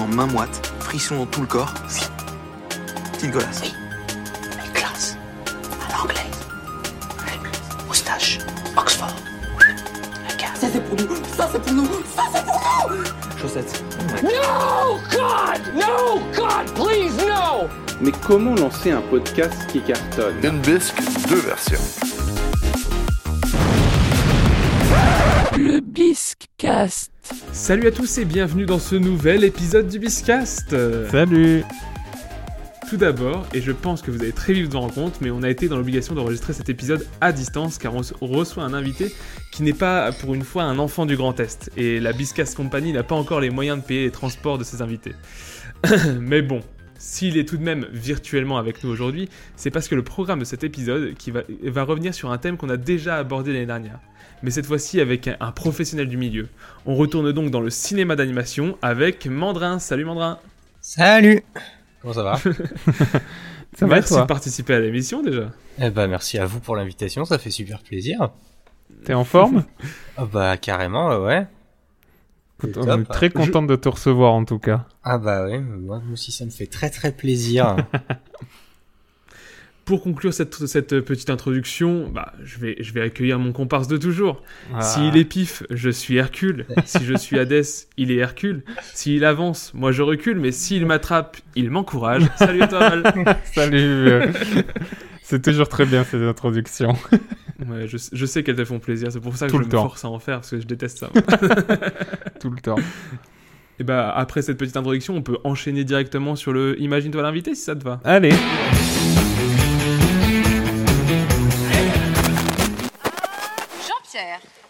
en main moite, frisson dans tout le corps. Petite golasse. Oui, mais classe. À l'anglais. Moustache. Oxford. Regarde. Ça c'est pour nous. Ça c'est pour nous. Ça c'est pour nous. Chaussettes. No, God! No, God, please, no! Mais comment lancer un podcast qui cartonne? Une bisque, deux versions. Le Biscast. Salut à tous et bienvenue dans ce nouvel épisode du Biscast Salut Tout d'abord, et je pense que vous avez très vite vous en rendre compte, mais on a été dans l'obligation d'enregistrer cet épisode à distance car on reçoit un invité qui n'est pas pour une fois un enfant du Grand Est. Et la Biscast Company n'a pas encore les moyens de payer les transports de ses invités. mais bon, s'il est tout de même virtuellement avec nous aujourd'hui, c'est parce que le programme de cet épisode qui va, va revenir sur un thème qu'on a déjà abordé l'année dernière. Mais cette fois-ci avec un, un professionnel du milieu. On retourne donc dans le cinéma d'animation avec Mandrin. Salut Mandrin Salut Comment ça va Ça va Merci toi de participer à l'émission déjà. Eh bah merci à vous pour l'invitation, ça fait super plaisir. T'es en forme Ah bah carrément, euh, ouais. C'est On top. est très content de te recevoir en tout cas. Ah bah ouais, moi aussi ça me fait très très plaisir. Pour conclure cette, cette petite introduction, bah, je, vais, je vais accueillir mon comparse de toujours. Ah. S'il est pif, je suis Hercule. si je suis Hadès, il est Hercule. S'il avance, moi je recule. Mais s'il m'attrape, il m'encourage. Salut à toi, Val. Salut C'est toujours très bien ces introductions. Ouais, je, je sais qu'elles te font plaisir. C'est pour ça que Tout je le me temps. force à en faire parce que je déteste ça. tout le temps. Et bah, après cette petite introduction, on peut enchaîner directement sur le Imagine-toi l'invité si ça te va. Allez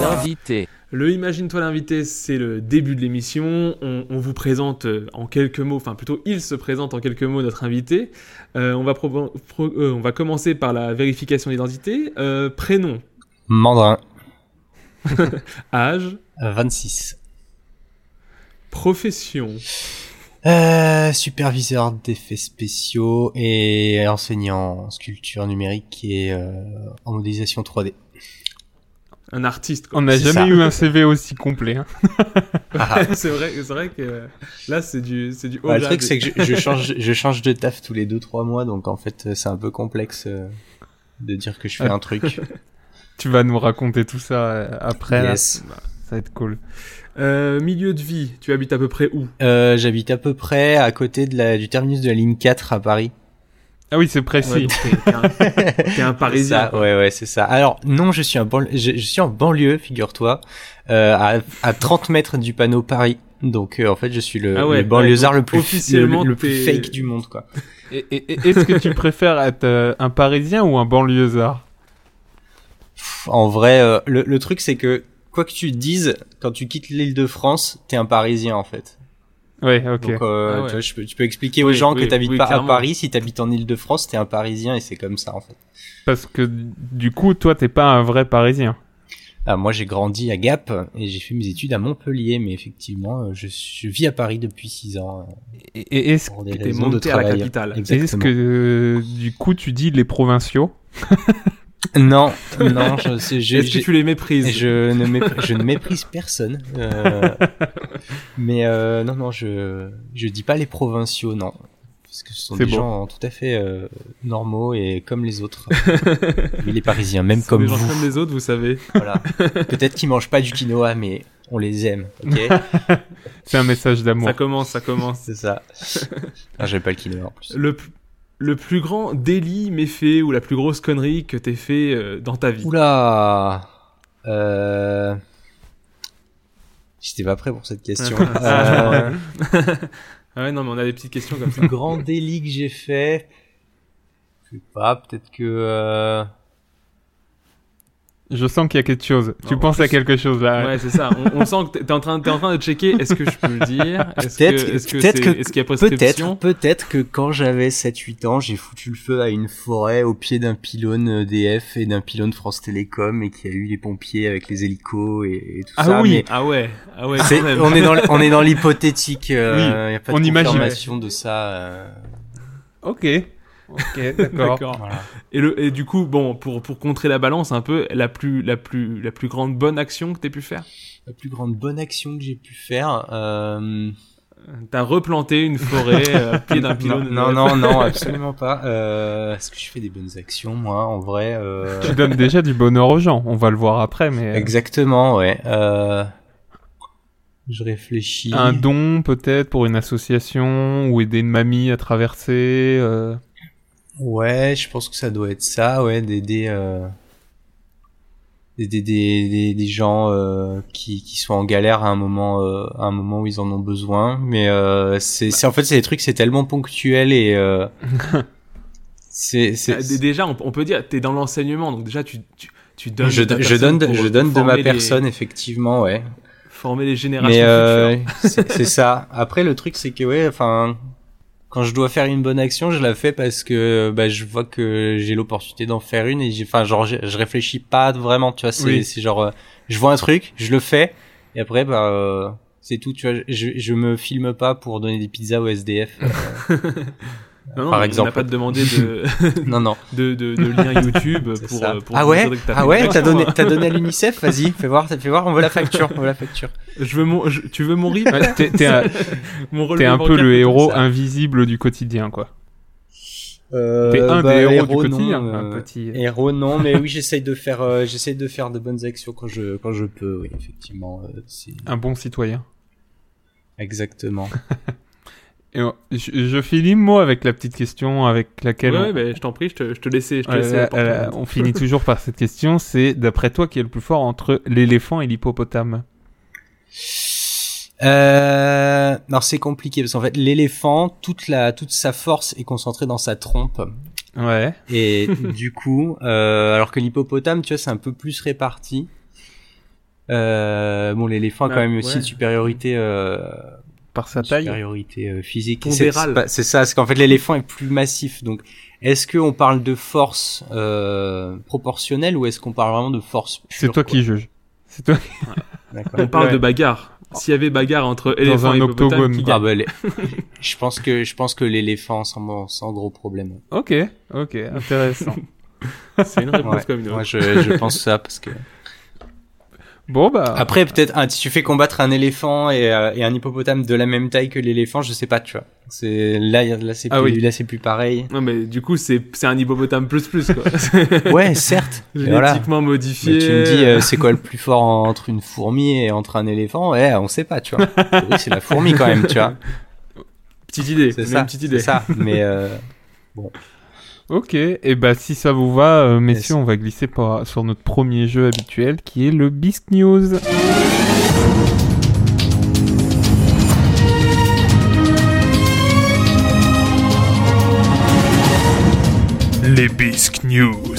L'invité. Le Imagine-toi l'invité, c'est le début de l'émission. On, on vous présente euh, en quelques mots, enfin plutôt il se présente en quelques mots notre invité. Euh, on, va pro- euh, on va commencer par la vérification d'identité. Euh, prénom, Mandrin, âge, euh, 26. profession, Euh, superviseur d'effets spéciaux et enseignant en sculpture numérique et euh, en modélisation 3D. Un artiste. quoi. On n'a jamais ça. eu un CV aussi complet. hein. Ah, c'est vrai, c'est vrai que là c'est du, c'est du. haut ouais, le truc c'est que je, je change, je change de taf tous les 2-3 mois, donc en fait euh, c'est un peu complexe euh, de dire que je fais Ah. un truc. Tu vas nous raconter tout ça euh, après. là. Yes. Ça va être cool. Euh, milieu de vie, tu habites à peu près où? Euh, J'habite à peu près à côté de la, du terminus de la ligne 4 à Paris. Ah oui, c'est précis. T'es- t'es un, t'es un Parisien. Ça, ouais, ouais, c'est ça. Alors, non, je suis, un banl- je, je suis en banlieue, figure-toi, euh, à, à 30 mètres du panneau Paris. Donc, euh, en fait, je suis le, Ah ouais, le banlieusard ouais, le plus, le, officiellement, le plus fake du monde, quoi. Et- et- et- Est-ce que tu préfères être euh, un Parisien ou un banlieusard? En vrai, euh, le, le truc, c'est que, quoi que tu dises, quand tu quittes l'île de France, t'es un Parisien, en fait. Ouais, ok. Donc, euh, Ah ouais. tu, vois, je peux, tu peux expliquer aux Oui, gens oui, que t'habites oui, pas à. Paris, si t'habites en île de France, t'es un Parisien, et c'est comme ça, en fait. Parce que du coup, toi, t'es pas un vrai Parisien. Ah, moi, j'ai grandi à Gap, et j'ai fait mes études à Montpellier, mais effectivement, euh, je, je vis à Paris depuis 6 ans. euh, Et, et est-ce T'es de à la capitale? est-ce que euh, du coup, tu dis les provinciaux? Non, non, je, c'est- je, Est-ce que tu les méprises? je ne, mépr- je ne méprise personne. euh, mais euh, non, non, je, je dis pas les provinciaux, non. Parce que ce sont C'est des bon. gens tout à fait euh, normaux et comme les autres. mais les Parisiens, même comme des gens vous. comme les autres, vous savez. Voilà. Peut-être qu'ils mangent pas du quinoa, mais on les aime, ok? C'est un message d'amour. Ça commence, ça commence. C'est ça. Ah, j'aime pas le quinoa en plus. Le, p- le plus grand délit, méfait ou la plus grosse connerie que t'aies fait euh, dans ta vie? Oula euh... J'étais pas prêt pour cette question. Ah, Euh, Ah ouais, non, mais on a des petites questions comme ça. plus grand délit que j'ai fait. Je sais pas, peut-être que. Euh, Je sens qu'il y a quelque chose. Tu Non, penses à quelque chose là. Ouais, c'est ça. On, on sent que t'es- en train, t'es en train de checker. Est-ce que je peux le dire? Est-ce Peut-être que, est-ce que, peut-être c'est- que- est-ce qu'il y a Peut-être, prescription? peut-être que quand j'avais 7-8 ans, j'ai foutu le feu à une forêt au pied d'un pylône EDF et d'un pylône France Télécom et qu'il y a eu les pompiers avec les hélicos et, et tout Ah ça. oui. mais Ah ouais, ah ouais. c'est- on est dans, on est dans l'hypothétique. Euh, Oui, y a pas on de imagine. confirmation de ça. euh, Ok. Ok, d'accord. Voilà. Et, le, et du coup, bon, pour, pour contrer la balance un peu, la plus, la plus, la plus grande bonne action que t'aies pu faire? La plus grande bonne action que j'ai pu faire. Euh... T'as replanté une forêt euh, au pied d'un non, pylône. non, non, non, absolument pas. Euh... Est-ce que je fais des bonnes actions, moi, en vrai euh... Tu donnes déjà du bonheur aux gens. On va le voir après, mais. Exactement, ouais. Euh... Je réfléchis. Un don peut-être pour une association ou aider une mamie à traverser. Ouais, je pense que ça doit être ça, ouais, d'aider euh... d'aider des, des, des gens euh, qui, qui sont en galère à un moment euh, à un moment où ils en ont besoin. Mais euh, c'est c'est en fait c'est des trucs c'est tellement ponctuel et euh... c'est c'est Ah, Déjà, on, on peut dire, t'es dans l'enseignement, donc déjà, tu, tu, tu donnes. je, je donne pour je donne de ma les- personne effectivement, ouais. former les générations Mais euh, futures. c'est ça. Après, le truc, c'est que ouais, enfin, quand je dois faire une bonne action, je la fais parce que bah, je vois que j'ai l'opportunité d'en faire une et j'ai, enfin, genre, je, je réfléchis pas vraiment, tu vois. C'est Oui. c'est genre, euh, je vois un truc, je le fais et après, bah, euh, c'est tout. Tu vois, je, je me filme pas pour donner des pizzas au SDF. euh, Non, non, par on exemple. n'a pas te demandé de, non, non. de, de, de lien YouTube pour, euh, pour ah ouais, que ah ouais, une t'as donné, hein. t'as donné à l'UNICEF? Vas-y, fais voir, fais voir, on veut la facture, on veut la facture. Je veux mon, je- tu veux mon rip ouais, T'es un, peu le héros invisible du quotidien, quoi. Euh, T'es un bah, des héros, héros, du quotidien. non, un euh, petit... Héros non, mais oui j'essaye de faire euh, j'essaye de faire de bonnes actions quand je quand je peux, oui effectivement, euh, Un bon citoyen. exactement. Et, je, je finis moi avec la petite question avec laquelle Ouais, on- ouais, bah, je t'en prie, je te, je te laissais, je te laissais euh, la euh, on finit toujours par cette question, c'est d'après toi qui est le plus fort entre l'éléphant et l'hippopotame? Euh, non c'est compliqué parce qu'en fait l'éléphant toute la toute sa force est concentrée dans sa trompe Ouais. et du coup euh, alors que l'hippopotame tu vois c'est un peu plus réparti. Euh, bon l'éléphant a Bah, quand même aussi une supériorité euh, Par sa taille supériorité euh, physique. Pondérale. C'est- ça, c'est qu'en fait l'éléphant est plus massif. Donc, est-ce qu'on parle de force euh, proportionnelle ou est-ce qu'on parle vraiment de force pure C'est toi quoi? qui juges. C'est toi. D'accord. On parle Ouais. de bagarre. S'il y avait bagarre entre éléphant un et octogone. qui Ah bah, les- je pense que je pense que l'éléphant sans sans gros problème. Ok, ok, intéressant. C'est une réponse Ouais. comme une autre. Moi je, je pense ça parce que bon bah. après peut-être si tu fais combattre un éléphant et, euh, et un hippopotame de la même taille que l'éléphant, je sais pas, tu vois. C'est là là c'est Ah plus oui. là c'est plus pareil. Non, mais du coup, c'est c'est un hippopotame plus plus, quoi. Ouais, certes. Mais voilà. Génétiquement modifié. Mais tu me dis, euh, c'est quoi le plus fort entre une fourmi et entre un éléphant? Ouais, on sait pas, tu vois. Oui, c'est la fourmi quand même, tu vois. Petite idée. C'est ça. Petite C'est idée. ça. Mais euh, Ok, et bah si ça vous va, euh, messieurs, Yes. on va glisser par- sur notre premier jeu habituel qui est le Bisque News. Les Bisque News.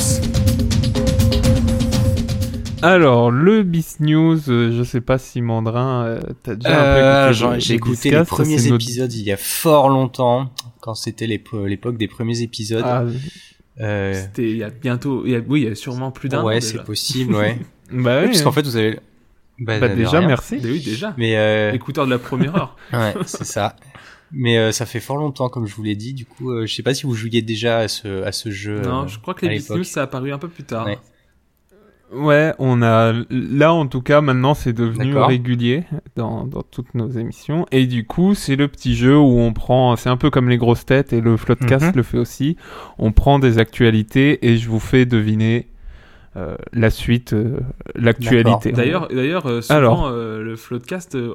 Alors, le Bisque News, euh, je sais pas si Mandrin, euh, t'as déjà un peu euh, écouté j'ai écouté les ça, premiers notre- épisodes il y a fort longtemps, quand c'était l'ép- l'époque des premiers épisodes. Ah, Euh, C'était il y a bientôt. il y a- oui, il y a sûrement plus d'un an. ouais, déjà. c'est possible, ouais. bah Oui, oui, parce qu'en fait, vous avez. Bah, bah de déjà, rien. merci. Mais oui, déjà. Mais euh, Écouteur de la première heure. ouais, c'est ça. Mais euh, ça fait fort longtemps, comme je vous l'ai dit. Du coup, euh, je sais pas si vous jouiez déjà à ce à ce jeu. non, euh, je crois que les Beast l'époque. News, ça a apparu un peu plus tard. Ouais. Ouais, on a là en tout cas maintenant c'est devenu régulier dans, dans toutes nos émissions. Et du coup c'est le petit jeu où on prend c'est un peu comme les grosses têtes et le Floodcast Mhm. le fait aussi. On prend des actualités et je vous fais deviner euh, la suite euh, l'actualité. D'ailleurs, d'ailleurs, euh, souvent Alors. euh, le Floodcast euh,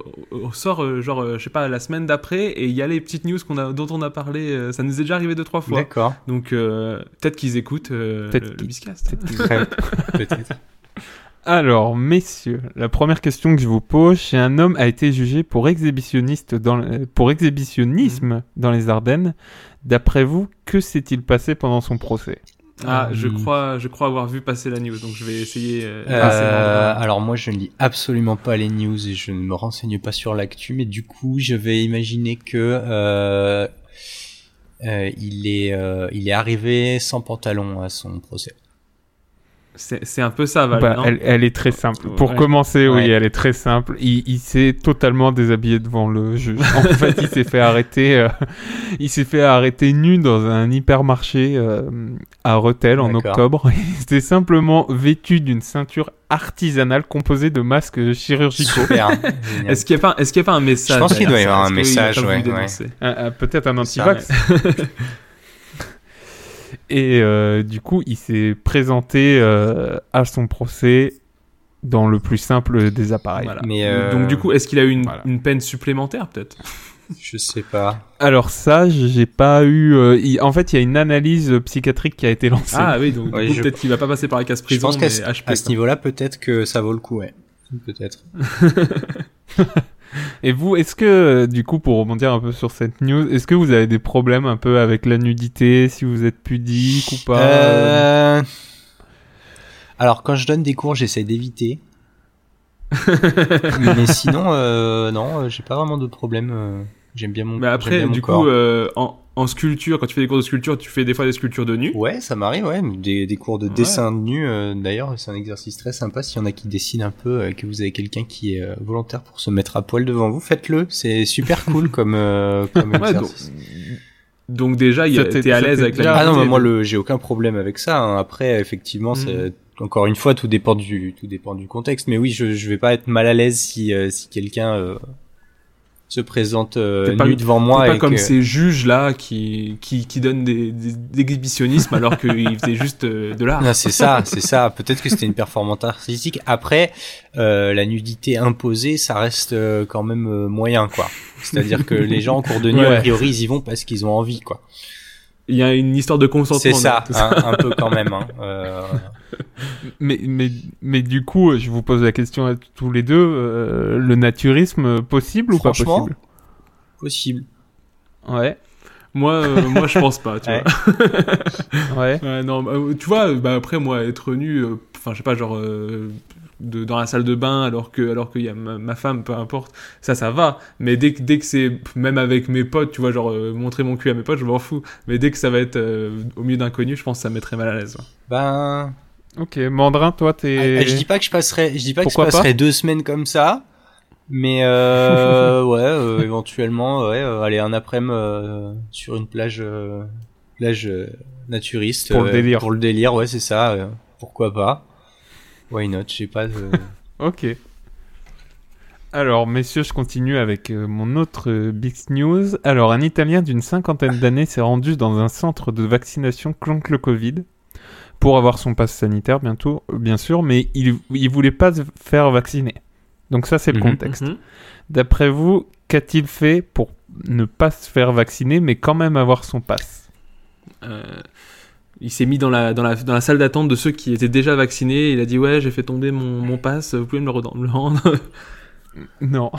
sort euh, genre euh, je sais pas la semaine d'après et il y a les petites news qu'on a dont on a parlé. euh, ça nous est déjà arrivé deux trois fois. D'accord. Donc euh, peut-être qu'ils écoutent euh, Peut-être le, le qu'ils- Biscast. Très- Peut-être. Alors, messieurs, la première question que je vous pose, c'est un homme a été jugé pour exhibitionniste dans pour exhibitionnisme dans les Ardennes. D'après vous, que s'est-il passé pendant son procès? Ah, je Euh, crois, je crois avoir vu passer la news, donc je vais essayer. euh, Euh, alors moi je ne lis absolument pas les news et je ne me renseigne pas sur l'actu, mais du coup je vais imaginer que euh, il est il est arrivé sans pantalon à son procès. C'est un peu ça, Val. Bah, non elle, elle est très simple. Pour Ouais. commencer, oui, Ouais. elle est très simple. Il, il s'est totalement déshabillé devant le juge. En fait, il s'est fait arrêter. euh, il s'est fait arrêter nu dans un hypermarché euh, à Rethel en octobre. Il était simplement vêtu d'une ceinture artisanale composée de masques chirurgicaux. Est-ce qu'il n'y a pas, est-ce qu'il y a pas un message Je pense qu'il doit y avoir un message, ouais, ouais. Peut-être un Ça, antivax. Et euh, du coup, il s'est présenté euh, à son procès dans le plus simple des appareils. Voilà. Mais, euh, Donc du coup, est-ce qu'il a eu une, voilà. une peine supplémentaire peut-être? Je sais pas. Alors ça, j'ai pas eu. euh, il- En fait, il y a une analyse psychiatrique qui a été lancée. Ah oui, donc Ouais, je- peut-être qu'il va pas passer par la case Je prison, pense qu'à ce, niveau-là peut-être que ça vaut le coup, ouais. Peut-être. Et vous, est-ce que, euh, du coup, pour rebondir un peu sur cette news, est-ce que vous avez des problèmes un peu avec la nudité, si vous êtes pudique ou pas Euh, Alors quand je donne des cours, j'essaie d'éviter. Mais sinon, euh, non, j'ai pas vraiment de problème. J'aime bien mon. Mais j'aime après, bien mon du corps. coup, euh, en, en sculpture, quand tu fais des cours de sculpture, tu fais des fois des sculptures de nu. Ouais, ça m'arrive, ouais. Des, des cours de Ouais. dessin de nu, euh, d'ailleurs, c'est un exercice très sympa. S'il y en a qui dessinent un peu, euh, que vous avez quelqu'un qui est euh, volontaire pour se mettre à poil devant vous, faites-le. C'est super cool comme, euh, comme Ouais, donc, exercice. donc déjà, il y a- Ça t'est- t'es à l'aise avec déjà la Ah non, mais moi, donc. le, j'ai aucun problème avec ça. hein. Après, effectivement, Mhm. c'est, encore une fois, tout dépend du, tout dépend du contexte. Mais oui, je, je vais pas être mal à l'aise si, euh, si quelqu'un euh, se présente euh, pas- nu devant moi C'est pas et comme que- ces juges là qui, qui, qui donnent des, des, d'exhibitionnisme alors qu'ils faisaient juste euh, de l'art. C'est ça, c'est ça. Peut-être que c'était une performance artistique. Après, euh, la nudité imposée, ça reste euh, quand même euh, moyen, quoi. C'est-à-dire que les gens en cours de nuit, Ouais. a priori, ils y vont parce qu'ils ont envie, quoi. Il y a une histoire de consentement. C'est ça, hein, un peu quand même. Hein. Euh, mais, mais, mais du coup, je vous pose la question à tous les deux, euh, le naturisme possible ou pas possible? possible. Ouais, Moi, euh, moi, je pense pas. Tu Ouais. vois. ouais. Ouais, non, bah, tu vois, bah, après moi être nu, euh, enfin je sais pas, genre euh, de, dans la salle de bain alors que alors qu'il y a ma, ma femme, peu importe, ça ça va. Mais dès que dès que c'est même avec mes potes, tu vois, genre euh, montrer mon cul à mes potes, je m'en fous. Mais dès que ça va être euh, au milieu d'inconnus, je pense que ça me mettrait mal à l'aise. ouais. Ben, Ok, Mandrin, toi, t'es... ah, je dis pas que je passerai, je dis pas que je passerai deux semaines comme ça. Mais euh, ouais, euh, éventuellement, ouais, euh, aller un après-midi euh, sur une plage, euh, plage euh, naturiste Pour le délire. Pour le délire, ouais, c'est ça. euh, pourquoi pas Why not? Je sais pas. euh, Ok. Alors, messieurs, je continue avec euh, mon autre euh, big news. Alors, un Italien d'une cinquantaine d'années s'est rendu dans un centre de vaccination contre le Covid pour avoir son passe sanitaire bientôt, euh, bien sûr, mais il, il voulait pas se faire vacciner. Donc ça, c'est le Mhm. contexte. Mhm. D'après vous, qu'a-t-il fait pour ne pas se faire vacciner, mais quand même avoir son passe Euh, il s'est mis dans la, dans, la, dans la salle d'attente de ceux qui étaient déjà vaccinés. Il a dit Ouais, j'ai fait tomber mon, mon pass, vous pouvez me le rendre? Non,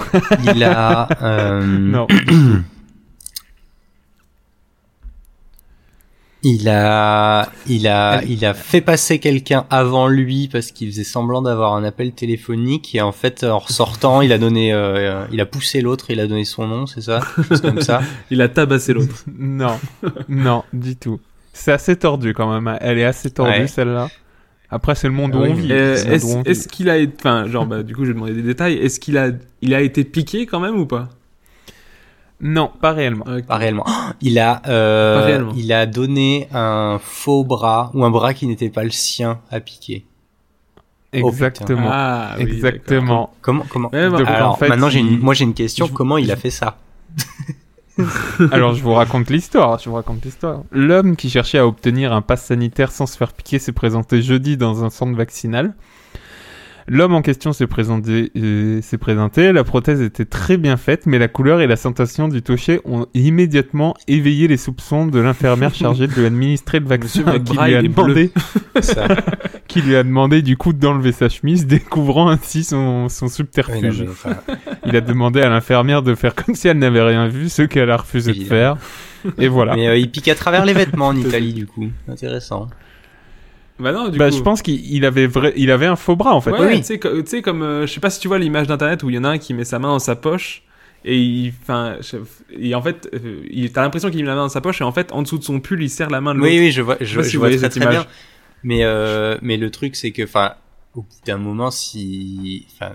il a. euh, non. Il a, il a, il a fait passer quelqu'un avant lui parce qu'il faisait semblant d'avoir un appel téléphonique et en fait en ressortant il a donné, euh, il a poussé l'autre, il a donné son nom, c'est ça, chose comme ça. il a tabassé l'autre. Non, non, du tout. C'est assez tordu quand même. Elle est assez tordue Ouais. celle-là. Après, c'est le monde où oui, on vit. Euh, Est-ce qu'il a été. Enfin, genre, bah, du coup, je vais demander des détails. Est-ce qu'il a, il a été piqué quand même ou pas? Non, pas réellement. Pas réellement. Oh, Il a, euh, Pas réellement. il a donné un faux bras ou un bras qui n'était pas le sien à piquer. Oh, putain. Exactement. Ah, oui, Exactement. Comment, comment bah, Donc, Alors en fait, maintenant j'ai une, il- moi j'ai une question. je- Comment il a fait ça? Alors, je vous raconte l'histoire. Je vous raconte l'histoire. L'homme qui cherchait à obtenir un pass sanitaire sans se faire piquer s'est présenté jeudi dans un centre vaccinal. L'homme en question s'est présenté, euh, s'est présenté, la prothèse était très bien faite, mais la couleur et la sensation du toucher ont immédiatement éveillé les soupçons de l'infirmière chargée de lui administrer le vaccin, Monsieur, qui lui a demandé, Ça. qui lui a demandé du coup d'enlever sa chemise, découvrant ainsi son, son Ouais, non, subterfuge. mais, Il a demandé à l'infirmière de faire comme si elle n'avait rien vu, ce qu'elle a refusé de faire. Et voilà. mais, euh, il pique à travers les vêtements en Italie du coup. Intéressant. Bah non, du Bah, coup. je pense qu'il il avait vrai, il avait un faux bras en fait. Ouais, Oui. tu sais, co- tu sais, comme, euh, je sais pas si tu vois l'image d'internet où il y en a un qui met sa main dans sa poche et il, enfin, je- et en fait, euh, il- t'as l'impression qu'il met la main dans sa poche et en fait, en dessous de son pull, il serre la main de l'autre. Oui, oui, je vois, je, si vois très cette très image. bien. Mais euh, mais le truc c'est que, enfin, au bout d'un moment, si, enfin,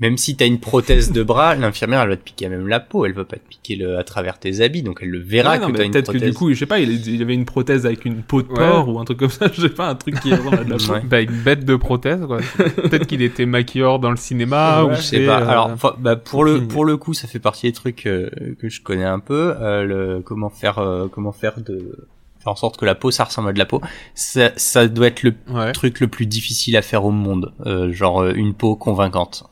même si t'as une prothèse de bras, l'infirmière elle va te piquer même la peau, elle va pas te piquer le, à travers tes habits, donc elle le verra Ouais, que t'as une peut-être que prothèse. du coup, je sais pas, il, il avait une prothèse avec une peau de Ouais. porc ou un truc comme ça, je sais pas, un truc qui ressemble à de la peau. Ouais. Bah, une bête de prothèse, quoi. Peut-être qu'il était maquilleur dans le cinéma, Ouais, ou je sais pas. euh, Alors, bah, pour le pour le coup, ça fait partie des trucs euh, que je connais un peu. Euh, le comment faire euh, comment faire de faire en sorte que la peau ça ressemble à de la peau. Ça ça doit être le Ouais. truc le plus difficile à faire au monde. Euh, genre une peau convaincante.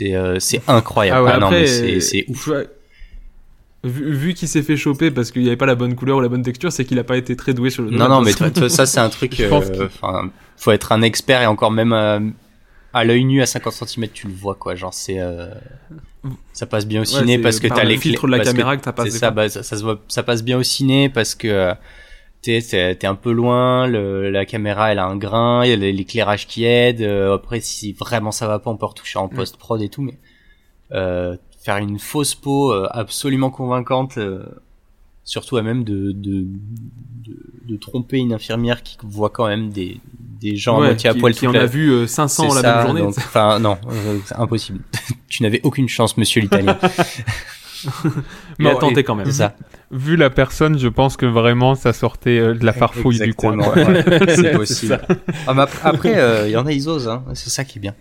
C'est euh, c'est incroyable. Ah ouais, Ah non après, mais c'est tu ouf. vois, Vu, vu qu'il s'est fait choper parce qu'il n'y avait pas la bonne couleur ou la bonne texture, c'est qu'il a pas été très doué sur le Non non mais toi, toi, ça c'est un truc. Euh, Enfin, faut être un expert et encore même euh, à l'œil nu à 50 cm tu le vois quoi. Genre c'est ça passe bien au ciné parce que par t'as le les filtre clés- de la caméra que ça passe ça, bah, ça, ça se voit, ça passe bien au ciné parce que t'es t'es un peu loin, le, la caméra elle a un grain, il y a l'éclairage qui aide. euh, après si vraiment ça va pas, on peut retoucher en post prod et tout, mais euh, faire une fausse peau euh, absolument convaincante, euh, surtout à même de, de de, de tromper une infirmière qui voit quand même des des gens à Ouais, moitié à poil qui toute en la- a vu euh, 500 c'est la ça, même journée. Enfin non, euh, c'est impossible. tu n'avais aucune chance, monsieur l'italien. Il a Non, tenté quand même. Ça. Vu la personne, je pense que vraiment ça sortait euh, de la farfouille du coin. Ouais, c'est possible. Ah, mais ap- après, euh, il y en a, ils osent, hein. c'est ça qui est bien.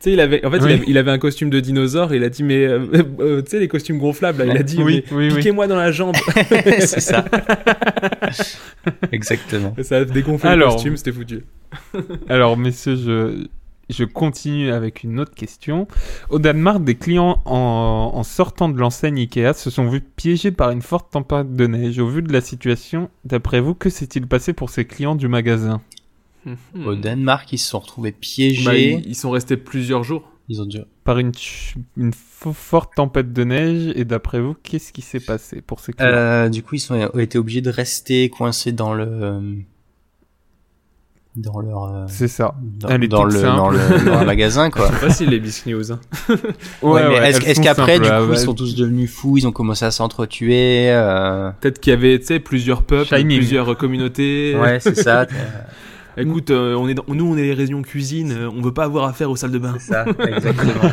Tu sais, il avait, en fait, il, avait, il avait un costume de dinosaure et il a dit, mais, euh, euh, tu sais, les costumes gonflables, là, il a dit, Oui, mais oui, oui. piquez-moi dans la jambe. c'est ça. Exactement. Ça a dégonflé Alors. le costume, c'était foutu. Alors, messieurs, je, je continue avec une autre question. Au Danemark, des clients en, en sortant de l'enseigne Ikea se sont vus piégés par une forte tempête de neige. Au vu de la situation, d'après vous, que s'est-il passé pour ces clients du magasin? Au Danemark, ils se sont retrouvés piégés. Bah, ils, ils sont restés plusieurs jours. Ils ont dû. Par une, forte tempête de neige. Et d'après vous, qu'est-ce qui s'est passé pour ces clients? Euh, du coup, ils ont été obligés de rester coincés dans le, dans leur, euh, C'est ça. dans, toute le, dans le, dans le magasin, quoi. C'est facile, les Bisque News. hein. Ouais, mais est-ce elles est-ce qu'après, du ah, coup, ouais. ils sont tous devenus fous, ils ont commencé à s'entretuer, euh... Peut-être qu'il y avait, tu sais, plusieurs peuples, Shining. plusieurs communautés. Ouais, c'est ça. Écoute, euh, on est dans- nous, on est les réunions cuisine, euh, on veut pas avoir affaire aux salles de bain. C'est ça, exactement.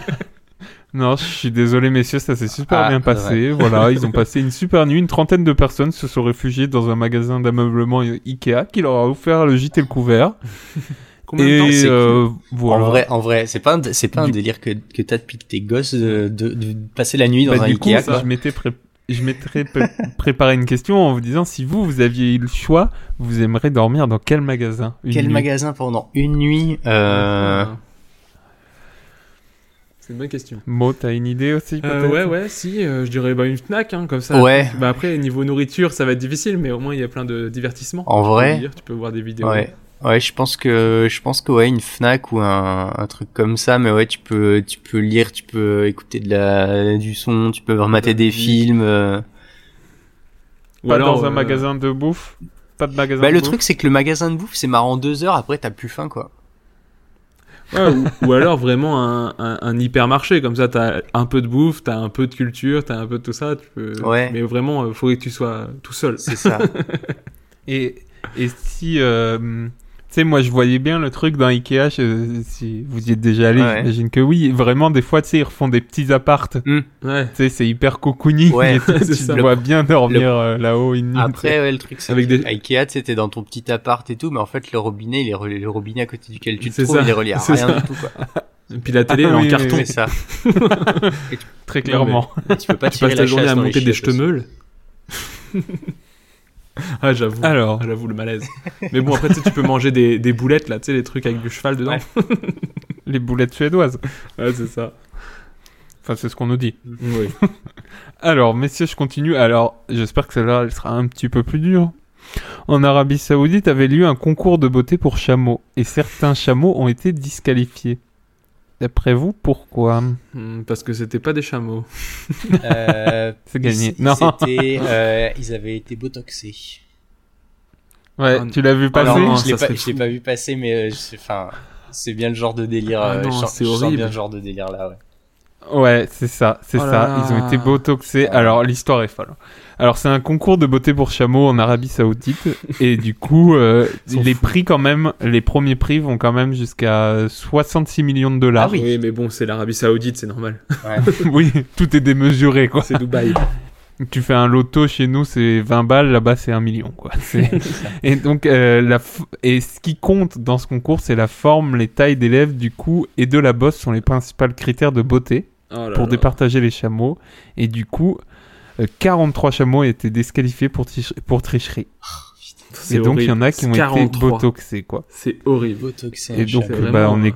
Non, je suis désolé, messieurs, ça s'est super Ah, bien passé. Voilà, ils ont passé une super nuit. Une trentaine de personnes se sont réfugiées dans un magasin d'ameublement Ikea qui leur a offert le gîte et le couvert. Combien de temps c'est euh, voilà. En vrai, en vrai, c'est pas un, c'est pas un Du- délire que, que t'as depuis que t'es gosse de, de, de passer la nuit dans Bah, un du coup, Ikea, je m'étais pré- je m'étais pré- préparé une question en vous disant si vous, vous aviez eu le choix, vous aimeriez dormir dans quel magasin? Quel nuit? magasin pendant une nuit, euh... C'est une bonne question. Mo, t'as une idée aussi Euh, peut-être ouais, ouais, si, euh, je dirais bah, une Fnac, hein, comme ça. Ouais. Bah, après, niveau nourriture, ça va être difficile, mais au moins, il y a plein de divertissements. En Tu peux vrai, dire, Tu peux voir des vidéos. ouais. Ouais, je pense que, je pense que ouais, une Fnac ou un, un truc comme ça, mais ouais, tu peux, tu peux lire, tu peux écouter de la, du son, tu peux remater des films, euh... Ou Pas alors, dans un euh, magasin de bouffe? Pas de magasin Bah, de le bouffe? truc, c'est que le magasin de bouffe, c'est marrant deux heures, après t'as plus faim, quoi. Ouais, ou, ou alors vraiment un, un, un hypermarché, comme ça, t'as un peu de bouffe, t'as un peu de culture, t'as un peu de tout ça. Tu peux... Ouais. Mais vraiment, il faudrait que tu sois tout seul. C'est ça. Et, et si, euh, sais, moi je voyais bien le truc dans Ikea, je- si vous y êtes déjà allé, Ouais. j'imagine que oui. Vraiment, des fois, tu sais, ils refont des petits appartes. Ouais. Tu sais, c'est hyper cocooning. Ouais, tu tu ça. te vois bien dormir euh, là-haut une nuit. Après, ouais, le truc, c'est Avec que des- à Ikea, tu sais, dans ton petit appart et tout, mais en fait, le robinet, il est le robinet à côté duquel tu te C'est trouves, ça, il est relié à c'est rien ça. du tout, quoi. Et puis la télé, Ah elle est en oui, carton. oui. C'est ça. Très clairement. Tu peux pas Tu tirer passes la ta journée à monter des aussi. ch'temeules. ah, j'avoue. Alors. Ah, j'avoue le malaise. Mais bon, après, tu peux manger des, des boulettes, là, tu sais, les trucs avec du cheval dedans. Ouais. Les boulettes suédoises. Ouais, c'est ça. Enfin, c'est ce qu'on nous dit. Oui. Alors, messieurs, je continue. Alors, j'espère que celle-là, elle sera un petit peu plus dure. En Arabie Saoudite avait lieu un concours de beauté pour chameaux, et certains chameaux ont été disqualifiés. D'après vous, pourquoi? Hmm, Parce que c'était pas des chameaux. Euh, C'est gagné. ils- Non. c'était, euh, ils avaient été botoxés. Ouais, Ah, tu l'as vu passer Alors, non, je l'ai pas, je vu passer, mais euh, enfin, c'est bien le genre de délire. Ah euh, non, je sens, c'est je sens bien le genre de délire là. Ouais. Ouais, c'est ça, c'est Oh ça. là. Ils ont été botoxés. Ah. Alors, l'histoire est folle. Alors, c'est un concours de beauté pour chameaux en Arabie Saoudite. et du coup, euh, les fous. prix, quand même, les premiers prix vont quand même jusqu'à 66 millions de dollars. Ah oui. Oui, mais bon, c'est l'Arabie Saoudite, c'est normal. oui, tout est démesuré, quoi. C'est Dubaï. Tu fais un loto chez nous, c'est 20 balles, là-bas, c'est 1 million, quoi. Et donc, euh, la f- et ce qui compte dans ce concours, c'est la forme, les tailles des lèvres, du cou et de la bosse sont les principaux critères de beauté. Oh là pour là. départager les chameaux. Et du coup, 43 chameaux étaient disqualifiés pour, pour tricherie. C'est Et donc, il y en a horrible. qui ont été 43. botoxés, quoi. C'est horrible. Botoxé, Et donc, bah, vraiment- on est...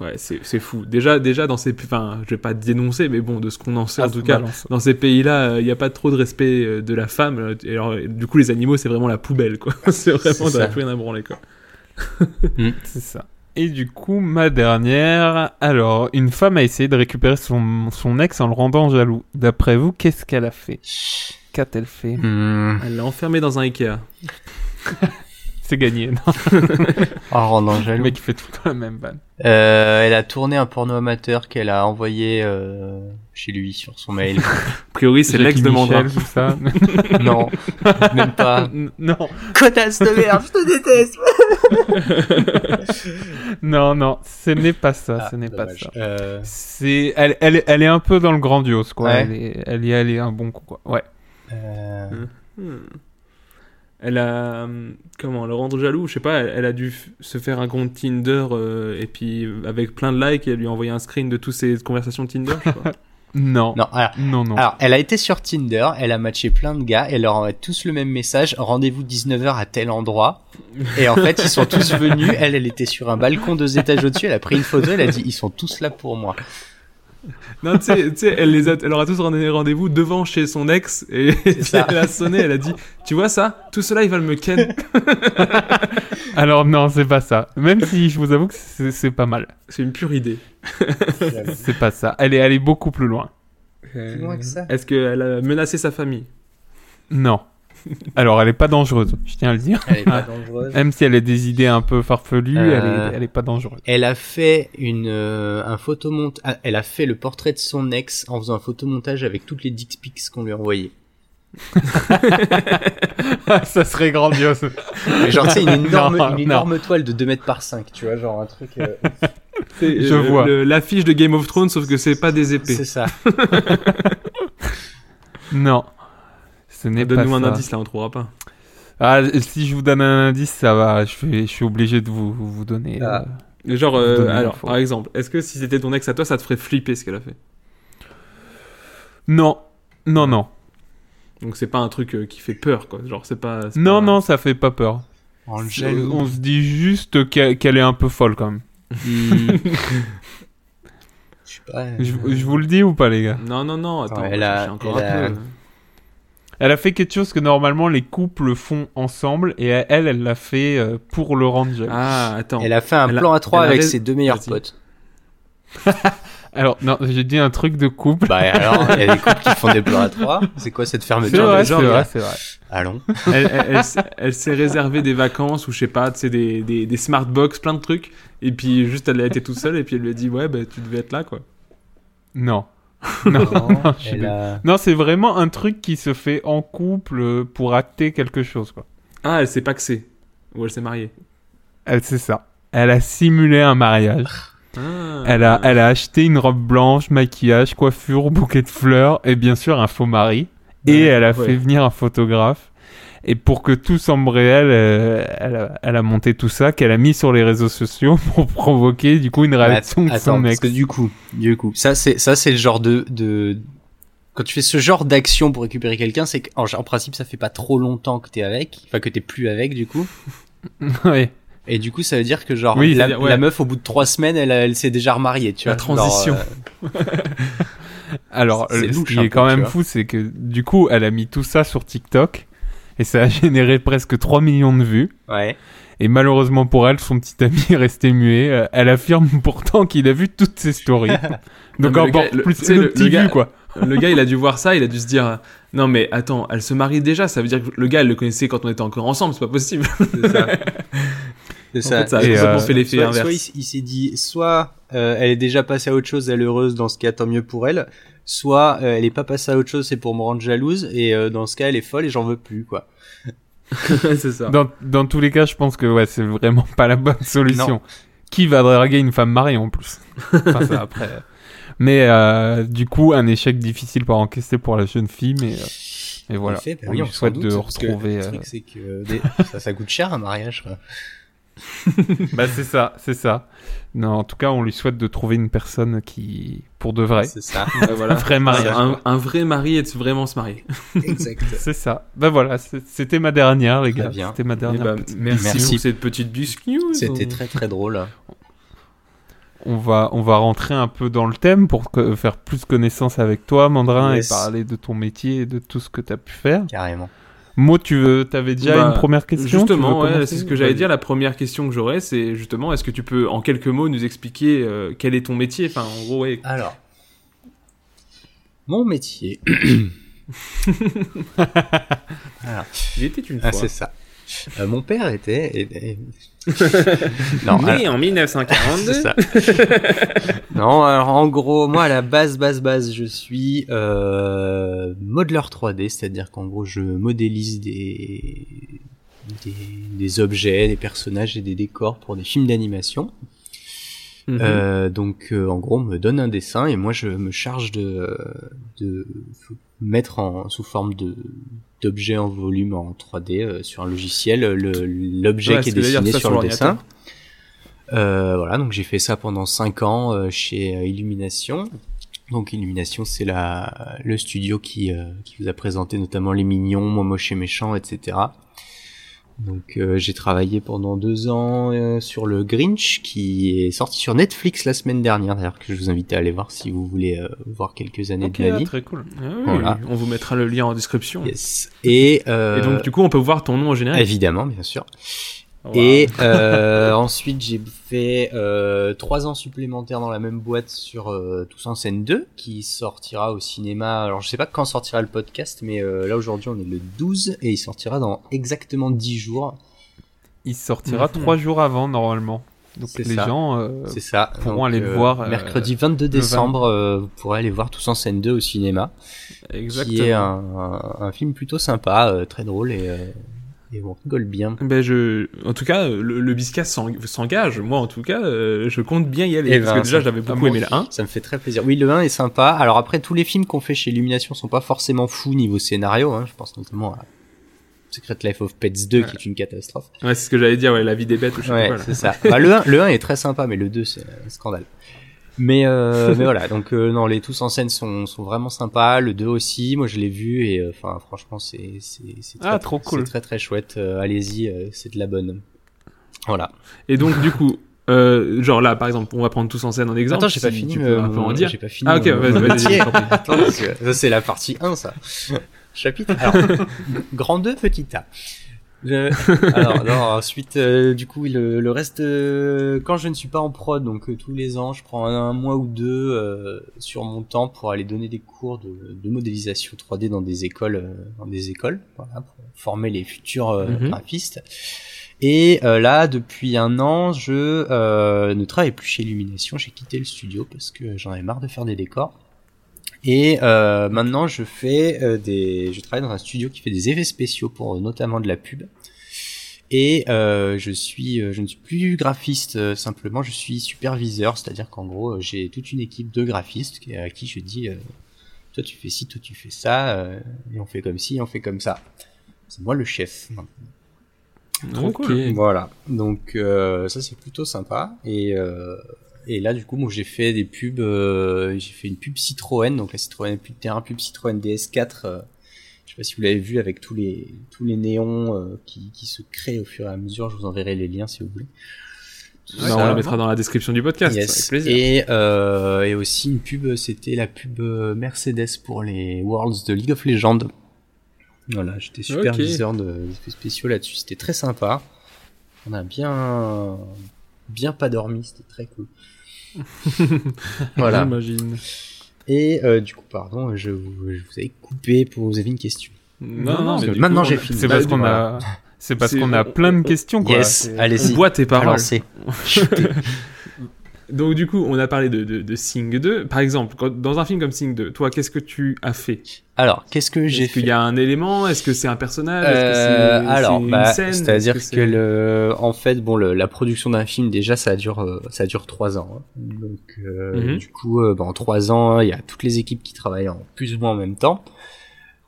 Ouais, c'est c'est fou. Déjà, déjà dans ces, enfin, je vais pas dénoncer, mais bon, de ce qu'on en sait, Ah, en tout cas, balance. dans ces pays-là, il n'y a pas trop de respect euh, de la femme. euh, Et alors, euh, du coup, les animaux, c'est vraiment la poubelle, quoi. c'est vraiment, ça. plus rien à branler, quoi. C'est ça. Et du coup, ma dernière... Alors, une femme a essayé de récupérer son, son ex en le rendant jaloux. D'après vous, qu'est-ce qu'elle a fait? Qu'a-t-elle fait? Hmm. Elle l'a enfermé dans un Ikea. C'est gagné, non? Oh, rendant Le jaloux. mec, il fait tout le temps la même vanne. Euh, elle a tourné un porno amateur qu'elle a envoyé euh, chez lui sur son mail. A priori, c'est l'ex de tout ça. non, même pas. non, Connasse de merde, je te déteste. non, non, ce n'est pas ça, Ah, ce n'est pas ça. Euh, C'est, elle, elle, elle est un peu dans le grandiose, quoi. Ouais. Elle, est, elle y est allée un bon coup, quoi. Ouais. euh, Hmm. Elle a. hum, Comment Le rendre jaloux Je sais pas, elle, elle a dû se faire un compte Tinder euh, et puis euh, avec plein de likes et elle lui a envoyé un screen de toutes ses conversations Tinder. je sais pas. Non. Non, alors, Non, non. alors, elle a été sur Tinder, elle a matché plein de gars, elle leur envoie tous le même message, rendez-vous 19h à tel endroit. Et en fait, ils sont tous venus, elle, elle était sur un balcon deux étages au-dessus, elle a pris une photo, elle a dit, ils sont tous là pour moi. Non, tu sais, elle, les a, elle leur a tous donné rendez-vous devant chez son ex et ça. elle a sonné, elle a dit Tu vois ça? Tout cela, ils veulent me ken. Alors, non, c'est pas ça. Même si je vous avoue que c'est, pas mal. C'est une pure idée. C'est pas ça. Elle est allée beaucoup plus loin. Plus loin que ça. Est-ce qu'elle a menacé sa famille? Non. Alors, elle est pas dangereuse, je tiens à le dire. Elle est pas dangereuse. Même si elle a des idées un peu farfelues, Euh. elle, est, elle est pas dangereuse. Elle a fait une euh, un photomontage. ah, Elle a fait le portrait de son ex en faisant un photomontage avec toutes les dick pics qu'on lui a envoyées. ça serait grandiose. Mais Genre, tu sais, une énorme, Non, une non. énorme toile de 2 mètres par 5, tu vois, genre un truc. euh, C'est, Je euh, vois. L'affiche de Game of Thrones, sauf que c'est pas des épées. c'est ça. Non. Ce n'est pas Donne-nous un ça. indice là, on trouvera pas. Ah, si je vous donne un indice, ça va. Je, vais, je suis obligé de vous, vous donner. Ah. euh, Genre, euh, alors, par exemple, est-ce que si c'était ton ex à toi, ça te ferait flipper ce qu'elle a fait? Non. Non, non. Donc c'est pas un truc euh, qui fait peur, quoi. Genre, c'est pas. c'est Non, pas- non, ça fait pas peur. Jaloux. On se dit juste qu'elle qu'elle est un peu folle quand même. Je vous le dis ou pas, les gars? Non, non, non, attends, Ouais, elle a- encore elle un a- peu. Elle a fait quelque chose que normalement les couples font ensemble et elle, elle l'a fait euh, pour le rendre jaloux. Ah, attends. Elle a fait un Elle a- plan à 3 elle a avec ses deux meilleurs potes. Alors, non, j'ai dit un truc de couple. Bah alors, il y a des couples qui font des plans à 3. C'est quoi cette c'est fermeture vrai, de c'est genre vrai, c'est vrai. Allons. elle, elle- elle s- elle s'est réservé des vacances ou je sais pas, tu sais, des, des, des smart box, plein de trucs. Et puis juste, elle a été toute seule et puis elle lui a dit, ouais, bah tu devais être là, quoi. Non. Non, a... c'est vraiment un truc qui se fait en couple euh, pour acter quelque chose, quoi. Ah, elle s'est paxée. Ou elle s'est mariée. Elle, c'est ça. Elle a simulé un mariage. Ah. Elle a, elle a acheté une robe blanche, maquillage, coiffure, bouquet de fleurs et bien sûr un faux mari. et elle a ouais. fait venir un photographe. Et pour que tout semble réel, euh, elle, a, elle a monté tout ça, qu'elle a mis sur les réseaux sociaux pour provoquer du coup une réaction de Attends, son parce ex. que du coup, du coup, ça c'est ça c'est le genre de de quand tu fais ce genre d'action pour récupérer quelqu'un, c'est qu'en en principe ça fait pas trop longtemps que t'es avec, enfin que t'es plus avec du coup. ouais. Et du coup, ça veut dire que genre Oui, la, ouais. la meuf au bout de trois semaines, elle, elle s'est déjà remariée, tu La vois. transition. Genre, euh, Alors, ce qui est quand même fou, c'est que du coup, elle a mis tout ça sur TikTok et ça a généré presque 3 millions de vues. ouais. Et malheureusement pour elle, son petit ami est resté muet. Euh, Elle affirme pourtant qu'il a vu toutes ses stories. Donc encore plus sais, le, le- petit le gars- vu, quoi. le gars, il a dû voir ça, il a dû se dire non mais attends, elle se marie déjà, ça veut dire que le gars, elle le connaissait quand on était encore ensemble, c'est pas possible. C'est ça. C'est En ça. fait, ça Et, euh, fait l'effet inverse. soit il, il s'est dit, soit euh, elle est déjà passée à autre chose, elle est heureuse, dans ce cas tant mieux pour elle. Soit euh, elle est pas passée à autre chose, c'est pour me rendre jalouse, et euh, dans ce cas elle est folle et j'en veux plus quoi. c'est ça. Dans, dans tous les cas, je pense que ouais, c'est vraiment pas la bonne solution. Non. Qui va draguer une femme mariée en plus? Enfin, ça, après. euh. Mais euh, du coup, un échec difficile pour encaisser pour la jeune fille, mais, euh, mais voilà. En fait, bah on oui, lui souhaite doute, de parce que retrouver. Le euh, truc c'est que des- ça, ça coûte cher un mariage. Quoi. Bah c'est ça, c'est ça. Non, en tout cas, on lui souhaite de trouver une personne qui, pour de vrai, C'est ça. Ouais, voilà. un vrai mariage. un, un vrai mari et de vraiment se marier? exact. C'est ça. Bah voilà, c'était ma dernière, les gars. C'était ma Eh dernière. ben, petite merci, Merci. pour cette petite news. C'était très très drôle. On va, on va rentrer un peu dans le thème pour que- faire plus connaissance avec toi, Mandrin, Yes. et parler de ton métier et de tout ce que tu as pu faire. Carrément. Mo, tu veux, t'avais déjà Bah, une première question? Justement, ouais, c'est ce que j'allais dire. La première question que j'aurais, c'est justement, est-ce que tu peux, en quelques mots, nous expliquer euh, quel est ton métier? Enfin, en gros, ouais. Alors, mon métier. Alors, Il était une fois. ah, c'est ça. Euh, mon père était. et- et- non, alors- en 1942. C'est ça. non, alors en gros, moi à la base, base, base, je suis euh, modeleur 3D, c'est-à-dire qu'en gros, je modélise des, des des objets, des personnages et des décors pour des films d'animation. Mhm. Euh, donc, euh, en gros, on me donne un dessin et moi, je me charge de de mettre en sous forme de d'objet en volume en 3D euh, sur un logiciel le- l'objet Ouais, qui est dessiné sur sur le dessin. Euh, voilà, donc j'ai fait ça pendant 5 ans euh, chez euh, Illumination. Donc Illumination, c'est la le studio qui euh, qui vous a présenté notamment les Mignons, Moi Moche et Méchant, etc. Donc euh, j'ai travaillé pendant deux ans euh, sur le Grinch qui est sorti sur Netflix la semaine dernière, d'ailleurs que je vous invite à aller voir si vous voulez euh, voir quelques années de ma ah, vie. très cool. Ah oui, Voilà. On vous mettra le lien en description. Yes. Et, euh, Et donc, du coup, on peut voir ton nom en général. évidemment, bien sûr. Wow. Et euh, ensuite, j'ai fait euh, trois ans supplémentaires dans la même boîte sur euh, Tous en scène 2, qui sortira au cinéma. Alors, je sais pas quand sortira le podcast, mais euh, là aujourd'hui, on est le 12 et il sortira dans exactement 10 jours. Il sortira Mhm. trois jours avant, normalement. Donc les ça. gens euh, ça. pourront aller le voir, euh, mercredi 22 le décembre, euh, vous pourrez aller voir Tous en scène 2 au cinéma, Exactement. qui est un, un, un film plutôt sympa, euh, très drôle et, euh, et on rigole bien. Ben je, en tout cas, le, le Biscas s'en- s'engage. Moi, en tout cas, euh, je compte bien y aller Eh parce ben, que déjà, j'avais ah, beaucoup moi aimé le 1. Ça me fait très plaisir. Oui, le 1 est sympa. Alors après, tous les films qu'on fait chez Illumination sont pas forcément fous niveau scénario. Hein. Je pense notamment à Secret Life of Pets 2 qui est une catastrophe. Ouais, c'est ce que j'allais dire. Ouais, la vie des bêtes. ou je sais Ouais, pas, là. c'est ça. Bah, le, 1, le 1 est très sympa, mais le 2 c'est un scandale. Mais, euh, mais voilà, donc euh, non, les tous en scène sont, sont vraiment sympas. Le 2 aussi, moi je l'ai vu et euh, enfin franchement c'est c'est c'est très, Ah, trop cool. C'est très très chouette. Euh, Allez-y, euh, c'est de la bonne. Voilà. Et donc, du coup, euh, genre là, par exemple, on va prendre tous en scène en exemple. Attends, j'ai pas fini. Tu peux un peu en dire. J'ai pas fini. Ah, ok, vas-y, vas-y, c'est la partie 1 ça. Chapitre. Alors, grand 2, petit A. Je- Alors, non, ensuite, euh, du coup, le, le reste, euh, quand je ne suis pas en prod, donc euh, tous les ans, je prends un, un mois ou deux euh, sur mon temps pour aller donner des cours de, de modélisation 3D dans des écoles, euh, dans des écoles, voilà, pour former les futurs Mhm. graphistes. Et euh, là, depuis un an, je euh, ne travaille plus chez Illumination. J'ai quitté le studio parce que j'en avais marre de faire des décors. Et euh, maintenant, je fais euh, des, je travaille dans un studio qui fait des effets spéciaux pour euh, notamment de la pub. Et euh, je suis, euh, je ne suis plus graphiste euh, simplement, je suis superviseur, c'est-à-dire qu'en gros, euh, j'ai toute une équipe de graphistes qui- à qui je dis, euh, toi tu fais ci, toi tu fais ça, euh, et on fait comme ci, et on fait comme ça. C'est moi le chef. Trop Ok. cool. Voilà, donc euh, ça c'est plutôt sympa. Et, euh, et là du coup, moi j'ai fait des pubs, euh, j'ai fait une pub Citroën, donc la Citroën pub terrain, pub Citroën DS4. euh, je sais pas si vous l'avez vu avec tous les tous les néons euh, qui, qui se créent au fur et à mesure. Je vous enverrai les liens si vous voulez. Tout ça. on la mettra dans la description du podcast. Yes. Avec plaisir. Et, euh, et aussi une pub, c'était la pub Mercedes pour les Worlds de League of Legends. Voilà, j'étais superviseur de d'effets spéciaux là-dessus. C'était très sympa. On a bien, bien pas dormi. C'était très cool. voilà. J'imagine. Et euh, du coup, pardon, je vous, je vous avais coupé pour vous avez une question. Non, non, mais maintenant j'ai fini. C'est Bah, parce du- qu'on a, c'est parce qu'on a plein de questions, quoi. Yes, C'est- allez-y. On boit tes paroles. Donc du coup, on a parlé de, de, de Sing 2. Par exemple, quand- dans un film comme Sing 2, toi, qu'est-ce que tu as fait? Alors, qu'est-ce que j'ai Est-ce fait qu'il y a un élément? Est-ce que c'est un personnage? Est-ce que Euh, c'est- alors, c'est une bah, scène? C'est-à-dire Est-ce que, le, en fait, bon, le- la production d'un film déjà, ça dure, euh, ça dure trois ans. hein. Donc, euh, Mhm. du coup, euh, bah, en trois ans, il y a toutes les équipes qui travaillent en plus ou moins en même temps.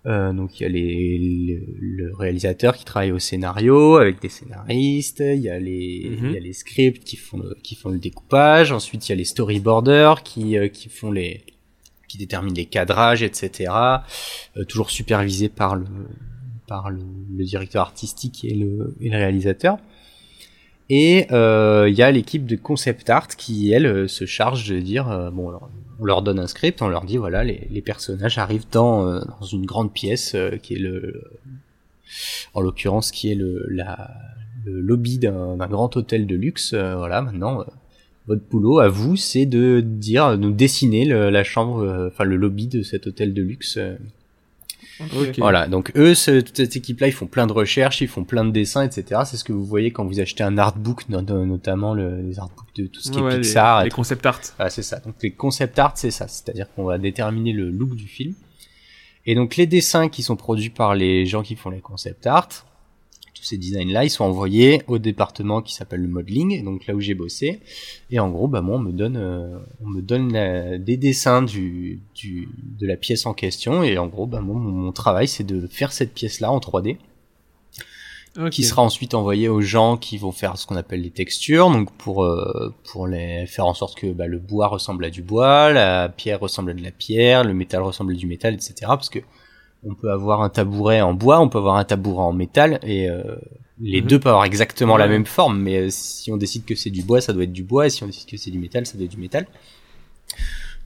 Euh, donc, il y a les, le, le réalisateur qui travaille au scénario avec des scénaristes. Il y a les, il y a les scripts qui font le, qui font le découpage. Ensuite, il y a les storyboarders qui, euh, qui font les, qui déterminent les cadrages, etc. Euh, toujours supervisé par le, par le, le directeur artistique et le, et le réalisateur. Et euh, il y a l'équipe de concept art qui, elle, euh, se charge de dire, euh, bon, alors, on leur donne un script, on leur dit, voilà, les, les personnages arrivent dans, euh, dans une grande pièce euh, qui est le, en l'occurrence, qui est le, la, le lobby d'un grand hôtel de luxe. euh, voilà, maintenant, euh, votre boulot à vous, c'est de dire, de dessiner le- la chambre, euh, enfin le lobby de cet hôtel de luxe. Voilà, donc eux, ce- toute cette équipe-là, ils font plein de recherches, ils font plein de dessins, etc. C'est ce que vous voyez quand vous achetez un artbook, no- no- notamment le- les artbooks de tout ce qui Ouais, est les- Pixar. les, tout. concept art. Voilà, c'est ça. Donc les concept art, c'est ça. C'est-à-dire qu'on va déterminer le look du film. Et donc les dessins qui sont produits par les gens qui font les concept art, ces designs-là, ils sont envoyés au département qui s'appelle le modeling, donc là où j'ai bossé. Et en gros, bah moi, on me donne, euh, on me donne la- des dessins du, du, de la pièce en question. Et en gros, bah moi, mon, mon travail, c'est de faire cette pièce-là en 3D Ok. qui sera ensuite envoyé aux gens qui vont faire ce qu'on appelle les textures, donc pour euh, pour les faire en sorte que bah, le bois ressemble à du bois, la pierre ressemble à de la pierre, le métal ressemble à du métal, etc. Parce que on peut avoir un tabouret en bois, on peut avoir un tabouret en métal, et euh, les Mhm. deux peuvent avoir exactement la même forme, mais euh, si on décide que c'est du bois, ça doit être du bois, et si on décide que c'est du métal, ça doit être du métal.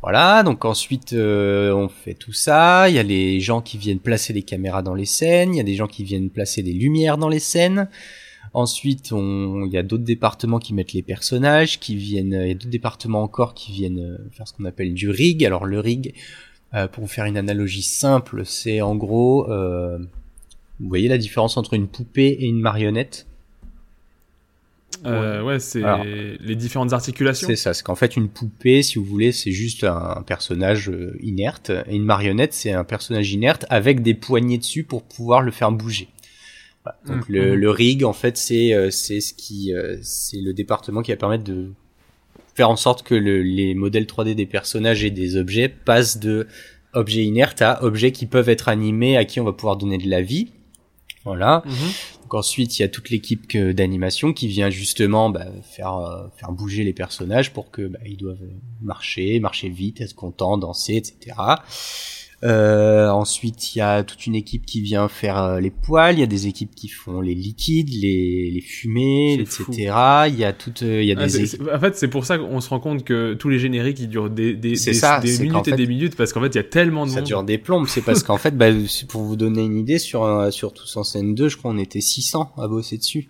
Voilà, donc ensuite euh, on fait tout ça, il y a les gens qui viennent placer les caméras dans les scènes, il y a des gens qui viennent placer des lumières dans les scènes. Ensuite, on, il y a d'autres départements qui mettent les personnages, qui viennent, il y a d'autres départements encore qui viennent faire ce qu'on appelle du rig. Alors le rig, euh, pour vous faire une analogie simple, c'est en gros, euh, vous voyez la différence entre une poupée et une marionnette? Euh, ouais, c'est Alors. les différentes articulations. C'est ça, c'est qu'en fait une poupée, si vous voulez, c'est juste un personnage euh, inerte, et une marionnette, c'est un personnage inerte avec des poignées dessus pour pouvoir le faire bouger. Voilà. Donc Mhm. le, le rig, en fait, c'est euh, c'est ce qui, euh, c'est le département qui va permettre de faire en sorte que le- les modèles 3D des personnages et des objets passent de objets inertes à objets qui peuvent être animés, à qui on va pouvoir donner de la vie. Voilà. Mhm. Donc ensuite, il y a toute l'équipe d'animation qui vient justement bah, faire euh, faire bouger les personnages pour que bah, ils doivent marcher, marcher vite, être contents, danser, etc. Euh, ensuite, il y a toute une équipe qui vient faire euh, les poils. Il y a des équipes qui font les liquides, les, les fumées, etc. Il y a toute, euh, il y a Ah, des en fait, c'est pour ça qu'on se rend compte que tous les génériques ils durent des, des, des- ça, minutes et fait- des minutes parce qu'en fait il y a tellement de Ça monde. dure des plombes, c'est parce qu'en fait, bah, pour vous donner une idée, sur, sur Tous en scène 2, je crois on était 600 à bosser dessus.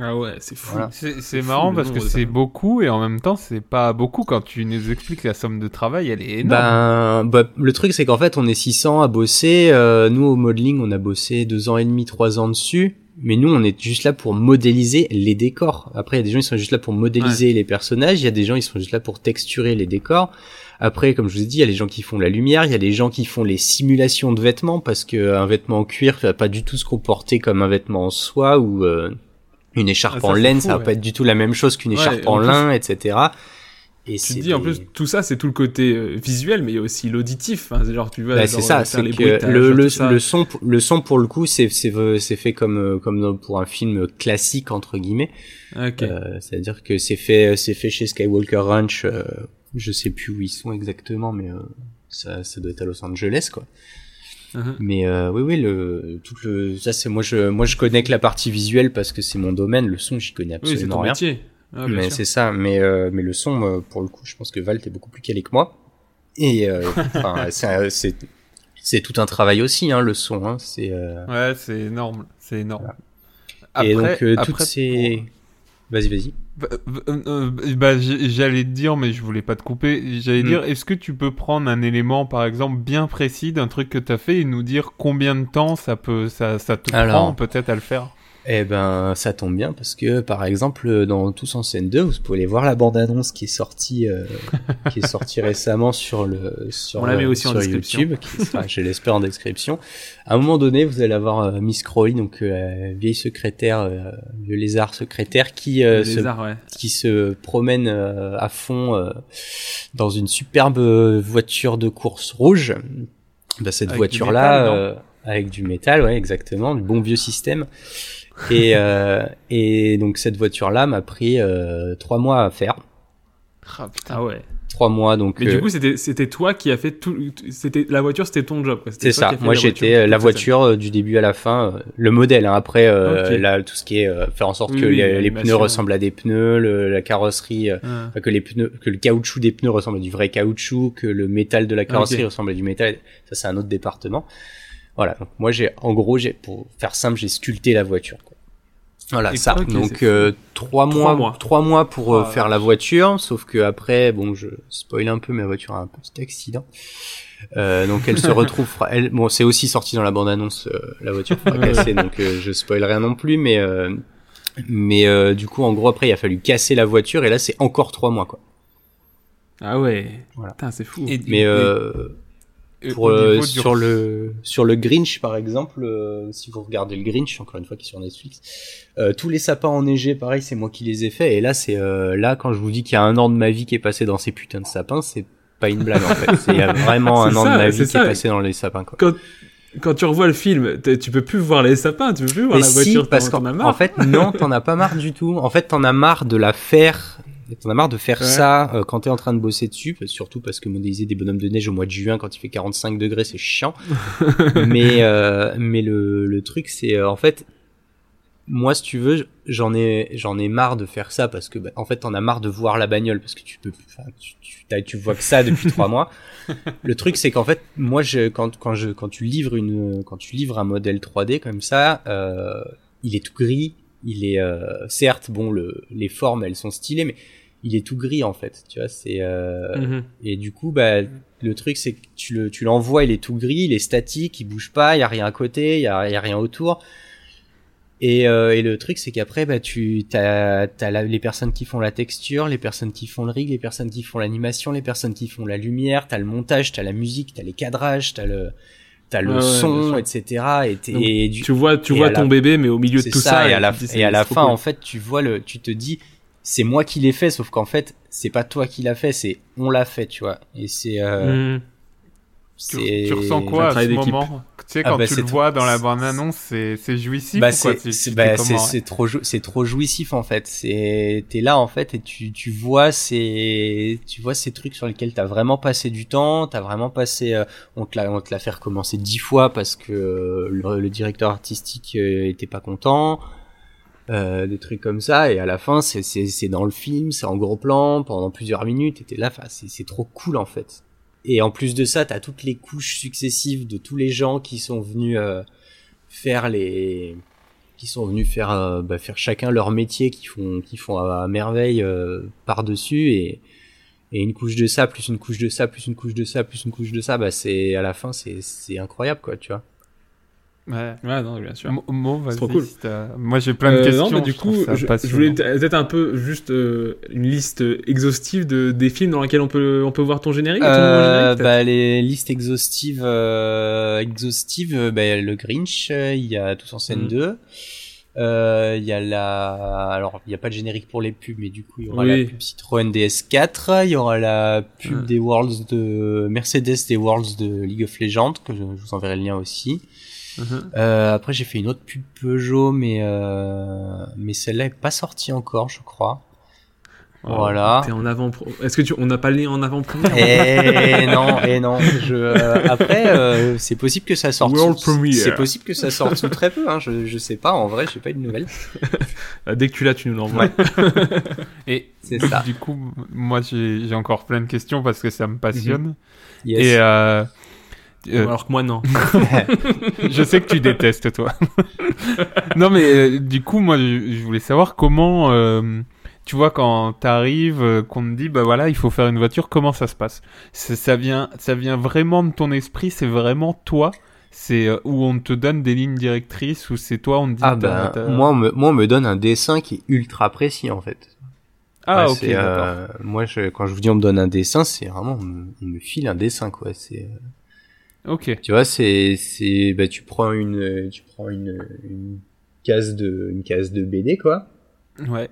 Ah ouais, c'est fou. Voilà. C'est fou, marrant parce que c'est beaucoup et en même temps c'est pas beaucoup quand tu nous expliques la somme de travail, elle est énorme. Ben, bah, le truc c'est qu'en fait on est 600 à bosser. euh, nous au modeling on a bossé deux ans et demi, trois ans dessus. Mais nous on est juste là pour modéliser les décors. Après il y a des gens qui sont juste là pour modéliser les personnages. Il y a des gens qui sont juste là pour texturer les décors. Après comme je vous ai dit il y a les gens qui font la lumière, il y a les gens qui font les simulations de vêtements parce que un vêtement en cuir va pas du tout se comporter comme un vêtement en soie ou euh, une écharpe Ah, en laine, fou, ça va ouais. pas être du tout la même chose qu'une Ouais, écharpe en en plus- lin, etc. Et Tu te dis en plus tout ça c'est tout le côté euh, visuel mais il y a aussi l'auditif. Hein, c'est genre tu vois Bah, c'est ça, faire c'est que le, le, tout ça. le son, le son pour le coup, c'est fait comme euh, comme dans- pour un film classique entre guillemets. Euh, C'est-à-dire que c'est fait c'est fait chez Skywalker Ranch. euh, je sais plus où ils sont exactement, mais euh, ça ça doit être à Los Angeles quoi. Mhm. Mais euh, oui oui le tout le ça c'est moi je moi je connais que la partie visuelle parce que c'est mon domaine. Le son j'y connais Oui, absolument ton rien. métier. Ah, mais c'est ça. Mais euh, mais le son euh, pour le coup, je pense que Val t'es beaucoup plus calé que moi. Et euh, c'est c'est c'est tout un travail aussi hein, le son. Hein, c'est euh, Ouais, c'est énorme, c'est énorme. et donc euh, toutes après, ces Vas-y, vas-y. Bah, euh, euh, bah, j- j'allais te dire, mais je voulais pas te couper. J'allais Hmm. dire, est-ce que tu peux prendre un élément, par exemple, bien précis d'un truc que t'as fait et nous dire combien de temps ça peut, ça, ça te Alors. prend peut-être à le faire? Eh ben, ça tombe bien parce que, par exemple, dans Tous en scène 2, vous pouvez aller voir la bande-annonce qui est sortie, euh, qui est sortie récemment sur le, sur, On la met euh, aussi en sur. YouTube, qui sera, je l'espère, en description. À un moment donné, vous allez avoir euh, Miss Crowley, donc euh, vieille secrétaire, euh, le lézard secrétaire, qui euh, se lézard, ouais. qui se promène euh, à fond euh, dans une superbe voiture de course rouge. Bah, cette Avec du voiture métal, là, non euh, avec du métal, ouais, exactement, du bon vieux système. Et, euh, et donc cette voiture là m'a pris euh, trois mois à faire. Ah, putain. Ah ouais. Trois mois, donc. Mais euh, du coup, c'était c'était toi qui a fait tout. C'était la voiture, c'était ton job. C'était C'est ça. Moi, la j'étais voiture, euh, la voiture euh, du début à la fin, euh, le modèle. Hein. Après, euh, Ok. là, tout ce qui est euh, faire en sorte Oui, que oui, les, les pneus ressemblent à des pneus, le- la carrosserie, euh. Ah. Que les pneus, que le caoutchouc des pneus ressemble à du vrai caoutchouc, que le métal de la carrosserie Ok. ressemble à du métal. Ça, c'est un autre département. Voilà. Donc, moi, j'ai, en gros, j'ai, pour faire simple, j'ai sculpté la voiture. Quoi. Voilà, Et ça. Donc, euh, trois Trois mois, mois. trois mois pour euh, Ah, faire la voiture. Sauf que après, bon, je spoil un peu, mais la voiture a un petit accident. Euh, donc elle se retrouve, elle, bon, c'est aussi sorti dans la bande-annonce, euh, la voiture fracassée, donc euh, je spoil rien non plus, mais euh, mais euh, du coup, en gros, après, il a fallu casser la voiture, et là, c'est encore trois mois, quoi. Ah ouais. Voilà. Putain, c'est fou. Et- Mais et- euh, et pour euh, sur le sur le Grinch par exemple, euh, si vous regardez le Grinch encore une fois qui est sur Netflix, euh, tous les sapins enneigés, pareil, c'est moi qui les ai faits. Et là, c'est euh, là quand je vous dis qu'il y a un an de ma vie qui est passé dans ces putains de sapins, c'est pas une blague en fait. C'est- Il y a vraiment un an de ma vie qui ça. est passé dans les sapins. Quoi. Quand, quand tu revois le film, tu peux plus voir les sapins, tu peux plus voir Mais la si, voiture. parce qu'en en fait, non, t'en as pas marre du tout. En fait, t'en as marre de la faire. T'en as marre de faire Ouais. ça euh, quand t'es en train de bosser dessus, parce- surtout parce que modéliser des bonhommes de neige au mois de juin quand il fait 45 degrés, c'est chiant. mais euh, mais le, le truc, c'est euh, en fait, moi, si tu veux, j'en ai j'en ai marre de faire ça parce que bah, en fait, t'en as marre de voir la bagnole parce que tu peux, tu, tu vois que ça depuis trois mois. Le truc, c'est qu'en fait, moi, je, quand, quand, je, quand tu livres une, quand tu livres un modèle 3D comme ça, euh, il est tout gris. Il est, euh, certes, bon, le, les formes, elles sont stylées, mais il est tout gris en fait. Tu vois, c'est euh, Mhm. et du coup, bah, le truc, c'est que tu le, tu l'envoies, il est tout gris, il est statique, il bouge pas, il y a rien à côté, il y a, il y a rien autour. Et, euh, et le truc, c'est qu'après, bah, tu t'as, la- les personnes qui font la texture, les personnes qui font le rig, les personnes qui font l'animation, les personnes qui font la lumière, t'as le montage, t'as la musique, t'as les cadrages, t'as le, t'as le Ouais, son, etc. Et, t'es- Donc, et du, Tu vois, tu vois ton la- bébé, mais au milieu de tout ça, ça. et à la, et à fin, cool. en fait, tu vois le, tu te dis, c'est moi qui l'ai fait, sauf qu'en fait, c'est pas toi qui l'as fait, c'est on l'a fait, tu vois. Et c'est, euh, Mhm. Tu, ressens quoi à ce moment? Tu sais, Ah quand bah, tu le vois dans la bande-annonce, c'est jouissif bah c'est bah, trop jou- c'est trop jouissif en fait. C'est t'es là en fait et tu tu vois ces tu vois ces trucs sur lesquels t'as vraiment passé du temps t'as vraiment passé euh, on te l'a on te l'a fait recommencer dix fois parce que euh, le, le directeur artistique euh, était pas content euh, des trucs comme ça et à la fin c'est c'est dans le film c'est en gros plan pendant plusieurs minutes et t'es là c'est trop cool en fait et en plus de ça t'as toutes les couches successives de tous les gens qui sont venus euh, faire les qui sont venus faire euh, bah, faire chacun leur métier qui font qui font à, merveille par dessus et et une couche de ça plus une couche de ça plus une couche de ça plus une couche de ça bah c'est à la fin c'est c'est incroyable quoi tu vois Ouais. Ouais, non, bien sûr. Mo- Mo, vas-y, trop cool. Moi, j'ai plein de Euh, questions. non, mais du je coup, je, voulais peut- peut-être un peu juste euh, une liste exhaustive de des films dans lesquels on peut on peut voir ton générique. ton Euh, générique, bah, les listes exhaustives, euh, exhaustives, bah, il y a le Grinch, il y a Tous en scène Mhm. 2, euh, il y a la, alors il n'y a pas de générique pour les pubs, mais du coup il y aura Oui. la pub Citroën DS4, il y aura la pub Mhm. des Worlds de Mercedes des Worlds de League of Legends, que je, je vous enverrai le lien aussi. Mhm. Euh, après j'ai fait une autre pub Peugeot, mais euh, mais celle-là est pas sortie encore, je crois. Voilà. T'es en avant. Est-ce que tu on n'a pas le lien en avant-première Eh non, eh non. Je, euh, après, euh, c'est possible que ça sorte. World sous- premiere. C'est possible que ça sorte sous très peu. Hein. Je, je sais pas. En vrai, j'ai pas eu de nouvelles. Dès que tu l'as, tu nous l'envoies. Et C'est du, ça. du coup, moi, j'ai encore plein de questions parce que ça me passionne. Yes. Et euh, Euh, Alors que moi, non. je sais que tu détestes, toi. non, mais euh, du coup, moi, je, je voulais savoir comment, euh, tu vois, quand t'arrives, euh, qu'on te dit, bah voilà, il faut faire une voiture, comment ça se passe? Ça vient, ça vient vraiment de ton esprit, c'est vraiment toi? C'est euh, où on te donne des lignes directrices, ou c'est toi, on te dit... Ah bah, moi, on me, moi, on me donne un dessin qui est ultra précis, en fait. Ah, Ouais, ok, d'accord. euh, moi, je, quand je vous dis on me donne un dessin, c'est vraiment, on me, on me file un dessin, quoi. C'est, euh, Ok. tu vois, c'est, c'est, bah, tu prends une, tu prends une, une case de, une case de BD, quoi. Ouais.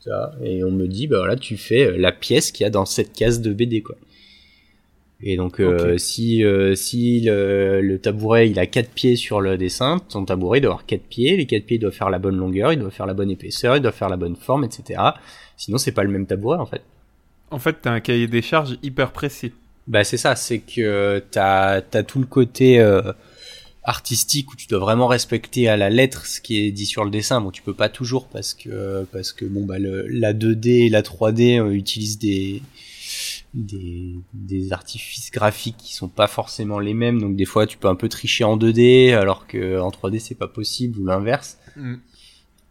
Ça, et on me dit, bah voilà, tu fais euh, la pièce qu'il y a dans cette case de BD, quoi. Et donc, euh, si, euh, si le, le tabouret, il a quatre pieds sur le dessin, ton tabouret doit avoir quatre pieds, les quatre pieds doivent faire la bonne longueur, il doit faire la bonne épaisseur, il doit faire la bonne forme, etc. Sinon, c'est pas le même tabouret, en fait. En fait, t'as un cahier des charges hyper précis. Bah c'est ça, c'est que t'as as tout le côté euh, artistique où tu dois vraiment respecter à la lettre ce qui est dit sur le dessin. Bon, tu peux pas toujours parce que parce que bon bah le, la 2D et la 3D euh, utilisent des des des artifices graphiques qui sont pas forcément les mêmes. Donc des fois tu peux un peu tricher en 2D alors que en 3D c'est pas possible ou l'inverse. Mm.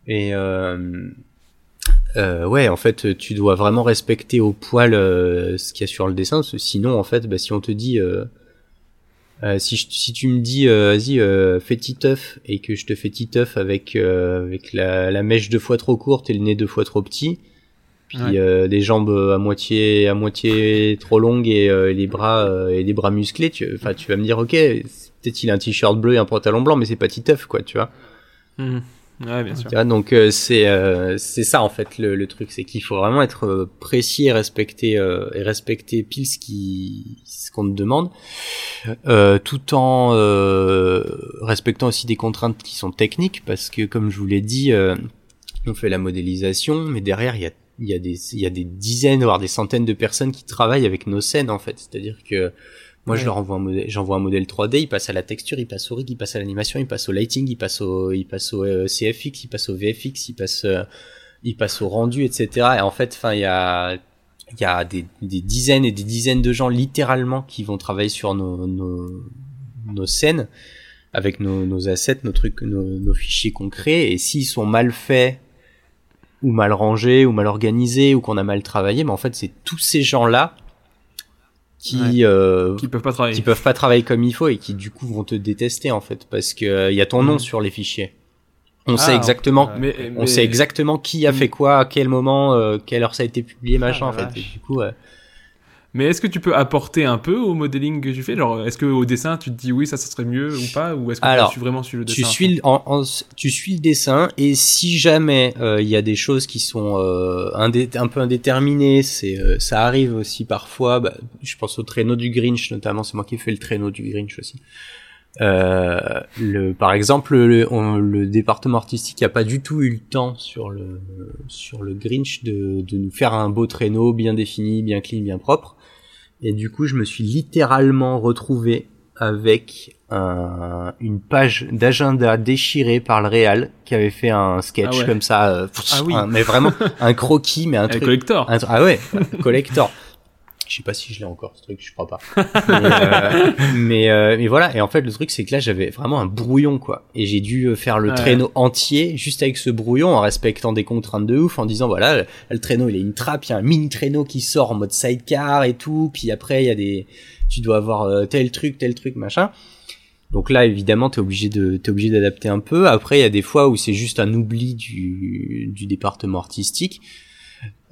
Et euh, euh, ouais, en fait, tu dois vraiment respecter au poil euh, ce qu'il y a sur le dessin, parce que sinon, en fait, bah, si on te dit, euh, euh, si, je- si tu me dis, vas-y, fais titeuf, et que je te fais titeuf avec avec la, la mèche deux fois trop courte et le nez deux fois trop petit, puis Ouais. des jambes à moitié à moitié trop longues et les bras et les bras musclés, tu vas me dire, ok, peut-être il a un t-shirt bleu et un pantalon blanc, mais c'est pas titeuf, quoi, tu vois. Mhm. Ouais, bien sûr. Donc euh, c'est euh, c'est ça en fait le, le truc, c'est qu'il faut vraiment être euh, précis et respecter euh, et respecter pile ce qui ce qu'on te demande, euh, tout en euh, respectant aussi des contraintes qui sont techniques parce que comme je vous l'ai dit, euh, on fait la modélisation, mais derrière il y a il y a des il y a des dizaines voire des centaines de personnes qui travaillent avec nos scènes en fait, c'est-à-dire que moi, je leur envoie un modèle, j'envoie un modèle 3D, il passe à la texture, il passe au rig, il passe à l'animation, il passe au lighting, il passe au, il passe au euh, CFX, il passe au VFX, il passe, euh, il passe au rendu, etc. Et en fait, enfin, il y a, il y a des, des dizaines et des dizaines de gens littéralement qui vont travailler sur nos, nos, nos scènes avec nos, nos assets, nos trucs, nos, nos fichiers concrets. Et s'ils sont mal faits ou mal rangés ou mal organisés ou qu'on a mal travaillé, mais en fait, c'est tous ces gens-là qui, euh, Qui peuvent pas travailler. qui peuvent pas travailler comme il faut et qui du coup vont te détester en fait parce que euh, il y a ton nom Mhm. sur les fichiers. On Ah, sait exactement, Mais, on mais- sait exactement qui a fait quoi, à quel moment, euh, quelle heure ça a été publié, machin Ah, en la fait. Et du coup, euh, Mais est-ce que tu peux apporter un peu au modeling que tu fais? Genre, est-ce que au dessin, tu te dis oui, ça, ça serait mieux ou pas? Ou est-ce que Alors, tu suis vraiment sur le dessin tu suis le, en- en- tu suis le dessin et si jamais euh, il y a des choses qui sont euh, indé- un peu indéterminées, c'est euh, ça arrive aussi parfois. Bah, je pense au traîneau du Grinch notamment, c'est moi qui ai fait le traîneau du Grinch aussi. Euh, le, par exemple, le, on- le département artistique a pas du tout eu le temps sur le sur le Grinch de, de nous faire un beau traîneau bien défini, bien clean, bien propre. Et du coup, je me suis littéralement retrouvé avec un- une page d'agenda déchirée par le Réal qui avait fait un sketch Ah ouais. comme ça, euh, Ah oui. un- mais vraiment un croquis, mais un Un truc collector. un tr- ah ouais, collector. Je sais pas si je l'ai encore ce truc, je crois pas. Mais, euh, mais, euh, mais voilà, et en fait le truc c'est que là j'avais vraiment un brouillon quoi, et j'ai dû euh, faire le Ouais. traîneau entier juste avec ce brouillon en respectant des contraintes de ouf, en disant voilà le, le traîneau il a une trappe, il y a un mini traîneau qui sort en mode sidecar et tout, puis après il y a des, tu dois avoir euh, tel truc, tel truc machin. Donc là, évidemment, t'es obligé de, t'es obligé d'adapter un peu. Après, il y a des fois où c'est juste un oubli du, du département artistique,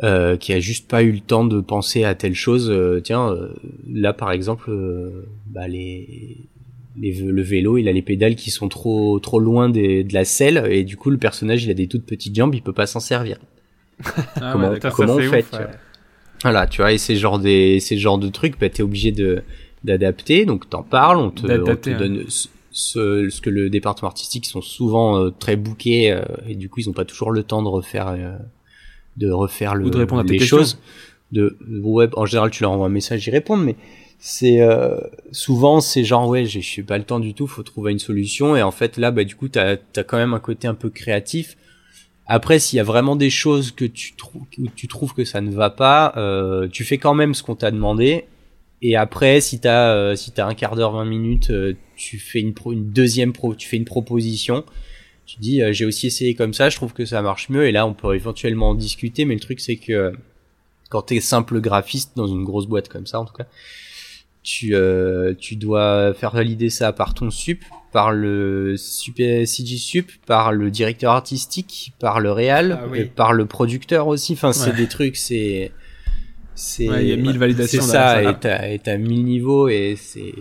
euh, qui a juste pas eu le temps de penser à telle chose. Euh, tiens, euh, là, par exemple, euh, bah, les, les, le vélo, il a les pédales qui sont trop, trop loin des, de la selle, et du coup, le personnage, il a des toutes petites jambes, il peut pas s'en servir. Ah comment ouais, d'accord. comment on fait ouf, tu ouais. vois. Voilà, tu vois, et ces genres des, ces genres de trucs, bah, t'es obligé de d'adapter, donc t'en parles, on te, on te hein. donne ce, ce, que le département artistique sont souvent euh, très bookés euh, et du coup ils ont pas toujours le temps de refaire euh, de refaire le, Ou de répondre à tes les questions. choses. De web, en général, tu leur envoies un message, ils répondent, mais c'est euh, souvent c'est genre ouais, j'ai j'ai pas le temps du tout, faut trouver une solution et en fait là, bah du coup t'as as quand même un côté un peu créatif. Après, s'il y a vraiment des choses que tu trouves, tu trouves que ça ne va pas, euh, tu fais quand même ce qu'on t'a demandé Et après, si t'as euh, si t'as un quart d'heure, 20 minutes, euh, tu fais une pro, une deuxième pro, tu fais une proposition. Tu dis euh, j'ai aussi essayé comme ça, je trouve que ça marche mieux. Et là, on peut éventuellement en discuter. Mais le truc c'est que quand t'es simple graphiste dans une grosse boîte comme ça, en tout cas, tu euh, tu dois faire valider ça par ton sup, par le super CG sup, par le directeur artistique, par le réal, Ah oui. et par le producteur aussi. Enfin, c'est Ouais. des trucs, c'est c'est Ouais, il y a mille validations C'est ça, ça. et t'as et t'as mille niveaux et c'est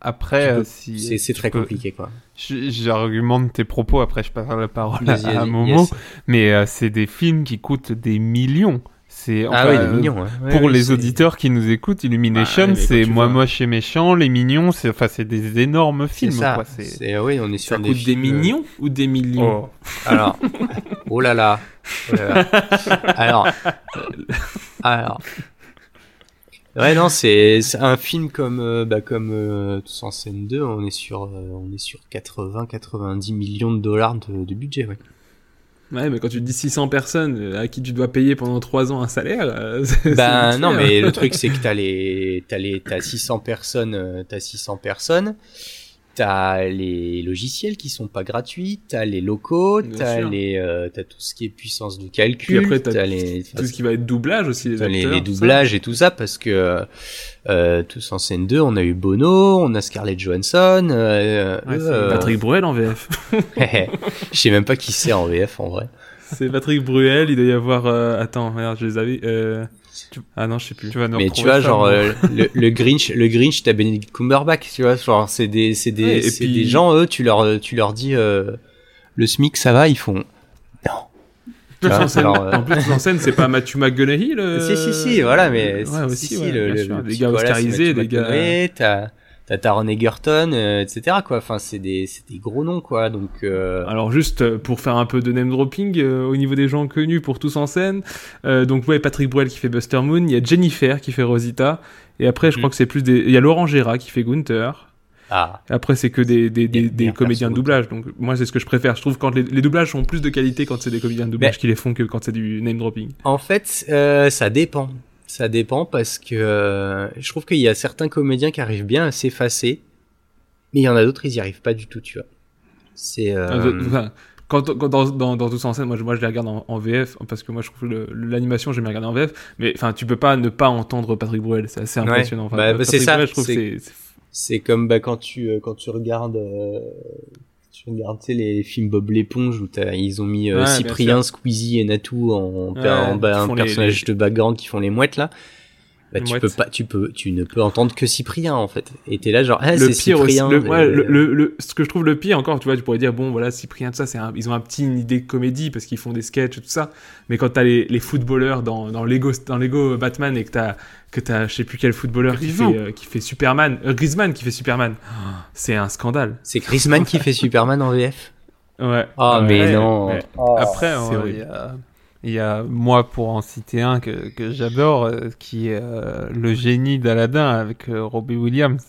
Après, Tu euh, si c'est c'est tu très peux- compliqué quoi. Je- J'argumente tes propos, après je passe la parole à, à Momo, yes. mais euh, c'est des films qui coûtent des millions. C'est Ah enfin, oui, des euh, millions. ouais. Ouais, Pour oui, les auditeurs qui nous écoutent, Illumination, Ouais, quand c'est Moi vois- moche et méchant, Les Mignons, c'est enfin c'est des énormes c'est films. ça. quoi, c'est- C'est oui, on est sur Ça coûte des films, euh, millions ou des millions Oh. Alors, oh là là. Oh là là. Alors, alors. Ouais, non, c'est un film comme euh, bah, comme euh, Tous en scène 2, on est sur euh, on est sur 80-90 millions de dollars de, de budget. Ouais. Ouais, mais quand tu te dis 600 personnes euh, à qui tu dois payer pendant 3 ans un salaire, Ben non, mais le truc c'est que t'as les t'as les t'as 600 personnes, euh, t'as 600 personnes. T'as les logiciels qui sont pas gratuits, t'as les locaux, t'as les euh, t'as tout ce qui est puissance de calcul, Puis après, t'as les tout ce qui va être doublage aussi, les T'as les, ça. doublages et tout ça parce que euh, euh, tous en scène 2 on a eu Bono on a Scarlett Johansson euh, Ouais, Patrick Bruel en VF. je sais même pas qui c'est en VF en vrai c'est Patrick Bruel, il doit y avoir... Attends, regarde, je les avais... Ah non, je sais plus. Tu vas nous mais tu vois ça, genre euh, le, le Grinch le Grinch t'as Benedict Cumberbatch tu vois genre c'est des c'est des Ouais, puis- des gens eux tu leur tu leur dis euh, le SMIC ça va ils font non vois, en scène, alors, euh, En plus, scène, c'est pas Matthew McConaughey le... si si si voilà mais Ouais, si, aussi, si, ouais, le, le- sûr. le gars oscarisés, les gars... T'as Taron Egerton euh, etc quoi enfin c'est des c'est des gros noms quoi donc euh, Alors juste euh, pour faire un peu de name dropping euh, au niveau des gens connus pour tous en scène, donc ouais Patrick Bruel qui fait Buster Moon, il y a Jennifer qui fait Rosita, et après je Mhm. crois que c'est plus des, il y a Laurent Gérard qui fait Gunther. ah après c'est que des des, des, Des des meilleurs comédiens de doublage, donc moi c'est ce que je préfère. Je trouve quand les, les doublages ont plus de qualité quand c'est des comédiens de doublage Mais- qui les font que quand c'est du name dropping. En fait, euh, ça dépend. Ça dépend parce que euh, je trouve qu'il y a certains comédiens qui arrivent bien à s'effacer, mais il y en a d'autres ils y arrivent pas du tout, tu vois. C'est euh, enfin, quand, quand dans, dans, dans en scène, moi je, moi je les regarde en, en VF parce que moi je trouve l'animation j'aime bien regarder en VF, mais enfin tu peux pas ne pas entendre Patrick Bruel, c'est assez Ouais. impressionnant. Enfin, Bah, bah, c'est ça, Bruel, je trouve c'est- comme bah, quand tu euh, quand tu regardes tu regardes tu sais, les films Bob l'éponge où t'as- ils ont mis euh, Ouais, Cyprien, Squeezie et Natou en, Ouais, en, font les- personnage de background qui font les mouettes là. Bah, tu peux pas, tu peux, tu ne peux entendre que Cyprien en fait. Et t'es là genre, ah, le c'est pire aussi, Cyprien. le, ouais, euh, le, le- le- ce que je trouve le pire encore, tu vois, tu pourrais dire bon voilà Cyprien tout ça, c'est un- ils ont un petit une idée de comédie parce qu'ils font des sketchs et tout ça, mais quand t'as les, les footballeurs dans, dans Lego dans Lego Batman et que t'as que t'as je sais plus quel footballeur qui fait euh, qui fait Superman, euh, Griezmann qui fait Superman, c'est un scandale. C'est Griezmann qui fait Superman en VF. Ouais. Ah Ouais, mais ouais, non. ouais. Après, c'est euh, horrible. Il y, a, moi pour en citer un que, que j'adore, euh, qui est euh, le génie d'Aladin avec euh, Robbie Williams,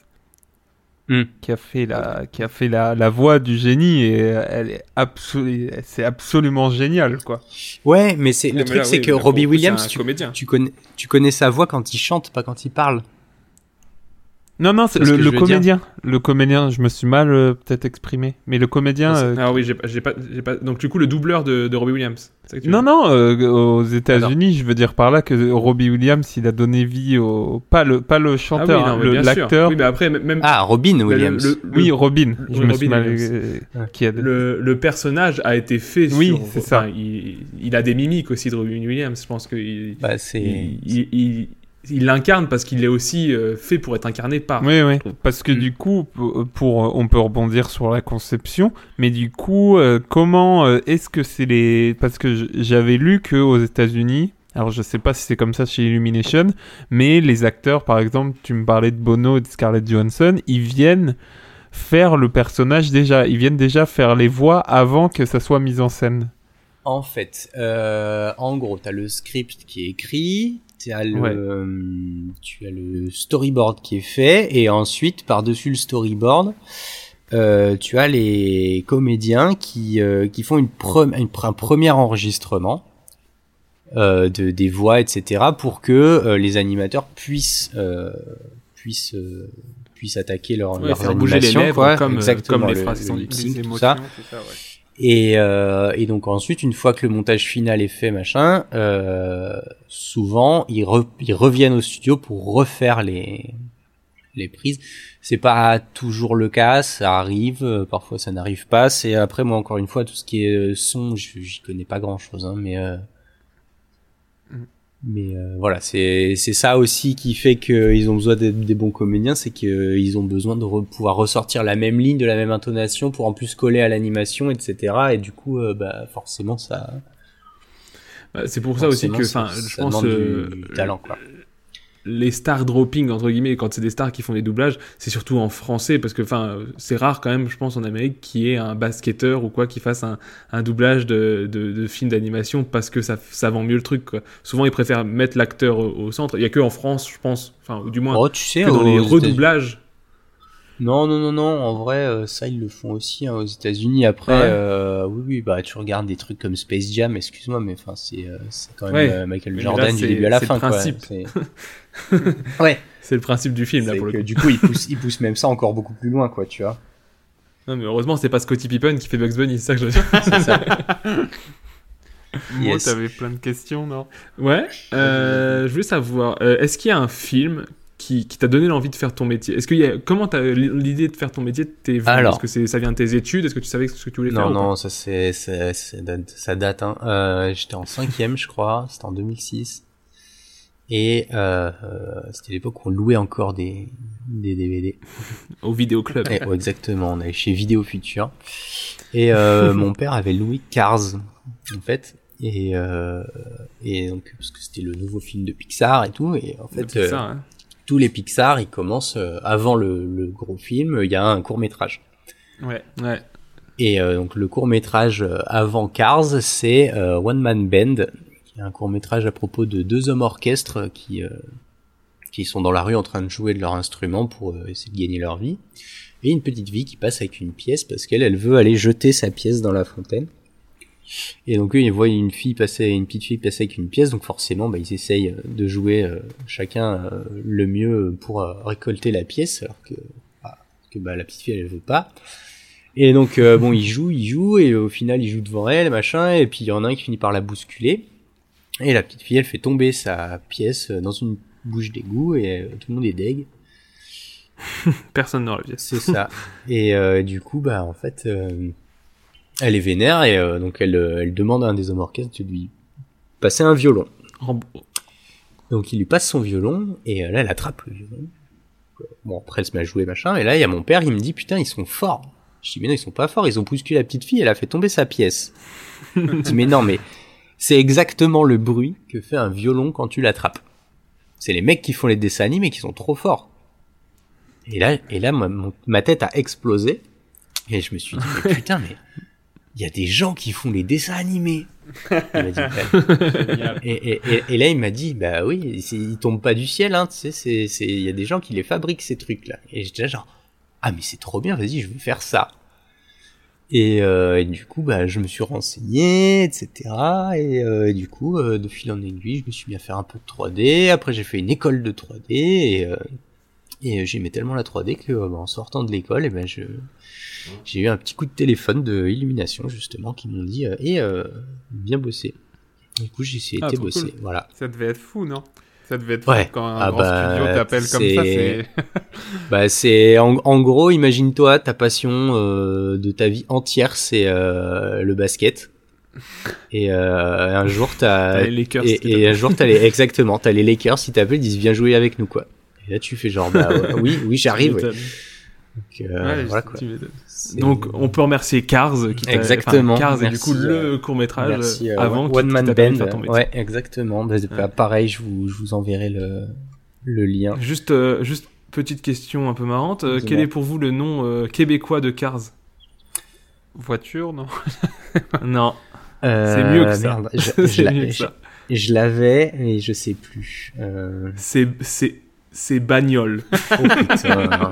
Hmm. qui a fait la, qui a fait la, la voix du génie et euh, elle est absolu, c'est absolument génial quoi. Ouais, mais c'est le mais truc, c'est oui, que Robbie Williams, tu connais, tu connais sa voix quand il chante, pas quand il parle. Non non, c'est C'est ce le, dire. comédien, le comédien, je me suis mal euh, peut-être exprimé, mais le comédien. euh, Ah oui, j'ai pas, j'ai pas, j'ai pas. Donc du coup le doubleur de, de Robbie Williams. que tu Non, non, euh, aux États-Unis, je veux dire par là que Robbie Williams, il a donné vie au. Pas le, pas le Ah oui, chanteur, hein, sûr. l'acteur. Oui, mais après même Ah, Robin le- Williams. le- Oui, Robin. le- je me suis mal. Williams. qui a le, le personnage a été fait Oui, sur- c'est ça. enfin, Il, il a des mimiques aussi de Robin Williams. Je pense que il, Bah, c'est. il, il, l'incarne parce qu'il est aussi euh, fait pour être incarné par. Oui, oui. Parce que Mm. du coup, pour, pour- on peut rebondir sur la conception, mais du coup, euh, comment euh, est-ce que c'est les Parce que j'avais lu que aux États-Unis. Alors je sais pas si c'est comme ça chez Illumination, mais les acteurs, par exemple, tu me parlais de Bono et de Scarlett Johansson, ils viennent faire le personnage déjà, ils viennent déjà faire les voix avant que ça soit mis en scène. En fait, euh, en gros, t'as le script qui est écrit, t'as le, Ouais. euh, tu as le storyboard qui est fait, et ensuite, par-dessus le storyboard, euh, tu as les comédiens qui, euh, qui font une, pre- une pre- un premier enregistrement. euh, de, des voix, etc., pour que euh, les animateurs puissent euh, puissent euh, puissent attaquer leur, Ouais, leurs faire bouger les animations, lèvres quoi. comme, Exactement, comme les le- phrases le dites, lip les sync, tout émotions, ça. tout ça, ouais. Et, euh, et donc ensuite, une fois que le montage final est fait, machin, euh, souvent ils, re- ils reviennent au studio pour refaire les les prises. C'est pas toujours le cas, ça arrive, euh, parfois ça n'arrive pas. C'est après moi encore une fois tout ce qui est euh, son, j'y connais pas grand chose, hein, mais euh, mais euh, voilà, c'est c'est ça aussi qui fait qu'ils ont besoin des, des bons comédiens, c'est qu'ils ont besoin de re- pouvoir ressortir la même ligne, de la même intonation pour en plus coller à l'animation, etc. Et du coup, euh, bah forcément ça. Bah, c'est pour ça aussi que, enfin, je pense euh, du, du talent quoi. Les stars dropping entre guillemets quand c'est des stars qui font des doublages c'est surtout en français parce que enfin c'est rare quand même je pense en Amérique qu'il y ait un basketteur ou quoi qui fasse un, un doublage de, de, de film d'animation parce que ça, ça vend mieux le truc quoi. souvent ils préfèrent mettre l'acteur au, au centre il y a que en France je pense enfin du moins Oh, tu sais, que dans les redoublages Non, non, non, non. En vrai, euh, ça ils le font aussi hein, aux États-Unis. Après, Ouais. euh, oui, oui, bah tu regardes des trucs comme Space Jam. Excuse-moi, mais enfin c'est euh, c'est quand même Ouais. Michael Jordan là, du début à la fin. le principe. ouais. c'est le principe du film là pour le coup du coup, il pousse, il pousse même ça encore beaucoup plus loin, quoi, tu vois. non mais heureusement c'est pas Scottie Pippen qui fait Bugs Bunny c'est ça que je veux dire C'est ça. Moi, Yes. t'avais plein de questions, non? Ouais, euh, je voulais savoir, euh, est-ce qu'il y a un film qui, qui t'a donné l'envie de faire ton métier? Est-ce qu'il y a, comment t'as l'idée de faire ton métier t'es venue Alors. Est-ce que c'est, ça vient de tes études? Est-ce que tu savais ce que tu voulais faire Non, non, ça c'est, ça date. Hein. Euh, J'étais en cinquième, je crois. C'était en 2006. Et euh, c'était l'époque où on louait encore des, des DVD. Au vidéoclub. Et, ouais, exactement, on allait chez Vidéo Future. Et euh, mon père avait loué Cars, en fait. Et, euh, et donc, parce que c'était le nouveau film de Pixar et tout. Et en fait, euh, hein. tous les Pixar, ils commencent euh, avant le, le gros film, il y a un court métrage. Ouais, ouais. Et euh, donc le court métrage avant Cars, c'est One Man Band, qui est un court métrage à propos de deux hommes orchestres qui euh, qui sont dans la rue en train de jouer de leur instrument pour euh, essayer de gagner leur vie, et une petite fille qui passe avec une pièce parce qu'elle elle veut aller jeter sa pièce dans la fontaine. Et donc eux ils voient une fille passer, une petite fille passer avec une pièce, donc forcément bah, ils essayent de jouer euh, chacun euh, le mieux pour récolter la pièce, alors que, bah, que bah, la petite fille elle veut pas. Et donc bon, il joue, il joue, et au final il joue devant elle, machin, et puis il y en a un qui finit par la bousculer. Et la petite fille, elle fait tomber sa pièce dans une bouche d'égout, et euh, tout le monde est deg. Personne n'aurait pièce. C'est ça. et euh, du coup, bah en fait, euh, elle est vénère, et euh, donc elle, euh, elle demande à un des hommes orchestres de lui passer un violon. Donc il lui passe son violon, et euh, là elle attrape le violon. Bon, après elle se met à jouer, machin, et là il y a mon père, il me dit, putain, ils sont forts. Je dis, mais non, ils sont pas forts, ils ont bousculé la petite fille, elle a fait tomber sa pièce. Je dis, mais non, mais c'est exactement le bruit que fait un violon quand tu l'attrapes. C'est les mecs qui font les dessins animés qui sont trop forts. Et là, et là, ma, tête a explosé, et je me suis dit, mais putain, mais il y a des gens qui font les dessins animés. Il m'a dit, Bah, et, et, et, et là, il m'a dit, bah oui, ils tombent pas du ciel, hein, tu sais, c'est, c'est, il y a des gens qui les fabriquent, ces trucs-là. Et j'étais là, genre, ah, mais c'est trop bien, vas-y, je veux faire ça. Et, euh, et du coup, bah, je me suis renseigné, etc. Et, euh, et du coup, euh, de fil en aiguille, je me suis mis à faire un peu de 3D. Après, j'ai fait une école de 3D et, euh, et j'aimais tellement la 3D que, euh, bah, en sortant de l'école, et ben, je, j'ai eu un petit coup de téléphone de Illumination, justement, qui m'ont dit, euh, et, euh, bien bossé. Du coup, j'ai essayé Ah, de trop bosser, cool. voilà. Ça devait être fou, non? Ça devait être Ouais. quand un Ah grand bah, studio t'appelle comme ça. c'est- Bah c'est en, en gros, imagine-toi ta passion euh, de ta vie entière, c'est euh, le basket. Et euh, un jour t'as T'as les Lakers qui et, et un jour t'as les exactement t'as les Lakers qui t'appellent ils disent viens jouer avec nous quoi. Et là tu fais genre bah ouais, oui oui j'arrive. ouais. Donc, euh, Ouais, voilà quoi. Donc on peut remercier Cars qui Exactement. enfin, Cars et du coup le euh, court métrage Merci, euh, avant One, qui- One qui Man Band. Ouais exactement. Bah, pareil je vous je vous enverrai le le lien. Juste, euh, juste petite question un peu marrante. euh, quel est pour vous le nom euh, québécois de Cars? Voiture, non Non, Euh, c'est mieux que ça. merde, je- l'avais, mais je sais plus. Euh... C'est, c'est c'est bagnole. Oh putain.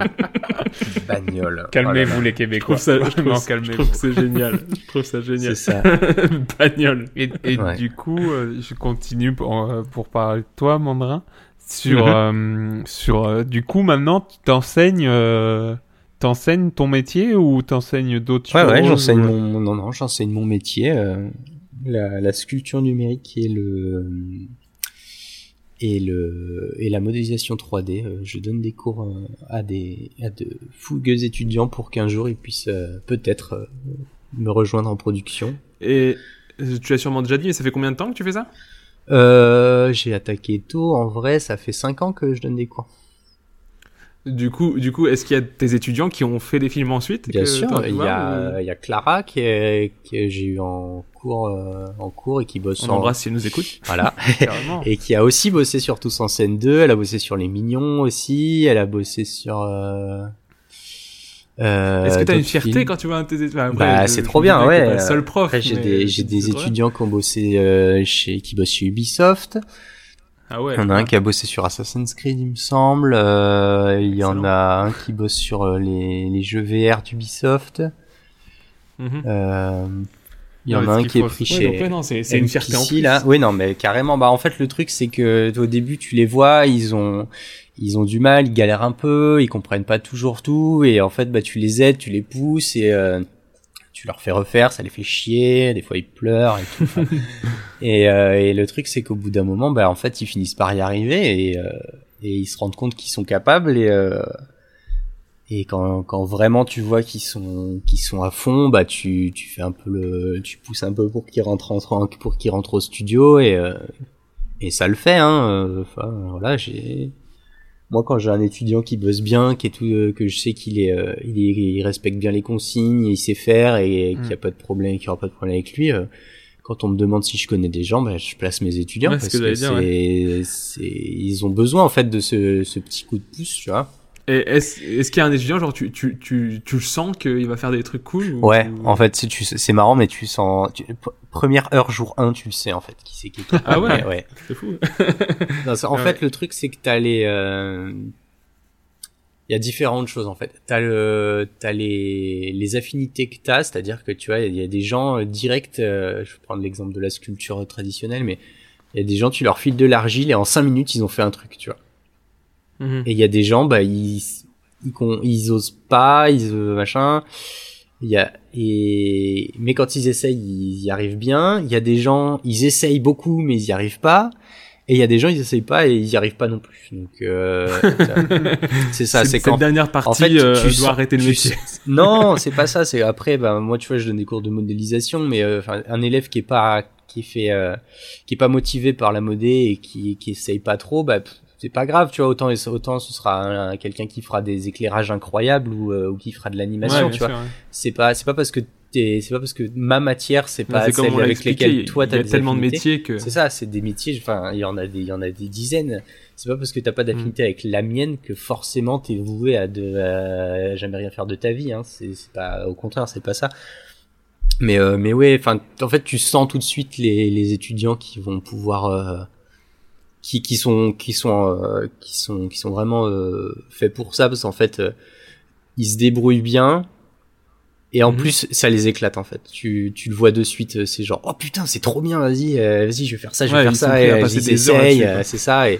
Bagnole. Calmez-vous les Je Québécois. trouve ça, je trouve, Vraiment, je calmez-vous. trouve que c'est génial. Je trouve ça Oh génial. C'est ça. bagnole. Et, et Ouais. du coup, euh, je continue pour, euh, pour parler de toi, Mandrin. Sur, Mhm. euh, sur euh, du coup, maintenant, tu t'enseignes, euh, t'enseignes ton métier ou t'enseignes d'autres Ouais, choses ouais, j'enseigne ou- mon, non, non, j'enseigne mon métier, euh, la, la sculpture numérique et le, et le, et la modélisation 3D. Euh, Je donne des cours euh, à des, à de fougueux étudiants pour qu'un jour ils puissent euh, peut-être me rejoindre en production. Et tu as sûrement déjà dit, mais ça fait combien de temps que tu fais ça? Euh, j'ai attaqué tôt, en vrai, ça fait 5 ans que je donne des cours. Du coup, du coup, est-ce qu'il y a tes étudiants qui ont fait des films ensuite? Bien sûr, il y a, il y a Clara qui est, que j'ai eu en cours, euh, en cours et qui bosse On en, embrasse si elle nous écoute. voilà. Et qui a aussi bossé sur Tous en scène 2, elle a bossé sur Les Mignons aussi, elle a bossé sur... Euh, euh, Est-ce que t'as une fierté films. quand tu vois un tes Après, Bah, c'est trop bien, ouais. seul prof. Après, j'ai des, j'ai des étudiants qui ont bossé euh, chez, qui bossent chez Ubisoft. Ah ouais. Il y en a un qui a bossé sur Assassin's Creed, il me semble. Euh, il y en a un qui bosse sur euh, les, les jeux VR d'Ubisoft. Euh, il y en a un qui est pris Ouais, chez donc, ouais, non, c'est c'est une fierté en plus. là. Oui, non, mais carrément. Bah, en fait, le truc, c'est que au début, tu les vois, ils ont, ils ont du mal, ils galèrent un peu, ils comprennent pas toujours tout, et en fait, bah, tu les aides, tu les pousses, et euh, tu leur fais refaire, ça les fait chier, des fois ils pleurent et tout. Enfin, et, euh, et le truc, c'est qu'au bout d'un moment, bah, en fait, ils finissent par y arriver, et, euh, et ils se rendent compte qu'ils sont capables, et euh, et quand, quand vraiment tu vois qu'ils sont qu'ils sont à fond, bah tu, tu fais un peu le tu pousses un peu pour qu'ils rentrent en, pour qu'ils rentrent au studio et euh, et ça le fait hein. euh, Enfin voilà, j'ai moi quand j'ai un étudiant qui bosse bien, qui est tout euh, que je sais qu'il est, euh, il est il respecte bien les consignes, il sait faire et qu'il n'y a Mm. pas de problème, qu'il aura pas de problème avec lui. euh, quand on me demande si je connais des gens, bah, je place mes étudiants Ouais, parce ce que que, c'est, c'est, ils ont besoin en fait de ce, ce petit coup de pouce, tu vois. Et est-ce est-ce qu'il y a un étudiant, genre, tu, tu, tu, tu le sens qu'il va faire des trucs cool ou- Ouais, ou- en fait, c'est, tu, c'est marrant, mais tu sens, première heure, jour 1, tu le sais, en fait, qui c'est qui est. Ah ouais? Ouais. C'est fou. Non, en Ah fait, le truc, c'est que t'as les, euh, il y a différentes choses, en fait. T'as le, t'as les, les affinités que t'as, c'est-à-dire que tu vois, il y a des gens euh, directs, euh, je vais prendre l'exemple de la sculpture traditionnelle, mais il y a des gens, tu leur files de l'argile et en 5 minutes, ils ont fait un truc, tu vois. Mhm. Et il y a des gens, bah, ils, ils, osent pas, ils euh, machin. Il y a, et, mais quand ils essayent, ils y arrivent bien. Il y a des gens, ils essayent beaucoup, mais ils y arrivent pas. Et il y a des gens, ils essayent pas et ils y arrivent pas non plus. Donc, euh, c'est ça, c'est Cette quand, dernière partie en fait, tu- euh, tu doit sens- arrêter le tu métier. non, c'est pas ça. C'est après, bah, moi, tu vois, je donne des cours de modélisation, mais euh, un élève qui est pas, qui fait, euh, qui est pas motivé par la modé et qui, qui essaye pas trop, bah, c'est pas grave, tu vois. Autant, autant, ce sera un- quelqu'un qui fera des éclairages incroyables ou, euh, ou qui fera de l'animation, Ouais, tu vois. ouais. C'est pas, c'est pas parce que c'est pas parce que ma matière, c'est pas comme celle l'a avec lesquelles toi t'as tellement de métiers que. C'est ça, c'est des métiers. Enfin, il y en a des, il y en a des dizaines. C'est pas parce que t'as pas d'affinité avec la mienne que forcément t'es voué à, de, à jamais rien faire de ta vie. Hein. C'est, c'est pas, au contraire, c'est pas ça. Mais, euh, mais ouais, enfin, en fait, tu sens tout de suite les, les étudiants qui vont pouvoir, euh, qui, qui sont, qui sont, euh, qui sont, qui sont vraiment euh, faits pour ça, parce qu'en fait, euh, ils se débrouillent bien. Et en Mhm. plus, ça les éclate en fait. Tu, tu le vois de suite, euh, c'est genre oh putain, c'est trop bien, vas-y, euh, vas-y, je vais faire ça, je vais Ouais, faire ça, et ils essayent, euh, c'est ça, et,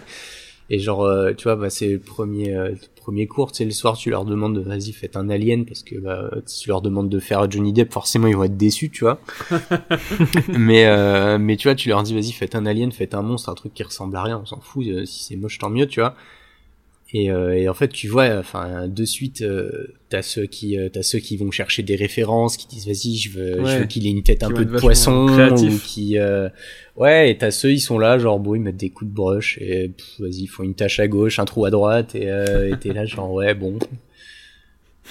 et genre, euh, tu vois, bah, c'est le premier, euh, premier cours, tu sais, le soir, tu leur demandes, vas-y, faites un alien, parce que bah, tu leur demandes de faire Johnny Depp, forcément, ils vont être déçus, tu vois. mais, euh, mais tu vois, tu leur dis, vas-y, faites un alien, faites un monstre, un truc qui ressemble à rien, on s'en fout, euh, si c'est moche, tant mieux, tu vois. Et, euh, et en fait, tu vois, enfin, de suite, euh, t'as ceux qui, euh, t'as ceux qui vont chercher des références, qui disent, vas-y, je veux, je Ouais. veux qu'il ait une tête un peu de poisson, ou qui, euh, ouais, et t'as ceux, ils sont là, genre, bon, ils mettent des coups de brush, et pff, vas-y, ils font une tache à gauche, un trou à droite, et euh, et t'es là, genre, ouais, bon.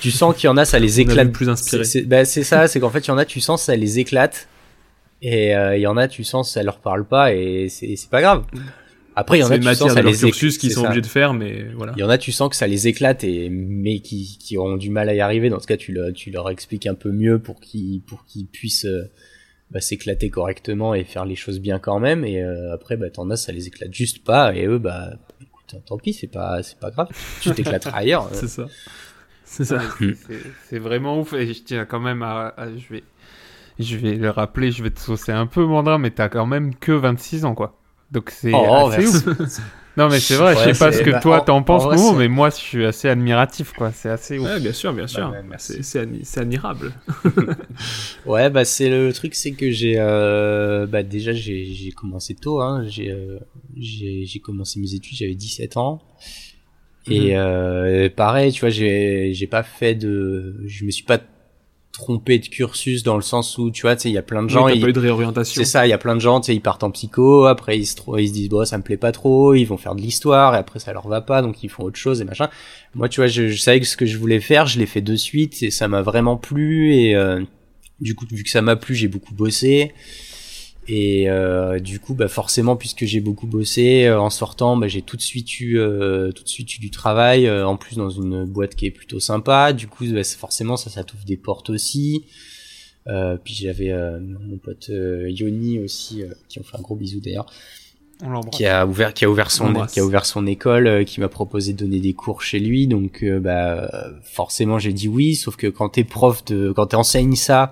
Tu sens qu'il y en a, ça les éclate. le plus inspiré. C'est, bah, c'est ça, c'est qu'en fait, il y en a, tu sens, ça les éclate, et euh, il y en a, tu sens, ça leur parle pas, et c'est pas grave. Après, il y en a, une tu sens, ça les cursus c'est sont ça. obligés de faire, mais voilà. Il y en a, tu sens que ça les éclate et mais qui, qui auront du mal à y arriver. Dans ce cas, tu, le- tu leur expliques un peu mieux pour qu'ils pour qu'ils puissent euh, bah, s'éclater correctement et faire les choses bien quand même. Et euh, après, bah t'en as, ça les éclate juste pas. Et eux, bah écoute, tant- tant pis, c'est pas, c'est pas grave. Tu t'éclateras ailleurs. euh. C'est ça. C'est ça. C'est- C'est vraiment ouf et je tiens quand même à, à- je vais je vais le rappeler, je vais te saucer un peu Mandra mais t'as quand même que 26 ans quoi. Donc c'est Oh, assez merci. ouf. Non mais c'est vrai, je sais pas ce que bah, toi en- t'en penses vrai, mais moi je suis assez admiratif quoi, c'est assez ouf. Ouais, bien sûr, bien sûr. ouais, merci. c'est c'est admi- c'est admirable. Ouais, bah c'est le truc, c'est que j'ai, euh, bah déjà j'ai j'ai commencé tôt, hein. J'ai euh, j'ai j'ai commencé mes études, j'avais 17 ans. Et Mhm. euh, pareil, tu vois, j'ai j'ai pas fait de, je me suis pas trompé de cursus dans le sens où tu vois, tu sais, il y a plein de gens, Oui, pas eu de réorientation. c'est ça, il y a plein de gens, tu sais, ils partent en psycho, après ils se, ils se disent bon ça me plaît pas trop, ils vont faire de l'histoire et après ça leur va pas, donc ils font autre chose et machin. Moi, tu vois, je, je savais que ce que je voulais faire, je l'ai fait de suite et ça m'a vraiment plu et euh, du coup vu que ça m'a plu, j'ai beaucoup bossé et euh, du coup bah forcément puisque j'ai beaucoup bossé euh, en sortant, bah, j'ai tout de suite eu euh, tout de suite eu du travail euh, en plus dans une boîte qui est plutôt sympa. Du coup bah, forcément ça ça t'ouvre des portes aussi. Euh, puis j'avais euh, mon pote euh, Yoni aussi, euh, qui ont fait un gros bisou d'ailleurs, qui a ouvert, qui a ouvert son, qui a ouvert son école, euh, qui m'a proposé de donner des cours chez lui. Donc euh, bah forcément j'ai dit oui, sauf que quand t'es prof de, quand t'enseignes ça,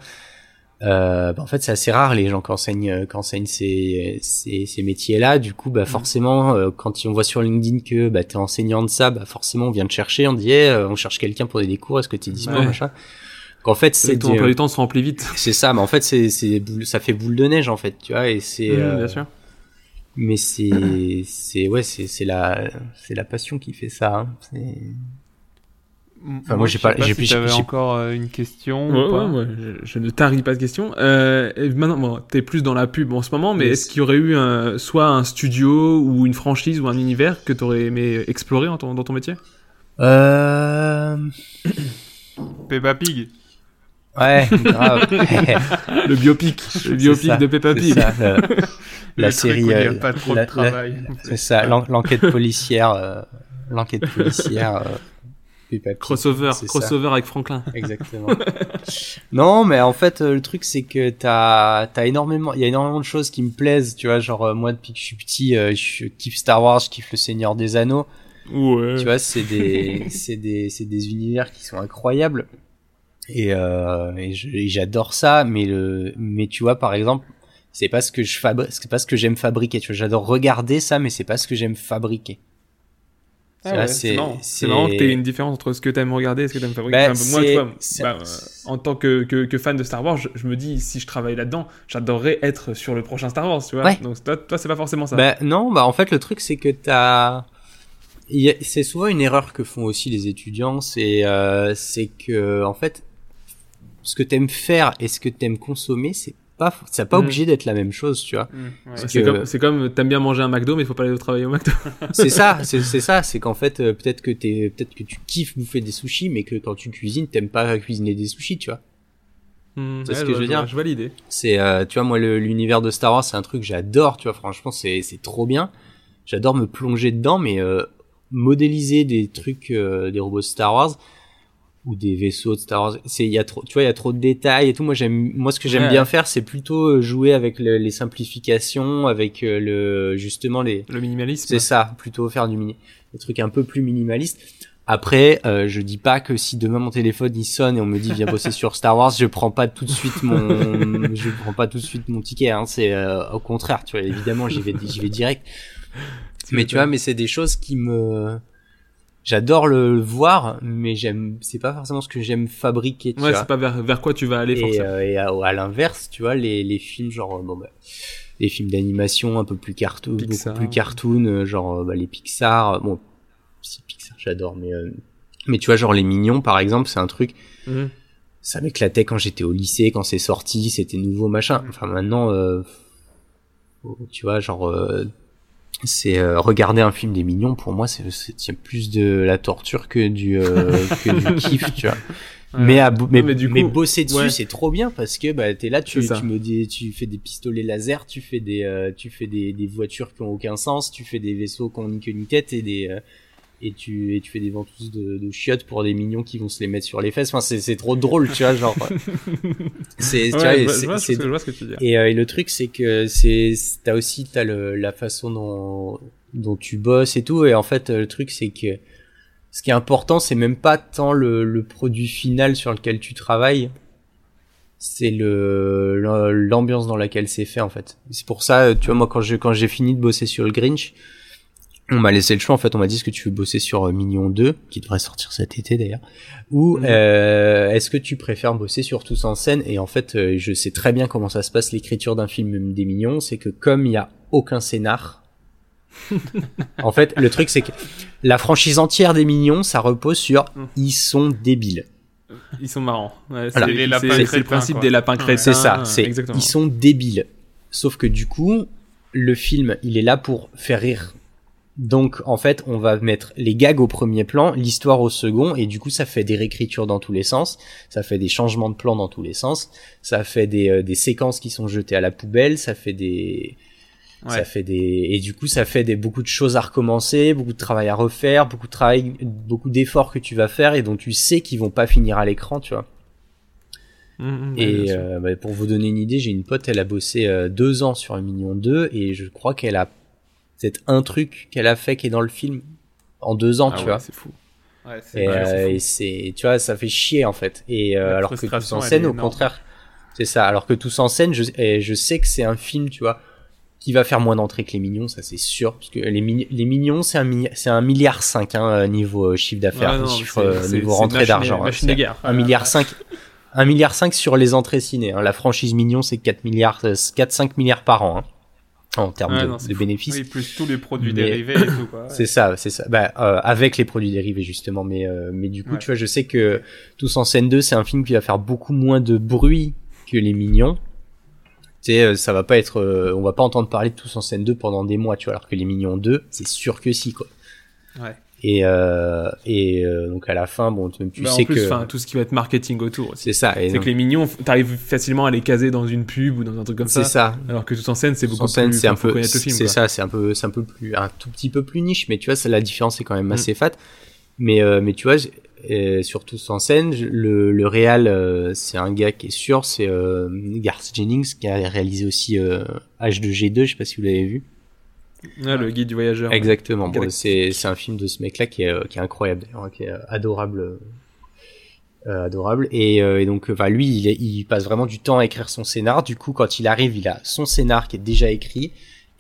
euh, bah, en fait c'est assez rare les gens qui enseignent, euh, qui enseignent ces, ces, ces métiers-là. Du coup bah forcément euh, quand on voit sur LinkedIn que bah t'es enseignant de ça, bah forcément on vient te chercher, on dit Eh, euh, on cherche quelqu'un pour des cours, est-ce que t'es dispo Ouais. machin. Qu'en fait C'est ton emploi du temps se remplit vite. c'est ça, mais en fait, c'est, ça fait boule de neige, en fait, tu vois, et c'est, Mmh, euh, Bien sûr. mais c'est, c'est, ouais, c'est, c'est la, c'est la passion qui fait ça, hein. C'est- Enfin, moi, j'ai pas- j'ai- si j'ai- encore euh, une question Ouais, ou pas. ouais, ouais, je, je ne tarie pas de questions. Euh, maintenant, bon, t'es plus dans la pub en ce moment, mais Yes. est-ce qu'il y aurait eu un, soit un studio ou une franchise ou un univers que t'aurais aimé explorer en ton- dans ton métier? Euh, Peppa Pig. ouais, grave. Le biopic, le biopic ça, de Peppa Pig. ça, euh, la Le série, euh, pas trop la- de travail. c'est ça, l'en- l'enquête policière, euh, l'enquête policière, Crossover, ça. crossover avec Franklin. Exactement. non, mais en fait, euh, le truc c'est que t'as t'as énormément, il y a énormément de choses qui me plaisent, tu vois, genre euh, moi depuis que je suis petit, euh, je kiffe Star Wars, je kiffe le Seigneur des Anneaux, Ouais. tu vois, c'est des c'est des c'est des univers qui sont incroyables euh, et j'adore ça, mais le mais tu vois par exemple, c'est pas ce que je fabrique, c'est pas ce que j'aime fabriquer, tu vois, j'adore regarder ça, mais c'est pas ce que j'aime fabriquer. Ah Tu ouais, c'est marrant. Que t'aies une différence entre ce que t'aimes regarder et ce que t'aimes fabriquer. Bah, Enfin, moi, tu vois, bah, euh, en tant que, que, que fan de Star Wars, je, je me dis, si je travaille là-dedans, j'adorerais être sur le prochain Star Wars, tu vois. Ouais. Donc, toi, toi c'est pas forcément ça. Bah non, bah en fait le truc c'est que t'as, il y a- c'est souvent une erreur que font aussi les étudiants, c'est euh, c'est que en fait ce que t'aimes faire et ce que t'aimes consommer, c'est pas, ça pas Mm. obligé d'être la même chose, tu vois. Mm, ouais. C'est que- comme, c'est comme t'aimes bien manger un McDo, mais il faut pas aller au travail au McDo. c'est ça, c'est c'est ça, c'est qu'en fait euh, peut-être que t'es, peut-être que tu kiffes bouffer des sushis, mais que quand tu cuisines t'aimes pas cuisiner des sushis, tu vois. Hmm, C'est ce que je veux dire. Je valide. C'est, euh, tu vois, moi, l'univers de Star Wars, c'est un truc que j'adore, tu vois, franchement, c'est, c'est trop bien. J'adore me plonger dedans, mais euh, modéliser des trucs, euh, des robots de Star Wars ou des vaisseaux de Star Wars, c'est, il y a trop, tu vois, il y a trop de détails et tout. Moi, j'aime, moi, ce que j'aime Ouais. bien faire, c'est plutôt euh, jouer avec le- les simplifications, avec euh, le, justement les, Le minimalisme. c'est ça, plutôt faire du mini, des trucs un peu plus minimalistes. Après, euh, je dis pas que si demain mon téléphone il sonne et on me dit viens bosser sur Star Wars, je prends pas tout de suite mon, je prends pas tout de suite mon ticket. Hein, c'est euh, au contraire, tu vois. Évidemment, j'y vais, j'y vais direct. mais tu vois, mais c'est des choses qui me, j'adore le voir, mais j'aime, c'est pas forcément ce que j'aime fabriquer. Tu Ouais, c'est pas vers, vers quoi tu vas aller Et, forcément. euh, et à, à l'inverse, tu vois, les, les films genre euh, bon bah les films d'animation un peu plus cartoon, Pixar. beaucoup plus cartoon, euh, genre euh, bah, les Pixar. Bon, si Pixar j'adore, mais euh, mais tu vois genre les Mignons par exemple, c'est un truc Mhm. ça m'éclatait quand j'étais au lycée, quand c'est sorti, c'était nouveau machin. Enfin maintenant, euh, tu vois genre euh, c'est euh, regarder un film des Mignons pour moi c'est c'est c'est plus de la torture que du euh, que du kiff, tu vois. Ouais. Mais, à, bo- mais, mais du mais coup, bosser dessus, ouais. c'est trop bien parce que bah t'es là, tu me dis, tu fais des pistolets laser, tu fais des, euh, tu fais des, des voitures qui ont aucun sens, tu fais des vaisseaux qui ont ni queue ni tête et des, euh, et tu, et tu fais des ventouses de, de chiottes pour des mignons qui vont se les mettre sur les fesses. Enfin, c'est, c'est trop drôle, tu vois, genre. c'est, tu Ouais, vois, et je vois- c'est- et, euh, et le truc, c'est que c'est, t'as aussi, t'as le, la façon dont dont tu bosses et tout. Et en fait, le truc, c'est que ce qui est important, c'est même pas tant le, le produit final sur lequel tu travailles, c'est le le- l'ambiance dans laquelle c'est fait en fait. C'est pour ça, tu vois, moi quand je quand j'ai fini de bosser sur le Grinch, on m'a laissé le choix en fait. On m'a dit est-ce que tu veux bosser sur euh, Mignon 2, qui devrait sortir cet été d'ailleurs, ou Mhm. euh, est-ce que tu préfères bosser sur Tous en scène? Et en fait, euh, je sais très bien comment ça se passe l'écriture d'un film des Mignons, c'est que comme il y a aucun scénar. en fait, le truc c'est que la franchise entière des Mignons, ça repose sur Mhm. ils sont débiles. Ils sont marrants. Ouais, c'est c'est- c'est le principe quoi. des lapins crétins. C'est ça, c'est exactement. ils sont débiles. Sauf que du coup, le film, il est là pour faire rire. Donc en fait, on va mettre les gags au premier plan, l'histoire au second, et du coup, ça fait des réécritures dans tous les sens, ça fait des changements de plan dans tous les sens, ça fait des, euh, des séquences qui sont jetées à la poubelle, ça fait des Ouais. ça fait des et du coup ça fait des beaucoup de choses à recommencer, beaucoup de travail à refaire, beaucoup de travail, beaucoup d'efforts que tu vas faire et dont tu sais qu'ils vont pas finir à l'écran, tu vois. Mhm, ouais, Et euh, bah, pour vous donner une idée, j'ai une pote, elle a bossé euh, deux ans sur un million 2 et je crois qu'elle a peut-être un truc qu'elle a fait qui est dans le film en deux ans, Ah tu ouais, vois. c'est fou. Ouais, c'est Et, ouais, euh, c'est et c'est, tu vois, ça fait chier en fait. Et euh, alors que tous en scène, au énorme. contraire, c'est ça. Alors que tous en scène, je, et je sais que c'est un film, tu vois, qui va faire moins d'entrées que les Mignons, ça c'est sûr, parce que les, Mi- les Mignons, c'est un, mi- c'est un milliard cinq hein, euh, niveau chiffre d'affaires, Ouais, non, chiffre, c'est- c'est- niveau rentrée d'argent. hein. Machine de C'est guerre. un milliard cinq. Un milliard cinq sur les entrées ciné. hein. La franchise Mignon, c'est 4 milliards, 4-5 milliards par an, hein, en termes Ouais, de, non, bénéfices. Oui, plus tous les produits Mais- dérivés et tout, quoi. C'est ça, c'est ça. Bah, euh, avec les produits dérivés justement, mais euh, mais du coup, Ouais. tu vois, je sais que Tous en scène 2, c'est un film qui va faire beaucoup moins de bruit que Les Mignons. Tu sais, euh, ça va pas être, euh, on va pas entendre parler de Tous en scène 2 pendant des mois, tu vois, alors que Les Mignons 2, c'est sûr que si, quoi. Ouais. Et euh, et euh, donc à la fin, bon, tu, tu Bah, sais en plus, que enfin, tout ce qui va être marketing autour c'est ça. C'est que les mignons, t'arrives facilement à les caser dans une pub ou dans un truc comme c'est ça. ça. Alors que tout en scène, c'est beaucoup Sans scène, plus. c'est un peu, c'est ça, c'est un peu, c'est un peu plus, un tout petit peu plus niche, mais tu vois, la différence est quand même Mm. assez fat. Mais, euh, mais tu vois, euh, surtout sans scène, le, le réal, euh, c'est un gars qui est sûr, c'est euh, Garth Jennings qui a réalisé aussi euh, H2G2, je sais pas si vous l'avez vu. Le guide du voyageur. Exactement. Bon, c'est un film de ce mec-là qui est euh, qui est incroyable, d'ailleurs, qui est euh, adorable. euh, euh, adorable et, euh, et donc enfin lui il, passe vraiment du temps à écrire son scénar du coup quand il arrive il a son scénar qui est déjà écrit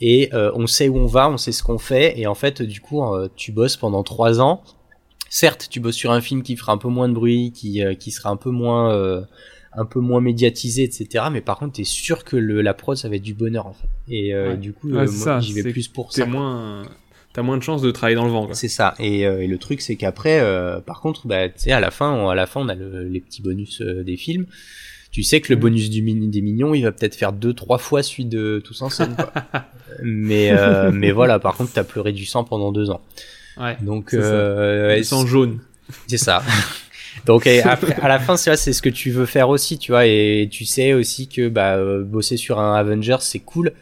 et euh, on sait où on va on sait ce qu'on fait et en fait du coup euh, tu bosses pendant trois ans certes tu bosses sur un film qui fera un peu moins de bruit qui euh, qui sera un peu moins euh, un peu moins médiatisé etc mais par contre t'es sûr que le la prod ça va être du bonheur en fait et euh, Ouais. du coup Ouais, euh, moi, j'y vais plus pour ça moins. T'as moins de chances de travailler dans le vent, c'est ça. Et, euh, et le truc, c'est qu'après, euh, par contre, bah, tu sais, à la fin, on, à la fin, on a le- les petits bonus euh, des films. Tu sais que le Mhm. bonus du mini des mignons, il va peut-être faire deux, trois fois celui de tous en scène. Quoi. mais, euh, mais voilà. Par contre, t'as pleuré du sang pendant deux ans. Ouais. Donc, euh, sang jaune. c'est ça. Donc et après, à la fin, c'est c'est ce que tu veux faire aussi, tu vois, et tu sais aussi que bah euh, bosser sur un Avengers c'est cool.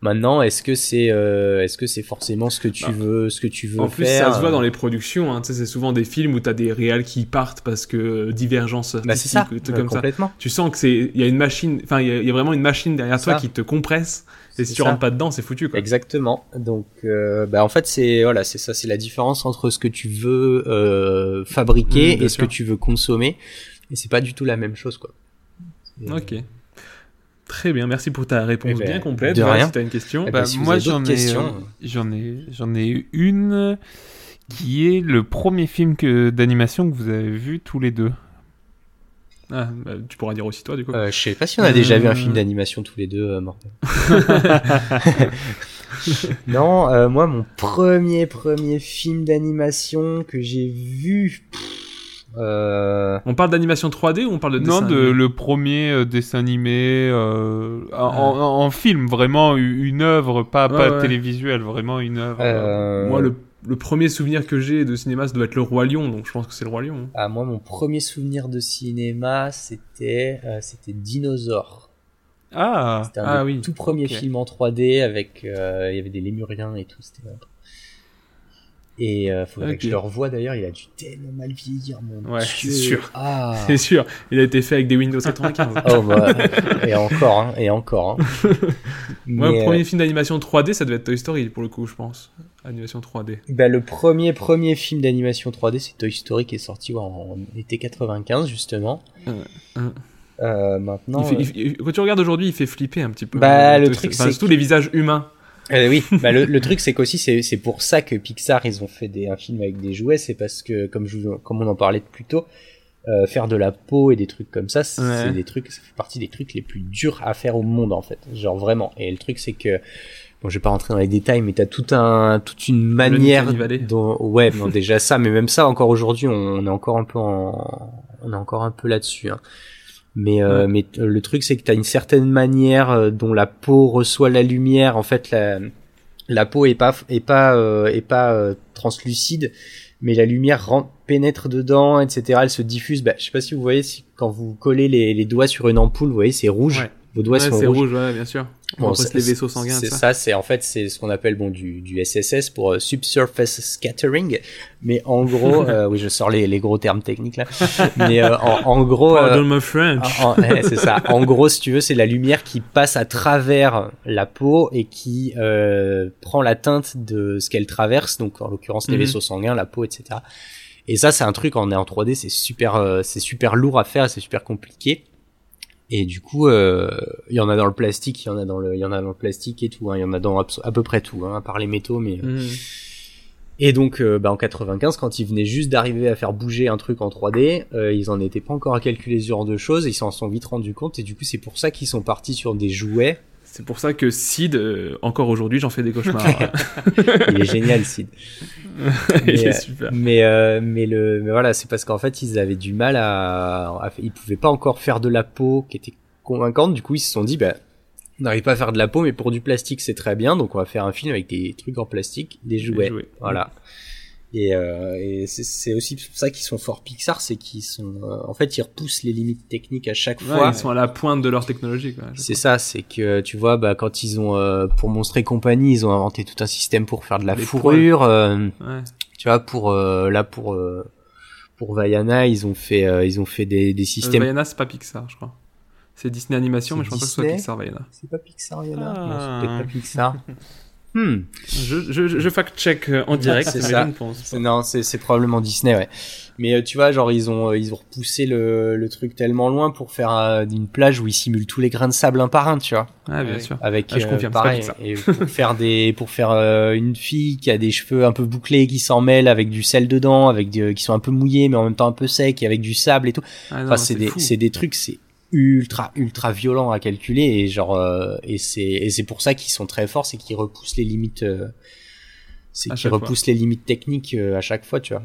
Maintenant, est-ce que c'est euh, est-ce que c'est forcément ce que tu Bah, veux ce que tu veux En plus, faire ça se voit dans les productions. Hein. C'est souvent des films où t'as des réals qui partent parce que euh, divergence Bah c'est ça, euh, complètement. Tu sens que c'est, il y a une machine, enfin, il y, a- il y a vraiment une machine derrière toi Ça. qui te compresse. Et si C'est tu ça. rentres pas dedans, c'est foutu, quoi. Exactement. Donc, euh, bah en fait, c'est voilà, c'est ça, c'est la différence entre ce que tu veux euh, fabriquer Mmh, bien et ce sûr. que tu veux consommer. Et c'est pas du tout la même chose, quoi. Ok. Très bien, merci pour ta réponse Eh ben, bien complète. de rien. Si t'as une question. Eh ben, Bah, si moi j'en ai, euh, j'en ai, j'en ai une qui est le premier film que d'animation que vous avez vu tous les deux. Ah, bah, tu pourras dire aussi toi, du coup. Euh, je sais pas si on a déjà vu un Euh. film d'animation tous les deux, euh, Morgan. non, euh, moi, mon premier premier film d'animation que j'ai vu. Euh, On parle d'animation 3D ou on parle de non, dessin de animé le premier euh, dessin animé euh, en, en- en film, vraiment une œuvre, pas Ouais, pas ouais. télévisuelle, vraiment une œuvre. euh, Moi, le, le premier souvenir que j'ai de cinéma, ça doit être Le Roi Lion, donc je pense que c'est Le Roi Lion. hein. ah, moi, mon premier souvenir de cinéma, c'était euh, c'était Dinosaure. Ah, C'était un Ah des oui, tout premier film en 3D avec euh, il y avait des lémuriens et tout. C'était Et euh, faudrait que je le revoie d'ailleurs, il a dû tellement mal vieillir, mon Ouais, Dieu. c'est sûr. Ah. C'est sûr, il a été fait avec des Windows 95. Oh bah, et encore, hein, et encore. Hein. Moi, Mais, le premier euh, film d'animation 3D, ça devait être Toy Story pour le coup, je pense. Animation 3D. bah, le premier premier film d'animation 3D, c'est Toy Story qui est sorti ouais, en été 95 justement. Ouais. Euh, maintenant, Il fait- euh, il fait- il- quand tu regardes aujourd'hui, il fait flipper un petit peu. Bah, le truc, c'est surtout que- les visages humains. Euh, oui, bah, le, le truc c'est qu'aussi c'est c'est pour ça que Pixar ils ont fait des, un film avec des jouets, c'est parce que comme je comme on en parlait plus tôt, euh, faire de la peau et des trucs comme ça, c'est Ouais. des trucs, ça fait partie des trucs les plus durs à faire au monde en fait, genre vraiment. Et le truc c'est que bon, je vais pas rentrer dans les détails, mais t'as tout un toute une manière dont ouais, non déjà ça, mais même ça encore aujourd'hui on est encore un peu en, on est encore un peu là-dessus. Hein. Mais, euh, mais le truc, c'est que tu as une certaine manière euh, dont la peau reçoit la lumière. En fait, la, la peau est pas, est pas, euh, est pas euh, translucide, mais la lumière rentre, pénètre dedans, etc. Elle se diffuse. Bah, je sais pas si vous voyez, si, quand vous collez les, les doigts sur une ampoule, vous voyez, c'est rouge. Ouais. Vos doigts Ouais, sont rouges. rouge, ouais, bien sûr. Bon, ça- c'est les vaisseaux sanguins, C'est ça. ça, c'est en fait c'est ce qu'on appelle bon du, du SSS pour euh, subsurface scattering, mais en gros, euh, oui je sors les, les gros termes techniques là, mais euh, en, en gros, euh, Pardon my French. en- en- ouais, c'est ça. En gros, si tu veux, c'est la lumière qui passe à travers la peau et qui euh, prend la teinte de ce qu'elle traverse, donc en l'occurrence les Mhm. vaisseaux sanguins, la peau, etc. Et ça, c'est un truc en, en 3D, c'est super, euh, c'est super lourd à faire, c'est super compliqué. Et du coup, euh, il y en a dans le plastique, il y en a dans le, il y en a dans le plastique et tout, hein, il y en a dans à peu près tout, hein, à part les métaux, mais. Mhm. Et donc, euh, bah, en 95, quand ils venaient juste d'arriver à faire bouger un truc en 3D, euh, ils en étaient pas encore à calculer ce genre de choses, ils s'en sont vite rendus compte, et du coup, c'est pour ça qu'ils sont partis sur des jouets. C'est pour ça que Sid, euh, encore aujourd'hui, j'en fais des cauchemars. Il est génial, Sid. Il Mais, est euh, super. Mais, euh, mais le, mais voilà, c'est parce qu'en fait, ils avaient du mal à, à- ils pouvaient pas encore faire de la peau qui était convaincante. Du coup, ils se sont dit, bah, on n'arrive pas à faire de la peau, mais pour du plastique, c'est très bien. Donc, on va faire un film avec des trucs en plastique, des jouets. jouets. Voilà. Et, euh, et c'est- aussi pour ça qu'ils sont forts Pixar, c'est qu'ils sont, euh, en fait, ils repoussent les limites techniques à chaque Ouais, fois. ils sont à la pointe de leur technologie. C'est ça, c'est que tu vois, bah, quand ils ont euh, pour Monstre et compagnie, ils ont inventé tout un système pour faire de la Les fourrure. euh, Ouais. tu vois, pour euh, là pour euh, pour Vaiana, ils ont fait euh, ils ont fait des, des Euh, systèmes. Vaiana, c'est pas Pixar, je crois. C'est Disney Animation, mais je pense pas que ce soit Pixar, Vaiana. C'est pas Pixar, Vaiana. Ah. Non, c'est peut-être pas Pixar. hmm. Je, je, je fact-check euh, en direct, C'est ça. je. Non, c'est c'est probablement Disney, ouais. Mais euh, tu vois, genre ils ont euh, ils ont repoussé le, le truc tellement loin pour faire euh, une plage où ils simulent tous les grains de sable un par un, tu vois. Ah, bien sûr. Avec Ah, je euh, confirme, pas pareil et pour faire des pour faire euh, une fille qui a des cheveux un peu bouclés qui s'en mêlent avec du sel dedans, avec des, qui sont un peu mouillés mais en même temps un peu secs et avec du sable et tout. Ah, non, Enfin, c'est des c'est des trucs c'est ultra ultra violent à calculer et genre euh, et c'est et c'est pour ça qu'ils sont très forts, c'est qu'ils repoussent les limites euh, c'est qu'ils fois. repoussent les limites techniques euh, à chaque fois, tu vois.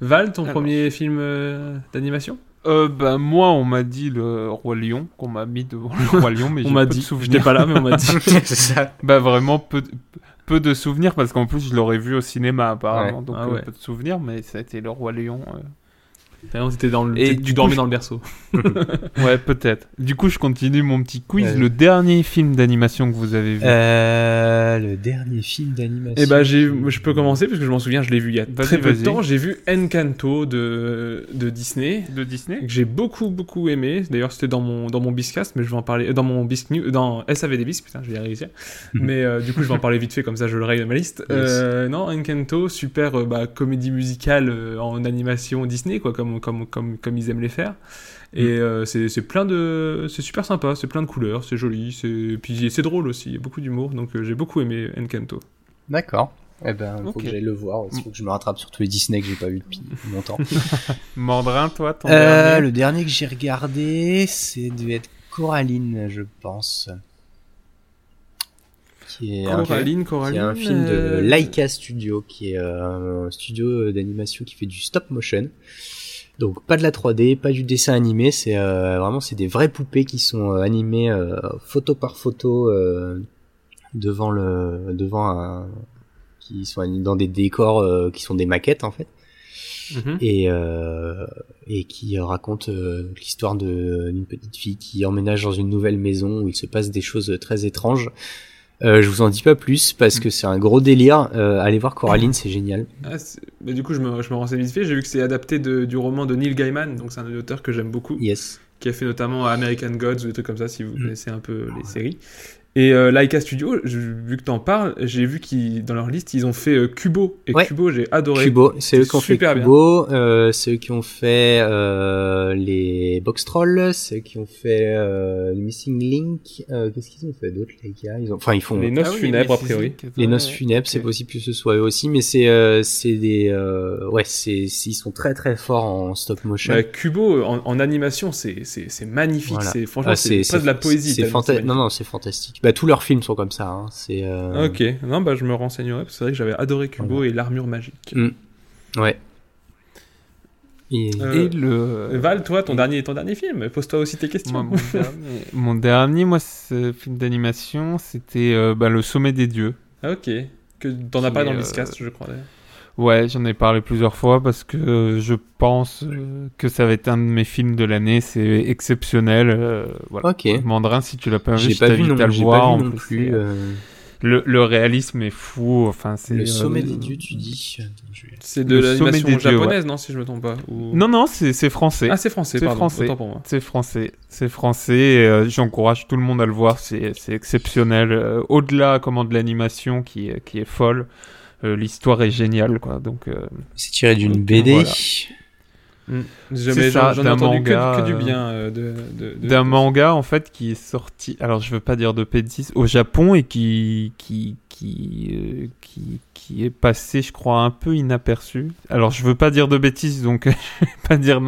Val, ton Alors. premier film euh, d'animation? Euh, bah, moi, on m'a dit le Roi Lion, qu'on m'a mis devant le Roi Lion, mais On m'a dit. J'étais pas là, mais on m'a dit. c'est ça. Bah, vraiment peu de, peu de souvenirs, parce qu'en plus, je l'aurais vu au cinéma, apparemment. Ouais. Donc, Ah euh, ouais. peu de souvenirs, mais ça a été le Roi Lion. T'étais dans le. Et tu dormais dans le berceau. Ouais, peut-être. Du coup, je continue mon petit quiz. Ouais. Le dernier film d'animation que vous avez vu. Euh, le dernier film d'animation. Et bah, j'ai, je peux commencer parce que je m'en souviens, je l'ai vu il y a Vas-y, très peu de temps. J'ai vu Encanto de, de Disney. De Disney que j'ai beaucoup beaucoup aimé. D'ailleurs, c'était dans mon dans mon Biscast, mais je vais en parler dans mon Bisc dans SAV des putain, je vais y réussir. mais euh, du coup, je vais en parler vite fait comme ça, je le raye de ma liste. Euh, non, Encanto, super bah, comédie musicale en animation Disney, quoi, comme comme comme comme ils aiment les faire. Et euh, c'est c'est plein de c'est super sympa, c'est plein de couleurs, c'est joli, c'est puis c'est drôle aussi, il y a beaucoup d'humour, donc euh, j'ai beaucoup aimé Encanto. D'accord. Eh ben, faut Ok. que j'aille le voir. Il faut que je me rattrape sur tous les Disney que j'ai pas vu depuis longtemps. Mandrin, toi, ton Euh, dernier le dernier que j'ai regardé, c'est devait être Coraline, je pense. Qui est un, Coraline, qui est Coraline. un film de euh, Laika Studio, qui est euh, un studio d'animation qui fait du stop motion. Donc pas de la 3D, pas du dessin animé, c'est euh, vraiment c'est des vraies poupées qui sont euh, animées euh, photo par photo euh, devant le devant un qui sont dans des décors euh, qui sont des maquettes en fait mhm. et euh, et qui raconte euh, l'histoire d'une petite fille qui emménage dans une nouvelle maison où il se passe des choses très étranges. Euh, je vous en dis pas plus parce que c'est un gros délire. Euh, allez voir Coraline, c'est génial. Ah, mais du coup, je me, je me renseigne vite fait. J'ai vu que c'est adapté de- du roman de Neil Gaiman, donc c'est un auteur que j'aime beaucoup, Yes. qui a fait notamment American Gods ou des trucs comme ça, si vous Mm. connaissez un peu les séries. Et euh, Laika Studio, je- vu que t'en parles, j'ai vu qu'ils dans leur liste, ils ont fait euh, Kubo. Et Ouais. Kubo, j'ai adoré. Kubo, c'est eux qui ont fait super bien. Kubo, euh, c'est eux qui ont fait euh, les Box Trolls, c'est eux qui ont fait euh, Missing Link. Euh, Qu'est-ce qu'ils ont fait d'autre gars Ils ont, enfin ils font Les noces Ah oui, funèbres, a priori. les ouais. noces funèbres, c'est possible que ce soit eux aussi, mais c'est euh, c'est des euh, ouais c'est c'est- ils sont très très forts en stop motion. Bah, Kubo, en, en animation, c'est c'est- c'est magnifique. Voilà. C'est Franchement, Ah, c'est presque de la poésie. C'est non non c'est fantastique. Bah tous leurs films sont comme ça. Hein. C'est euh. Ok, non, bah je me renseignerai, parce que c'est vrai que j'avais adoré Kubo et l'armure magique. Mm. ouais. Et... Euh, Et le. Val, toi, ton dernier, ton dernier film, pose-toi aussi tes questions. Moi, mon, dernier, mon dernier, moi, ce film d'animation, c'était euh, bah, Le Sommet des Dieux. Ah, ok. Que t'en as pas dans le euh, je crois. d'ailleurs. Ouais, j'en ai parlé plusieurs fois parce que euh, je pense euh, que ça va être un de mes films de l'année. C'est exceptionnel. euh, voilà. Ok. Mandrin, si tu l'as pas vu, J'ai je pas vu t'invite non, à le voir. en plus, plus. c'est- euh, Le, le réalisme est fou. Enfin, c'est Le euh, sommet des dieux, tu dis. Vais- C'est de Le sommet l'animation japonaise, non, si je me trompe pas ou- Non, non, c'est français. Ah, c'est français, C'est français. Autant pour moi. C'est français, c'est français. euh, J'encourage tout le monde à le voir. C'est exceptionnel. Euh, Au-delà, comment de l'animation qui est qui est folle, euh, l'histoire est géniale, quoi. Donc euh, C'est tiré d'une BD. Voilà. Jamais j'en ai d'un entendu que, manga, que du euh, bien euh, de, d'un manga en fait qui est sorti. Alors je veux pas dire de bêtises au Japon et qui qui qui euh, qui qui est passé, je crois, un peu inaperçu. Alors je veux pas dire de bêtises, donc je vais pas dire,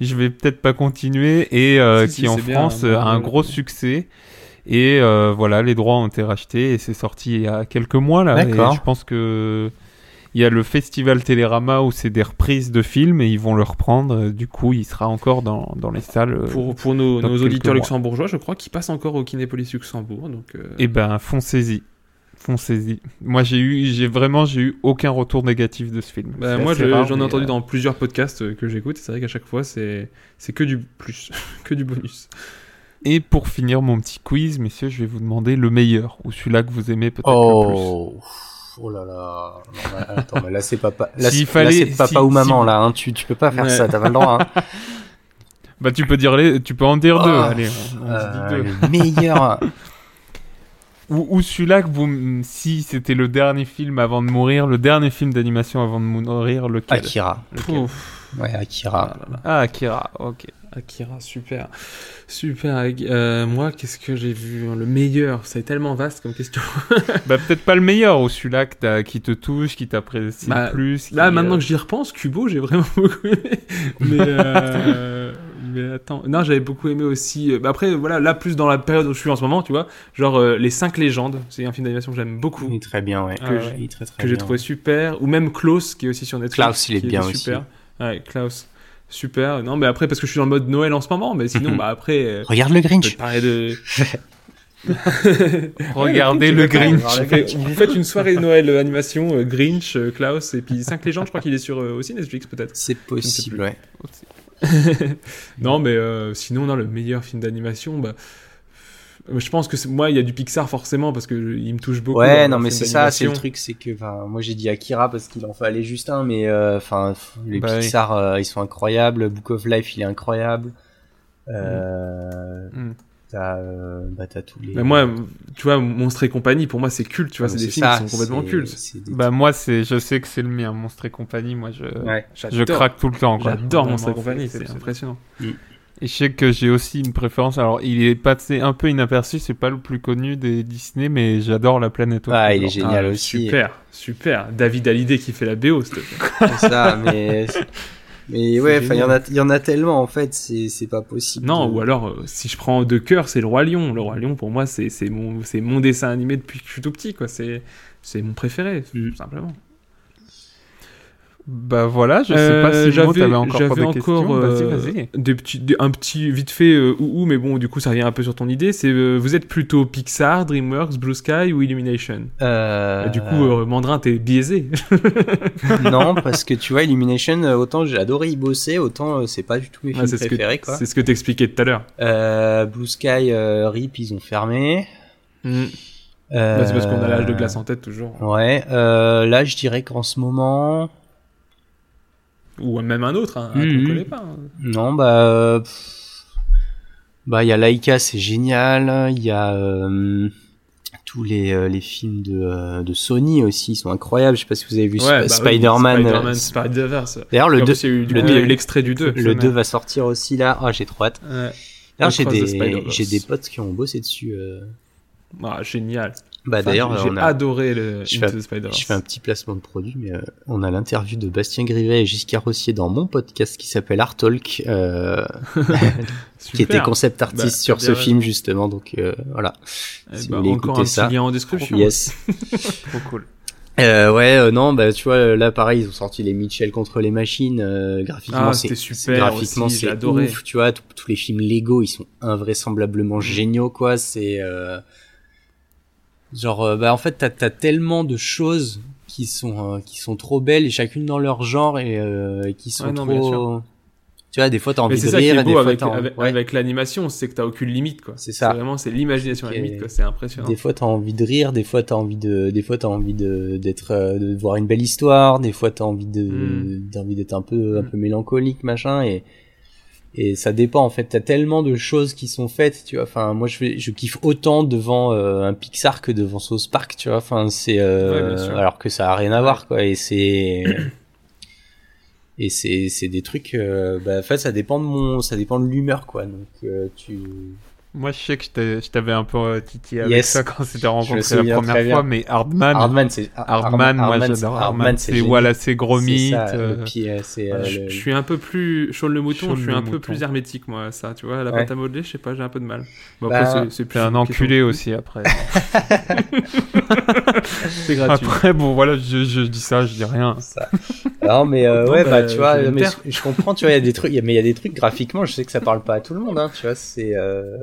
je vais peut-être pas continuer et euh, Si, si, qui en bien, France a un gros succès. Et euh, voilà, les droits ont été rachetés et c'est sorti il y a quelques mois là. Et D'accord. je pense que il y a le festival Télérama où c'est des reprises de films et ils vont le reprendre. Du coup, il sera encore dans, dans les salles. euh, Pour, pour nos, auditeurs mois. luxembourgeois, je crois qu'ils passent encore au Kinépolis Luxembourg. Donc, euh, Eh ben, foncez-y. Foncez-y. Moi, j'ai eu, j'ai vraiment, j'ai eu aucun retour négatif de ce film. bah, moi, assez je- rare, j'en ai entendu euh, dans plusieurs podcasts que j'écoute. et C'est vrai qu'à chaque fois, c'est c'est que du plus, que du bonus. Et pour finir mon petit quiz, messieurs, je vais vous demander le meilleur ou celui-là que vous aimez peut-être le Oh. Oh là là. Non, attends, mais là c'est papa. Là, fallait- là, c'est papa si- ou maman si- là. Hein. Tu tu peux pas faire Ouais. ça. T'as pas le droit. Hein. plus. Bah, tu peux dire les, tu peux en dire Oh. deux. Allez, on, on se dit Euh, deux. le meilleur. Ou, ou celui-là que vous, si c'était le dernier film avant de mourir, le dernier film d'animation avant de mourir, lequel? Akira. Lequel? Ouf. Ouais, Akira. Ah, Akira. Ok. Akira, super. Super. Euh, moi, qu'est-ce que j'ai vu hein, Le meilleur, c'est tellement vaste comme question. bah peut-être pas le meilleur ou celui-là que t'as- qui te touche, qui t'apprécie Bah, le plus. Là, maintenant euh, que j'y repense, Kubo, j'ai vraiment beaucoup aimé. Mais, euh, mais attends, non, j'avais beaucoup aimé aussi. bah après, voilà, là, plus dans la période où je suis en ce moment, tu vois, genre euh, Les 5 légendes, c'est un film d'animation que j'aime beaucoup, Il est très bien, ouais. Ah Que ouais. j'ai- il est très très que j'ai bien. trouvé super. Ou même Klaus, qui est aussi sur Netflix. Klaus, il est bien super. Ouais, Klaus, super. Non, mais après, parce que je suis dans le mode Noël en ce moment, mais sinon, bah après. euh, Regarde le Grinch. de. Regardez le Grinch. On fait- vous faites une soirée de Noël euh, animation, euh, Grinch, euh, Klaus, et puis 5 légendes, je crois qu'il est sur euh, aussi Netflix peut-être. C'est possible, ouais. non, mais euh, sinon, non, le meilleur film d'animation, bah. Je pense que c'est- moi, il y a du Pixar forcément parce que je- il me touche beaucoup. Ouais, non, mais c'est ça, c'est le truc, c'est que, enfin, moi j'ai dit Akira parce qu'il en fallait juste un, mais euh, enfin, les Bah oui. Pixar, euh, ils sont incroyables. Book of Life, il est incroyable. Euh, Mm. T'as, euh, bah t'as tous les. Mais moi, tu vois, Monstre et compagnie, pour moi, c'est culte, tu vois, Non, c'est des films ça, qui sont complètement cultes. Bah moi c'est, je sais que c'est le mien, Monstre et compagnie. Moi je, Ouais. je craque tout le temps. J'adore Monstre et compagnie, c'est impressionnant. Et je sais que j'ai aussi une préférence. Alors il est passé un peu inaperçu, c'est pas le plus connu des Disney, mais j'adore La Planète. aux Ah, il est génial Ah, aussi. Super, super. David Hallyday qui fait la BO, s'il te plaît. C'est ça, mais. Mais ouais, enfin, il y en a, il y en a tellement en fait, c'est, c'est pas possible. Non, de- ou alors, euh, si je prends de cœur, c'est Le Roi Lion. Le Roi Lion, pour moi, c'est c'est mon, c'est mon dessin animé depuis que je suis tout petit, quoi. C'est c'est mon préféré, Mm. tout simplement. Bah voilà, je sais Euh, pas si j'avais encore pas j'avais encore euh, vas-y. des petits, des- un petit vite fait euh, ou ou, mais bon, du coup, ça revient un peu sur ton idée. C'est euh, vous êtes plutôt Pixar, DreamWorks, Blue Sky ou Illumination? Euh, Et Du coup, euh, Mandrin, t'es biaisé. non, parce que tu vois, Illumination, euh, autant j'ai adoré y bosser, autant euh, c'est pas du tout mes films c'est ce que préférés, quoi. c'est ce que t'expliquais tout à l'heure. Euh, Blue Sky, euh, RIP, ils ont fermé. Mm. Bah, c'est parce qu'on a l'âge de Euh, glace en tête toujours. Ouais, euh, là je dirais qu'en ce moment, Ou même un autre, hein, un Mhm. qu'on connaît pas. hein. non bah, euh, bah il y a Laika, c'est génial. Il y a euh, tous les euh, les films de euh, de Sony aussi, ils sont incroyables. Je sais pas si vous avez vu Ouais, Sp- bah Spider-Man. Spider-Man, euh, Spider-Verse. D'ailleurs le Et en 2 plus, il y a eu, du le coup, il y a eu deux- l'extrait du 2. le 2 va sortir aussi là. Oh, j'ai trop hâte. Ouais. D'ailleurs, j'ai des j'ai des potes qui ont bossé dessus. euh. Ah, génial. Bah Enfin, d'ailleurs, j'ai a- adoré le Je Into fais- the Spider-Verse. Je fais un petit placement de produit, mais euh, on a l'interview de Bastien Grivet et Giscard Rossier dans mon podcast qui s'appelle Art Talk, euh, qui était concept artiste Bah, sur ce film justement. Donc euh, voilà. Eh si bah, vous voulez écouter un petit ça. lien en description. Yes. Trop cool. Euh, ouais, euh, non, bah tu vois, là pareil, ils ont sorti les Mitchell contre les machines. euh, graphiquement, Ah, c'est super Graphiquement, c'est adoré. ouf. Tu vois, tous- les films Lego, ils sont Mm. invraisemblablement géniaux, quoi. C'est euh, genre, euh, bah en fait, t'as as tellement de choses qui sont euh, qui sont trop belles et chacune dans leur genre et, euh, qui sont Ouais, non, bien trop. Tu vois, des fois t'as envie de ça qui rire est et des beau fois avec, t'as envie- avec, ouais. avec l'animation, c'est que t'as aucune limite, quoi. C'est ça. Vraiment, c'est l'imagination à la limite, quoi. C'est impressionnant. Des fois t'as envie de rire, des fois t'as envie de, des fois t'as envie de d'être, euh, de voir une belle histoire, des fois t'as envie de, Mm. envie d'être un peu, un Mm. peu mélancolique machin et et ça dépend en fait. T'as tellement de choses qui sont faites, tu vois. Enfin moi je fais- je kiffe autant devant euh, un Pixar que devant South Park, tu vois. Enfin c'est euh, Ouais, alors que ça a rien à voir quoi et c'est et c'est c'est des trucs euh, bah en fait ça dépend de mon ça dépend de l'humeur quoi donc euh, tu Moi, je sais que je t'avais un peu euh, titillé avec Yes. ça quand c'était rencontré la première fois, mais Hardman, Hardman c'est Hardman, moi j'adore Hardman, c'est voilà, c'est gros euh, euh, je, suis un peu plus chaud le mouton, je suis un peu plus hermétique moi à ça, tu vois, la Ouais. pâte à modeler, je sais pas, j'ai un peu de mal. Bon, Bah, après, c'est- plus un enculé aussi après. C'est gratuit. Après, bon, voilà, je, je dis ça, je dis rien. ça. Non mais euh, ouais bah, bah tu vois mais je, je comprends tu vois il y a des trucs mais il y a des trucs graphiquement je sais que ça parle pas à tout le monde hein tu vois c'est euh...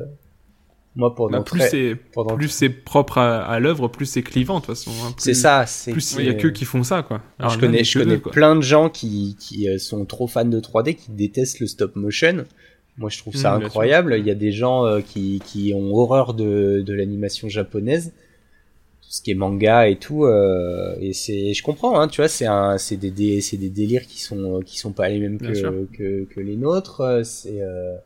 moi pendant Bah, plus très- c'est pendant plus c'est propre à, à l'œuvre, plus c'est clivant de toute façon. hein. C'est ça c'est Plus il y a que qui font ça quoi. je connais je connais plein de gens qui qui euh, sont trop fans de 3D qui détestent le stop motion moi je trouve ça Mmh, incroyable il y a des gens euh, qui qui ont horreur de de l'animation japonaise ce qui est manga et tout euh, et c'est je comprends hein tu vois c'est un c'est des, des c'est des délires qui sont euh, qui sont pas les mêmes que, que que les nôtres euh, c'est euh,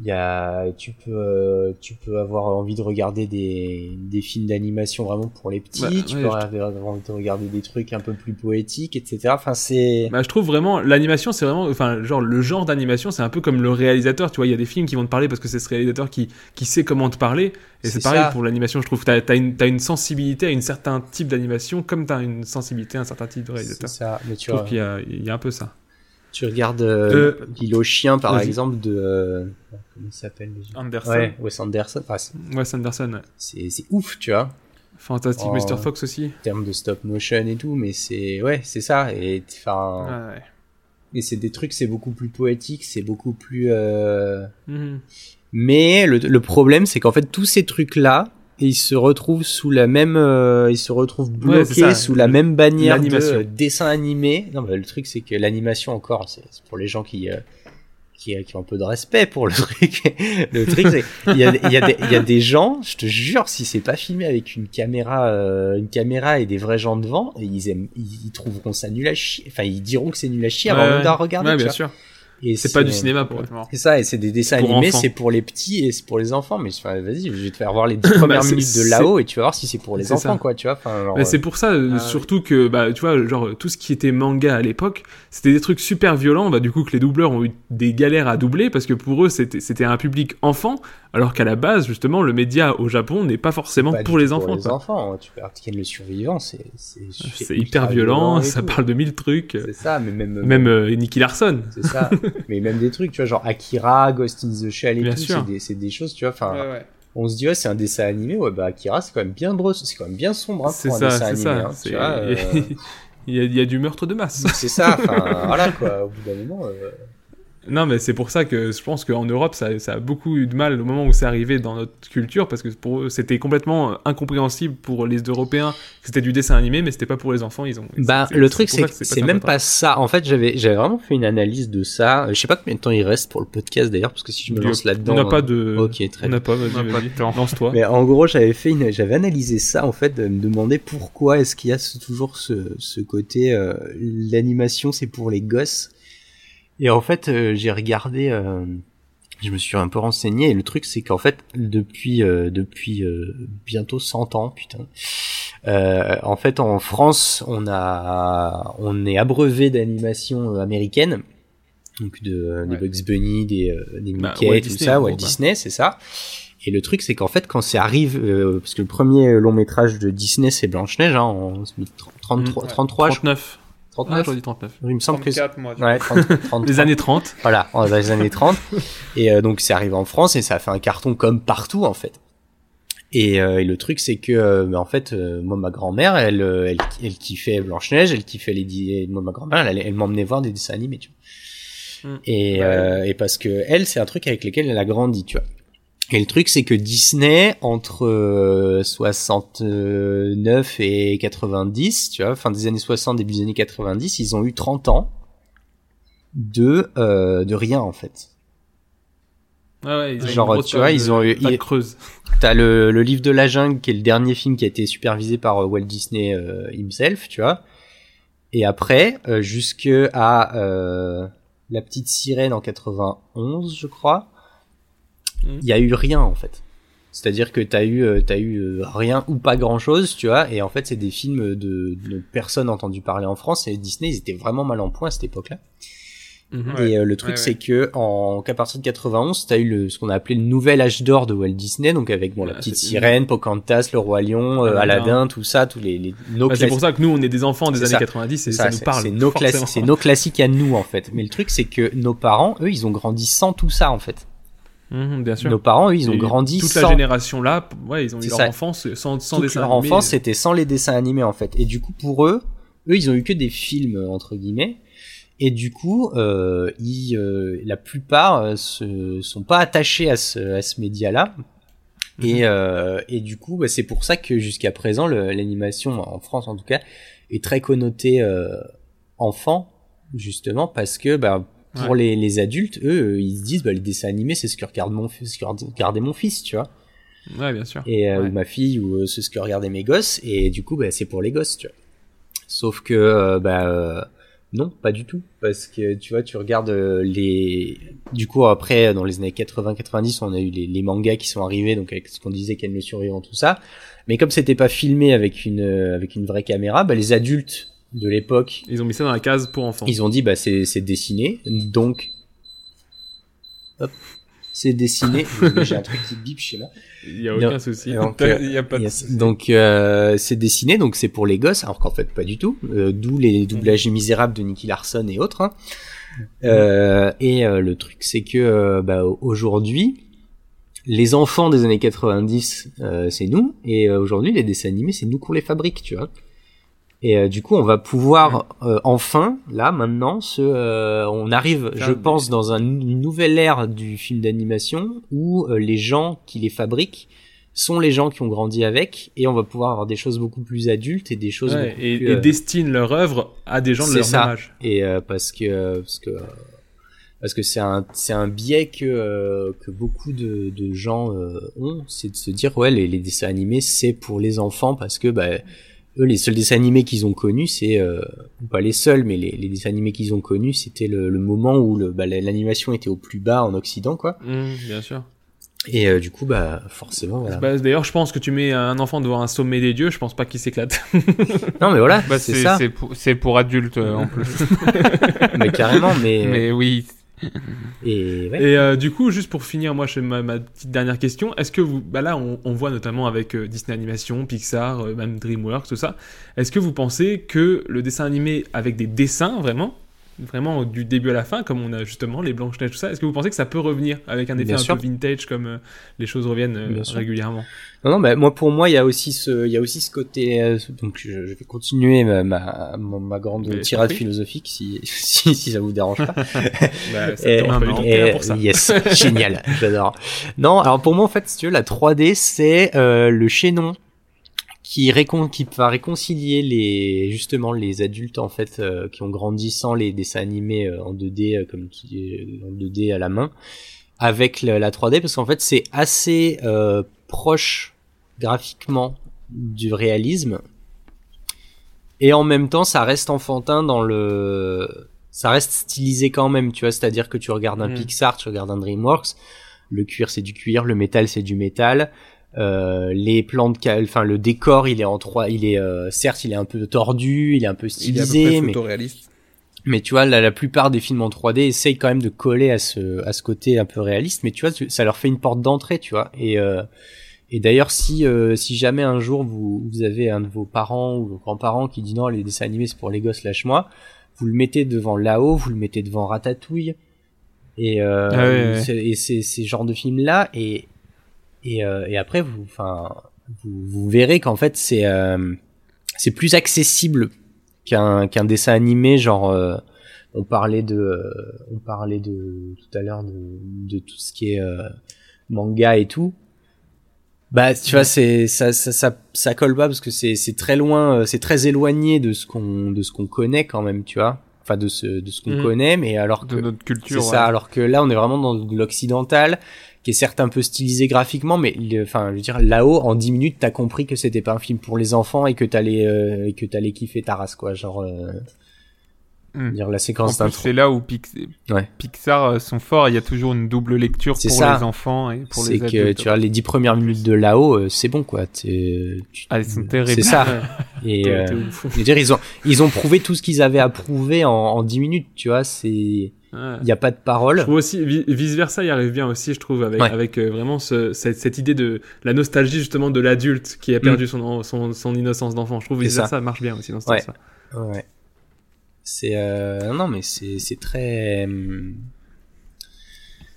il y a tu peux euh, tu peux avoir envie de regarder des des films d'animation vraiment pour les petits. Bah, tu ouais, peux avoir envie de regarder des trucs un peu plus poétiques etc enfin c'est Bah, je trouve vraiment l'animation c'est vraiment enfin genre le genre d'animation c'est un peu comme le réalisateur tu vois. Il y a des films qui vont te parler parce que c'est ce réalisateur qui qui sait comment te parler. Et C'est pareil ça. pour l'animation je trouve. T'as as une t'as une sensibilité à une certain type d'animation comme t'as une sensibilité à un certain type de c'est réalisateur. ça mais tu je trouve qu'il y a il y a un peu ça tu regardes euh, l'île aux chiens par exemple de euh, comment il s'appelle déjà Anderson. ouais Wes Anderson enfin, c'est- Wes Anderson ouais. c'est c'est ouf tu vois Fantastic Oh. Mr Fox aussi en termes de stop motion et tout mais c'est ouais c'est ça et enfin Ouais, ouais. et c'est des trucs c'est beaucoup plus poétique c'est beaucoup plus euh... Mhm. mais le, le problème c'est qu'en fait tous ces trucs là ils se retrouvent sous la même euh, ils se retrouvent bloqués sous la même bannière de euh, dessin animé non mais le truc c'est que l'animation encore c'est pour les gens qui euh, qui, qui ont un peu de respect pour le truc. Le truc c'est il y y, y a des gens je te jure si c'est pas filmé avec une caméra euh, une caméra et des vrais gens devant ils aiment ils, trouveront ça nul à chier. Enfin ils diront que c'est nul à chier avant Ouais, même d'en regarder Ouais, bien vois. sûr et c'est pas du cinéma pour eux c'est ça, et c'est des dessins Pour animés, c'est pour les petits et c'est pour les enfants. Mais enfin, vas-y, je vais te faire voir les dix premières c'est- minutes de là-haut et tu vas voir si c'est pour les enfants, ça. quoi, tu vois. Enfin, c'est pour ça, euh, Ah, surtout que, bah, tu vois, genre, tout ce qui était manga à l'époque, c'était des trucs super violents, bah, du coup, que les doubleurs ont eu des galères à doubler, parce que pour eux, c'était c'était un public enfant, alors qu'à la base, justement, le média au Japon n'est pas forcément pas pour les enfants, Pour les quoi. enfants, tu peux le survivant, c'est c'est C'est hyper violent, ça tout. parle de mille trucs. C'est ça, mais même Même euh, Nicky Larson. c'est ça, mais même des trucs, tu vois, genre Akira, Ghost in the Shell et Bien tout, c'est des, c'est des choses, tu vois. Enfin, on se dit ouais, c'est un dessin animé, ouais, bah Akira, c'est quand même bien brosse, c'est quand même bien sombre hein, C'est pour un ça, dessin c'est animé. ça. hein, c'est- tu vois, euh, il, y a, il y a du meurtre de masse. c'est ça, enfin, voilà quoi. Au bout d'un moment. euh, Non, mais c'est pour ça que je pense qu'en Europe, ça, ça a beaucoup eu de mal au moment où c'est arrivé dans notre culture, parce que pour eux, c'était complètement euh, incompréhensible pour les Européens que c'était du dessin animé, mais c'était pas pour les enfants. Ils ont. Bah, le truc, c'est que c'est pas même pas ça. En fait, j'avais, j'avais vraiment fait une analyse de ça. Je sais pas combien de temps il reste pour le podcast d'ailleurs, parce que si je me lance là-dedans. On n'a pas euh, de. Ok, très On bien. n'a pas, On n'a pas vas-y. de temps. Lance-toi. Mais en gros, j'avais fait une, j'avais analysé ça en fait, de me demander pourquoi est-ce qu'il y a ce- toujours ce, ce côté euh, l'animation c'est pour les gosses. Et en fait, euh, j'ai regardé, euh, je me suis un peu renseigné et le truc c'est qu'en fait depuis euh, depuis euh, bientôt 100 ans, putain. euh, en fait, en France, on a on est abreuvé d'animation américaine. Donc de, des Ouais. Bugs Bunny, des, euh, des Bah, Mickey, tout Disney, ça, Walt gros, bah. Disney, c'est ça. Et le truc, c'est qu'en fait, quand c'est arrive, euh, parce que le premier long métrage de Disney, c'est Blanche-Neige, hein, en 33, Mm, 33 je 39. Ah, 39. j'aurais dit 39. il me semble que c'est... 34, moi. Ouais, 30, 30, Les années 30. Voilà, dans les années 30. Et euh, donc, c'est arrivé en France et ça a fait un carton comme partout, en fait. Et, euh, et le truc, c'est que, euh, bah, en fait, euh, moi, ma grand-mère, elle, euh, elle, elle kiffait Blanche-Neige, elle kiffait les... Moi, ma grand-mère, elle, elle m'emmenait voir des dessins animés, tu vois. Mm. Et, Ouais. euh, et parce que elle, c'est un truc avec lequel elle a grandi, tu vois. Et le truc, c'est que Disney, entre euh, 69 et 90, tu vois, fin des années 60, début des années 90, ils ont eu 30 ans de, euh, de rien, en fait. Ouais, ouais, ils ont Genre, tu vois, ils ont eu- ils- creuse. T'as le, le livre de la jungle, qui est le dernier film qui a été supervisé par euh, Walt Disney euh, himself, tu vois. Et après, euh, jusque à euh, La Petite Sirène en 91, je crois, Mhm. il y a eu rien en fait. C'est-à-dire que t'as eu, euh, t'as eu euh, rien ou pas grand-chose, tu vois. Et en fait, c'est des films de, de personnes entendu parler en France. Et Disney, ils étaient vraiment mal en point à cette époque-là. Mhm. Ouais. Et euh, le truc, Ouais, c'est que en qu'à partir de 91, t'as eu le, ce qu'on a appelé le nouvel âge d'or de Walt Disney, donc avec bon la Ah, petite sirène, Pocahontas, le roi lion, euh, Aladdin. Aladdin, tout ça, tous les, les nos Bah, c'est pour ça que nous, on est des enfants des années ça. 90 et c'est ça, ça, nous c'est- parle. nos c'est nos classiques à nous en fait. Mais le truc, c'est que nos parents, eux, ils ont grandi sans tout ça en fait. Mhm, bien sûr. Nos parents, eux, ils ont Et grandi Toute sans la génération là, ouais, ils ont eu leur ça. enfance sans, sans toute dessin leur animé. enfance, c'était sans les dessins animés en fait. Et du coup, pour eux, eux, ils ont eu que des films entre guillemets. Et du coup, euh, ils, euh, la plupart euh, se sont pas attachés à ce, à ce média-là. Mhm. Et, euh, et du coup, bah, c'est pour ça que jusqu'à présent, l'animation en France en tout cas est très connotée euh, enfant, justement parce que bah, pour Ouais. les, les adultes, eux, euh, ils se disent bah, les dessins animés, c'est ce que regarde mon fils, ce que regardait mon fils, tu vois Ouais, bien sûr. et euh, Ouais. ou ma fille ou euh, c'est ce que regardaient mes gosses et du coup bah, c'est pour les gosses tu vois sauf que euh, bah euh, non pas du tout parce que tu vois tu regardes les du coup après dans les années 80 90 on a eu les, les mangas qui sont arrivés donc avec ce qu'on disait qu'elle le survivant tout ça mais comme c'était pas filmé avec une euh, avec une vraie caméra bah, les adultes de l'époque Ils ont mis ça dans la case pour enfants. ils ont dit bah c'est c'est dessiné donc hop c'est dessiné j'ai un truc qui bip chez moi Il y a Non. aucun souci. Donc, euh, Il y a pas de Yes. Donc euh, c'est dessiné, donc c'est pour les gosses, alors qu'en fait pas du tout. Euh, D'où les doublages misérables de Nicky Larson et autres. hein. Euh, et euh, le truc c'est que euh, bah, aujourd'hui, les enfants des années 90, euh, c'est nous, et euh, aujourd'hui les dessins animés, c'est nous qu'on les fabrique, tu vois. Et euh, du coup, on va pouvoir euh, enfin, là, maintenant, se, euh, on arrive, je pense, dans un- une nouvelle ère du film d'animation où euh, les gens qui les fabriquent sont les gens qui ont grandi avec, et on va pouvoir avoir des choses beaucoup plus adultes et des choses Ouais, et, plus, et euh, destinent leur œuvre à des gens de leur ça. âge. et euh, parce que parce que parce que c'est un c'est un biais que euh, que beaucoup de, de gens euh, ont c'est de se dire ouais les, les dessins animés c'est pour les enfants parce que bah eux les seuls dessins animés qu'ils ont connus c'est euh, pas les seuls mais les, les dessins animés qu'ils ont connus c'était le, le moment où le bah, l'animation était au plus bas en occident quoi Mhm, bien sûr. et euh, du coup bah forcément voilà. Bah, D'ailleurs, je pense que tu mets un enfant devant un sommet des dieux, je pense pas qu'il s'éclate. non mais voilà Bah, c'est ça c'est pour, c'est pour adultes euh, en plus. mais carrément mais, Mais oui, et ouais. Et euh, du coup, juste pour finir, moi, je ma, ma petite dernière question. Est-ce que vous, bah là, on, on voit notamment avec euh, Disney Animation, Pixar, euh, même DreamWorks, tout ça. Est-ce que vous pensez que le dessin animé avec des dessins vraiment vraiment du début à la fin, comme on a justement les Blanches-Neiges, tout ça. Est-ce que vous pensez que ça peut revenir avec un effet Bien un sûr. peu vintage comme euh, les choses reviennent euh, régulièrement? Non, non, bah, moi pour moi il y a aussi ce, il y a aussi ce côté. euh, donc je, je vais continuer ma ma, ma, grande Mais tirade philosophique si, si si ça vous dérange pas. bah, Ça Et- tout et- pour ça. Yes, génial, j'adore. Non, alors pour moi en fait, si tu veux, la 3D c'est euh, le chaînon qui, récon qui va réconcilier les justement les adultes en fait euh, qui ont grandi sans les dessins animés euh, en 2D euh, comme tu dis, en 2D à la main avec le- la 3D parce qu'en fait c'est assez euh, proche graphiquement du réalisme. Et en même temps ça reste enfantin dans le ça reste stylisé quand même tu vois. C'est-à-dire que tu regardes un Mm. Pixar tu regardes un DreamWorks. Le cuir c'est du cuir le métal c'est du métal euh, les plans de cal- enfin le décor il est en trois il est euh, certes il est un peu tordu il est un peu Il est à peu stylisé près mais photoréaliste. mais tu vois, la, la plupart des films en 3D essayent quand même de coller à ce, à ce côté un peu réaliste, mais tu vois, ça leur fait une porte d'entrée, tu vois. Et, euh, et d'ailleurs, si, euh, si jamais un jour vous, vous avez un de vos parents ou vos grands-parents qui dit non, les dessins animés c'est pour les gosses, lâche-moi, vous le mettez devant Lao, vous le mettez devant Ratatouille, et, euh, Ah et c'est ces genres de films-là, et, et, euh, et après, vous, enfin, vous, vous verrez qu'en fait, c'est, euh, c'est plus accessible qu'un qu'un dessin animé genre euh, on parlait de on parlait de tout à l'heure de, de tout ce qui est euh, manga et tout bah tu vois c'est ça, ça ça ça colle pas parce que c'est c'est très loin c'est très éloigné de ce qu'on de ce qu'on connaît quand même tu vois enfin de ce de ce qu'on Mhm. connaît mais alors que de notre c'est culture. ça ouais. alors que là on est vraiment dans de l'occidental qui est certes un peu stylisé graphiquement mais enfin je veux dire là-haut en 10 minutes t'as compris que c'était pas un film pour les enfants et que t'allais euh, et que t'allais kiffer ta race quoi genre euh, Hmm. dire la En séquence d'intro c'est là où Pix- Ouais. Pixar euh, sont forts. Il y a toujours une double lecture C'est pour ça. les enfants et pour c'est les que adultes. tu vois les dix premières minutes de là-haut euh, c'est bon quoi tu- Ah, ils sont terribles. c'est ça et euh, je veux dire ils ont ils ont prouvé tout ce qu'ils avaient à prouver en, en 10 minutes tu vois c'est il Ouais. y a pas de parole Je trouve aussi, vice versa, il arrive bien aussi, je trouve, avec, Ouais. avec euh, vraiment ce- cette, cette idée de la nostalgie justement de l'adulte qui a perdu son, son, son innocence d'enfant. Je trouve Mm. C'est vice ça. versa marche bien aussi dans ce Ouais. sens-là. Ouais. C'est euh... non mais c'est c'est très hum,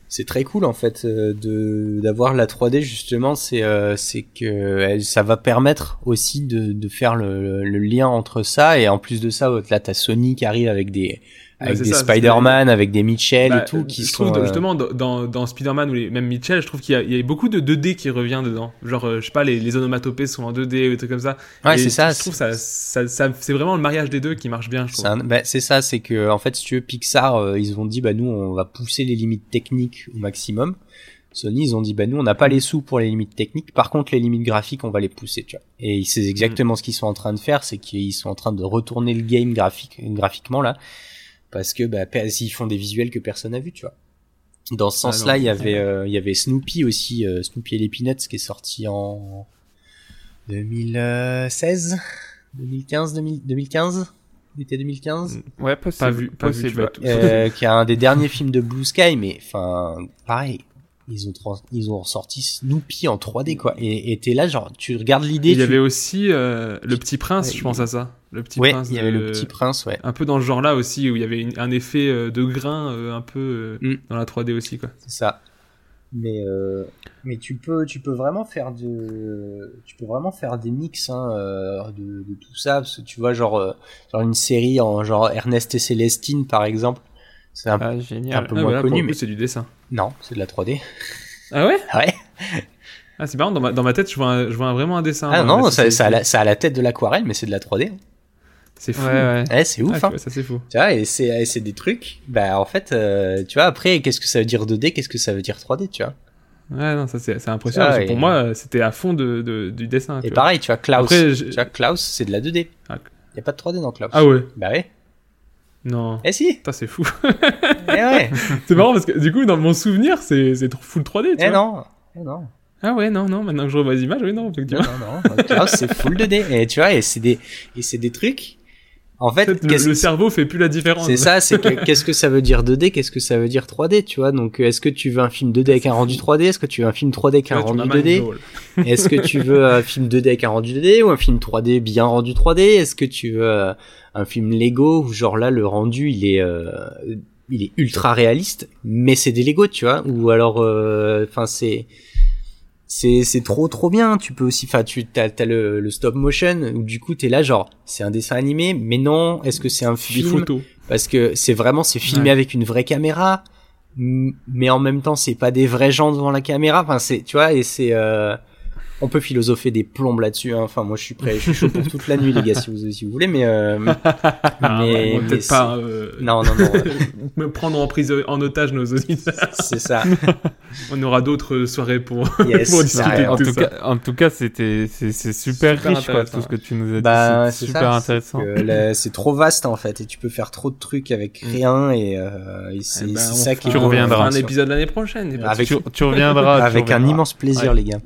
c'est très cool en fait euh, de d'avoir la 3D justement c'est euh, c'est que elle- ça va permettre aussi de de faire le, le lien entre ça et en plus de ça là t'as Sony qui arrive avec des avec des Spider-Man avec des Mitchell Bah, et tout qui je sont trouve euh, justement dans, dans, Spider-Man ou les, même Mitchell, je trouve qu'il y, y a beaucoup de 2D qui revient dedans. Genre, euh, je sais pas, les, les onomatopées sont en 2D ou des trucs comme ça. ouais c'est ça Je trouve ça, ça, ça- c'est vraiment le mariage des deux qui marche bien. C'est bah, c'est ça, c'est que en fait, si tu veux, Pixar, euh, ils ont dit bah nous on va pousser les limites techniques au maximum. Sony, ils ont dit bah nous on n'a pas les sous pour les limites techniques. Par contre, les limites graphiques, on va les pousser, tu vois. Et c'est exactement ce qu'ils sont en train de faire, c'est qu'ils sont en train de retourner le game graphique graphiquement là, parce que bah ils font des visuels que personne n'a vu, tu vois. Dans ce Ah, sens-là, il y avait euh, il y avait Snoopy aussi, euh, Snoopy et les Peanuts qui est sorti en 2016, 2015, 2000 2015, l'été 2015. Ouais, possible. Pas vu, pas vu, tu tout- Euh, qui est un des derniers films de Blue Sky, mais enfin, pareil. Ils ont, trans- ils ont ressorti Snoopy en 3D, quoi. Et et t'es là, genre, tu regardes l'idée. Il y tu- avait aussi euh, Le Petit Prince, Ouais, je pense à ça. Le Petit ouais, Prince. il y avait de- le petit prince, ouais. Un peu dans ce genre-là aussi, où il y avait une- un effet euh, de grain euh, un peu euh, Mm. dans la 3D aussi, quoi. C'est ça. Mais euh, mais tu peux tu peux vraiment faire de tu peux vraiment faire des mix hein, de, de tout ça parce que tu vois genre genre une série en genre Ernest et Célestine par exemple c'est un Ah, un peu Ah, moins connu mais c'est du dessin. non c'est de la 3D Ah ouais? Ouais Ah, c'est marrant, dans ma, dans ma tête, je vois, un- je vois un- vraiment un dessin. ah non ça, ça, a la, ça a la tête de l'aquarelle mais c'est de la 3D hein. C'est fou. Ouais, ouais. ouais c'est ouf Ah, hein. vois, ça c'est fou. Tu vois, et c'est, et c'est des trucs, bah, en fait, euh, tu vois, après, qu'est-ce que ça veut dire 2D, qu'est-ce que ça veut dire 3D, tu vois? Ouais, non, ça c'est c'est impressionnant. Ah, parce que et- pour moi, euh, c'était à fond de, de- du dessin. tu Et vois. pareil, tu vois, Klaus, Après, je- tu vois, Klaus, c'est de la 2D. Ah. Y a pas de 3D dans Klaus. Ah ouais Bah ouais. Non. Eh si. Putain, c'est fou. Eh ouais. c'est marrant parce que du coup, dans mon souvenir, c'est c'est full 3D. Tu eh vois. non. Eh non. Ah ouais, non, non, maintenant que je revois les images, oui, non, Non, effectivement. non, non. Klaus, c'est full 2D. Et tu vois, et c'est des, et c'est des trucs. En fait, le, le cerveau fait plus la différence. c'est ça, c'est que qu'est-ce que ça veut dire 2D, qu'est-ce que ça veut dire 3D, tu vois. Donc, euh, est-ce que tu veux un film 2D avec un rendu 3D Est-ce que tu veux un film 3D avec un rendu m'as mind 2D blown. Est-ce que tu veux un film 2D avec un rendu 2D ou un film 3D bien rendu 3D Est-ce que tu veux euh, un film Lego où genre là le rendu il est euh, il est ultra réaliste mais c'est des Lego tu vois. Ou alors enfin c'est c'est c'est trop trop bien. Tu peux aussi enfin tu t'as t'as le, le stop motion où du coup t'es là genre c'est un dessin animé mais non est-ce que c'est un film parce que c'est vraiment c'est filmé Ouais. avec une vraie caméra mais en même temps c'est pas des vrais gens devant la caméra. Enfin c'est tu vois et c'est euh, on peut philosopher des plombes là-dessus hein. enfin moi je suis prêt je suis chaud pour toute la nuit les gars si vous si vous voulez mais euh, Ah, mais- mais peut-être c'est- pas euh, non non non me prendre en prise en otage nos auditeurs. c'est ça On aura d'autres soirées pour, Yes, pour discuter de en, tout cas, en tout cas, c'était c'est c'est super, Super riche quoi, tout ce que tu nous as dit. bah c'est c'est super ça, intéressant. c'est trop vaste en fait et tu peux faire trop de trucs avec Mm. rien et, euh, et c'est Eh ben, ça qui est Tu reviendras. Un épisode l'année prochaine. Avec- Tu, tu reviendras. tu avec un immense plaisir Ouais. les gars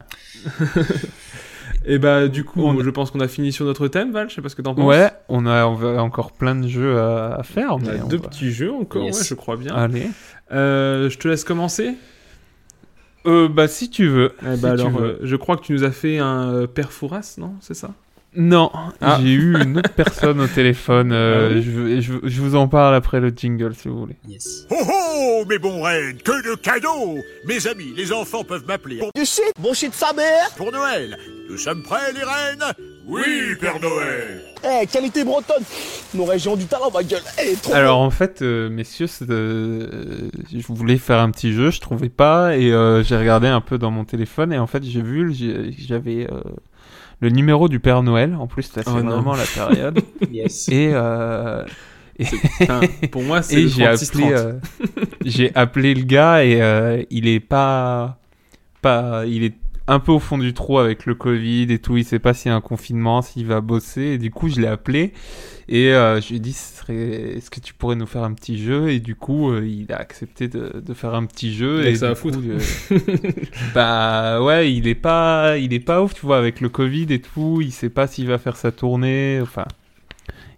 Et bah du coup, On- je pense qu'on a fini sur notre thème, Val. Je sais pas ce que t'en penses. Ouais, on a, on a encore plein de jeux à, à faire. On a on deux va- petits jeux encore, Yes. ouais, je crois bien. Allez. Euh, je te laisse commencer. Euh, bah si tu veux. Eh Si bah tu alors, veux. euh, je crois que tu nous as fait un euh, père Fouras, non? C'est ça? Non, Ah. j'ai eu une autre personne au téléphone. euh, Ah oui. je, je, je vous en parle après le jingle si vous voulez. yes. Oh oh, mes bons reines, que de cadeaux. Mes amis, les enfants peuvent m'appeler. Pour Du shit, bon shit sa mère. Pour Noël. Nous sommes prêts, les reines? Oui, Père Noël. Eh, qualité bretonne. Nos régions du talent, ma gueule Eh, trop Alors en fait, euh, messieurs, euh, je voulais faire un petit jeu, je trouvais pas, et euh, j'ai regardé un peu dans mon téléphone, et en fait j'ai vu, j'avais euh, le numéro du Père Noël, en plus c'est Oh vraiment la période, yes. Et, euh, Putain, Pour moi, c'est et j'ai 36 appelé, euh, j'ai appelé le gars, et euh, il est pas, pas, il est un peu au fond du trou avec le Covid et tout, il sait pas s'il y a un confinement, s'il va bosser, et du coup je l'ai appelé, et euh, je lui ai dit, ce serait- est-ce que tu pourrais nous faire un petit jeu? Et du coup, euh, il a accepté de, de faire un petit jeu. Et ça à foutre. euh, bah ouais, il est pas, il est pas ouf, tu vois, avec le Covid et tout. Il sait pas s'il va faire sa tournée. Enfin,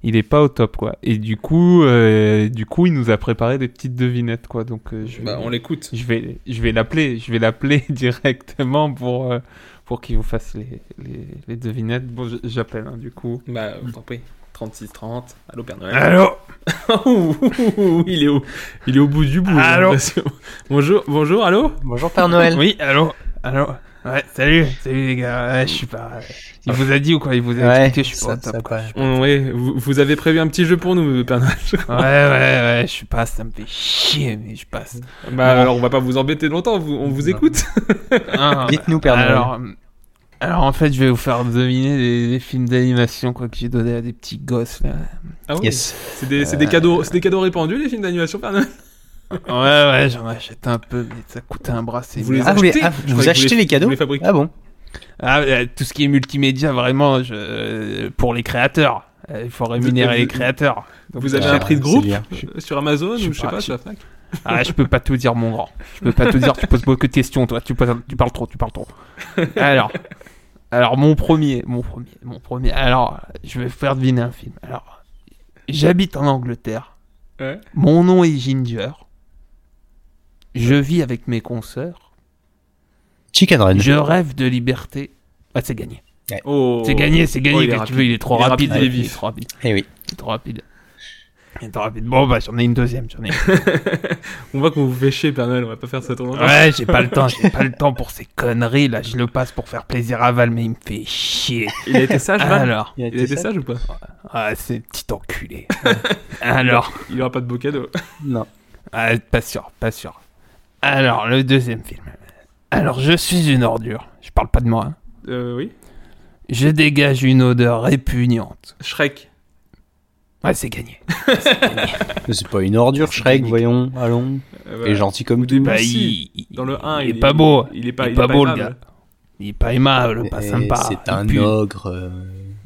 il est pas au top, quoi. Et du coup, euh, du coup, il nous a préparé des petites devinettes, quoi. Donc, euh, je vais, Bah, on l'écoute. je vais, je vais l'appeler, je vais l'appeler directement pour. euh, pour qu'il vous fasse les, les, les devinettes. Bon, j'appelle, hein, du coup. Bah, t'en prie. 36-30. Allô, Père Noël. Allô il, est au, il est au bout du bout. Allô. Bonjour, bonjour, allô bonjour Père Noël Oui, allô Allô Ouais, salut, salut les gars. Ouais, je suis pas. Il vous a dit ou quoi? Il vous a ouais expliqué, je suis pas ça, au top. ça quoi. pas- ouais, vous, vous avez prévu un petit jeu pour nous, Père Noël. je crois. Ouais, ouais, ouais, je suis pas. Ça me fait chier, mais je passe. Bah, alors, on va pas vous embêter longtemps, vous- on vous écoute. Ah, Dites-nous, Père Noël. alors, alors, en fait, je vais vous faire deviner des, des films d'animation quoi que j'ai donné à des petits gosses là. Ah oui. yes C'est des, c'est des cadeaux, c'est des cadeaux répandus, les films d'animation, Père Noël? Ouais, ouais, j'en achète un peu, mais ça coûte un bras, c'est Vous les ah, vous, les- achetez ah, vous achetez les- les cadeaux vous les fabriquez. ah bon Ah, euh, tout ce qui est multimédia, vraiment, je... euh, pour les créateurs. Euh, Il faut rémunérer vous- les créateurs. Donc, Vous avez euh, un prix de groupe sur Amazon je sais ou je sais pas, pas, je- sur la Fnac Ah, je peux pas tout dire, mon grand. Je peux pas tout dire, tu poses beaucoup de questions, toi. Tu, poses- tu parles trop, tu parles trop. Alors, alors mon premier, mon premier, mon premier. Alors, je vais faire deviner un film. Alors, j'habite en Angleterre. Ouais. Mon nom est Ginger. Je vis avec mes consoeurs. Chicken Run Je rêve de liberté. Ah, c'est gagné. Oh. C'est gagné, c'est gagné. Oh, il est Qu'est-ce que tu veux, il est trop Il est rapide. rapide, il est il est vif. trop rapide. eh oui Il est trop rapide. Il est trop rapide. Bon, bah, j'en ai une deuxième. J'en ai une. On voit qu'on vous fait chier, Père Noël, on va pas faire ça trop longtemps. Ouais, j'ai pas le temps, j'ai pas le temps pour ces conneries là. Je le passe pour faire plaisir à Val, mais il me fait chier. Il a été sage, Val? Alors, il a Il a été sage ou pas? Ah, c'est petit enculé. Alors, Il aura pas de beau cadeau. non ah, pas sûr, pas sûr. Alors, le deuxième film. Alors, je suis une ordure. Je parle pas de moi. hein. Euh, oui. Je dégage une odeur répugnante. Shrek. Ouais, c'est gagné. Mais c'est pas une ordure Shrek voyons allons Euh, il est voilà. gentil comme tout Bah, il, Dans le 1, il, est pas beau. Il est pas, Il est il est pas beau, le aimable. gars. Il est pas aimable, pas Eh, sympa. c'est un pue. ogre euh,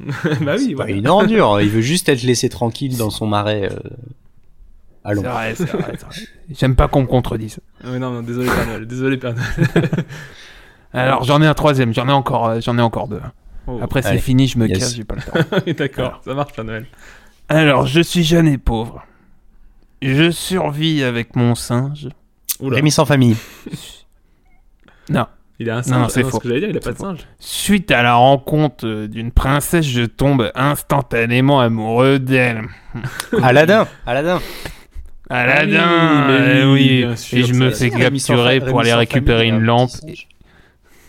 bah oui, c'est pas voilà. une ordure il veut juste être laissé tranquille dans son marais euh, allons C'est vrai, c'est vrai, c'est vrai. J'aime pas qu'on me contredise. Ouais, non, non, désolé, Père Noël. Désolé, Père Noël. Alors, j'en ai un troisième, j'en ai encore, euh, j'en ai encore deux. Oh. Après, c'est Allez. fini, je me Yes. casse, j'ai pas le temps. D'accord, ça marche, Père Noël. Alors, je suis jeune et pauvre. Je survis avec mon singe. Oula. Rémi sans famille. Non. Il a un Non, singe. c'est Ah faux. ce que j'allais dire, il a pas C'est de faux. singe. Suite à la rencontre euh, d'une princesse, je tombe instantanément amoureux d'elle. Aladdin. Aladdin. Aladdin, Ah oui, mais euh, oui, oui. bien sûr, et je me fais Rémi capturer pour Rémi aller récupérer famille, il a une un lampe.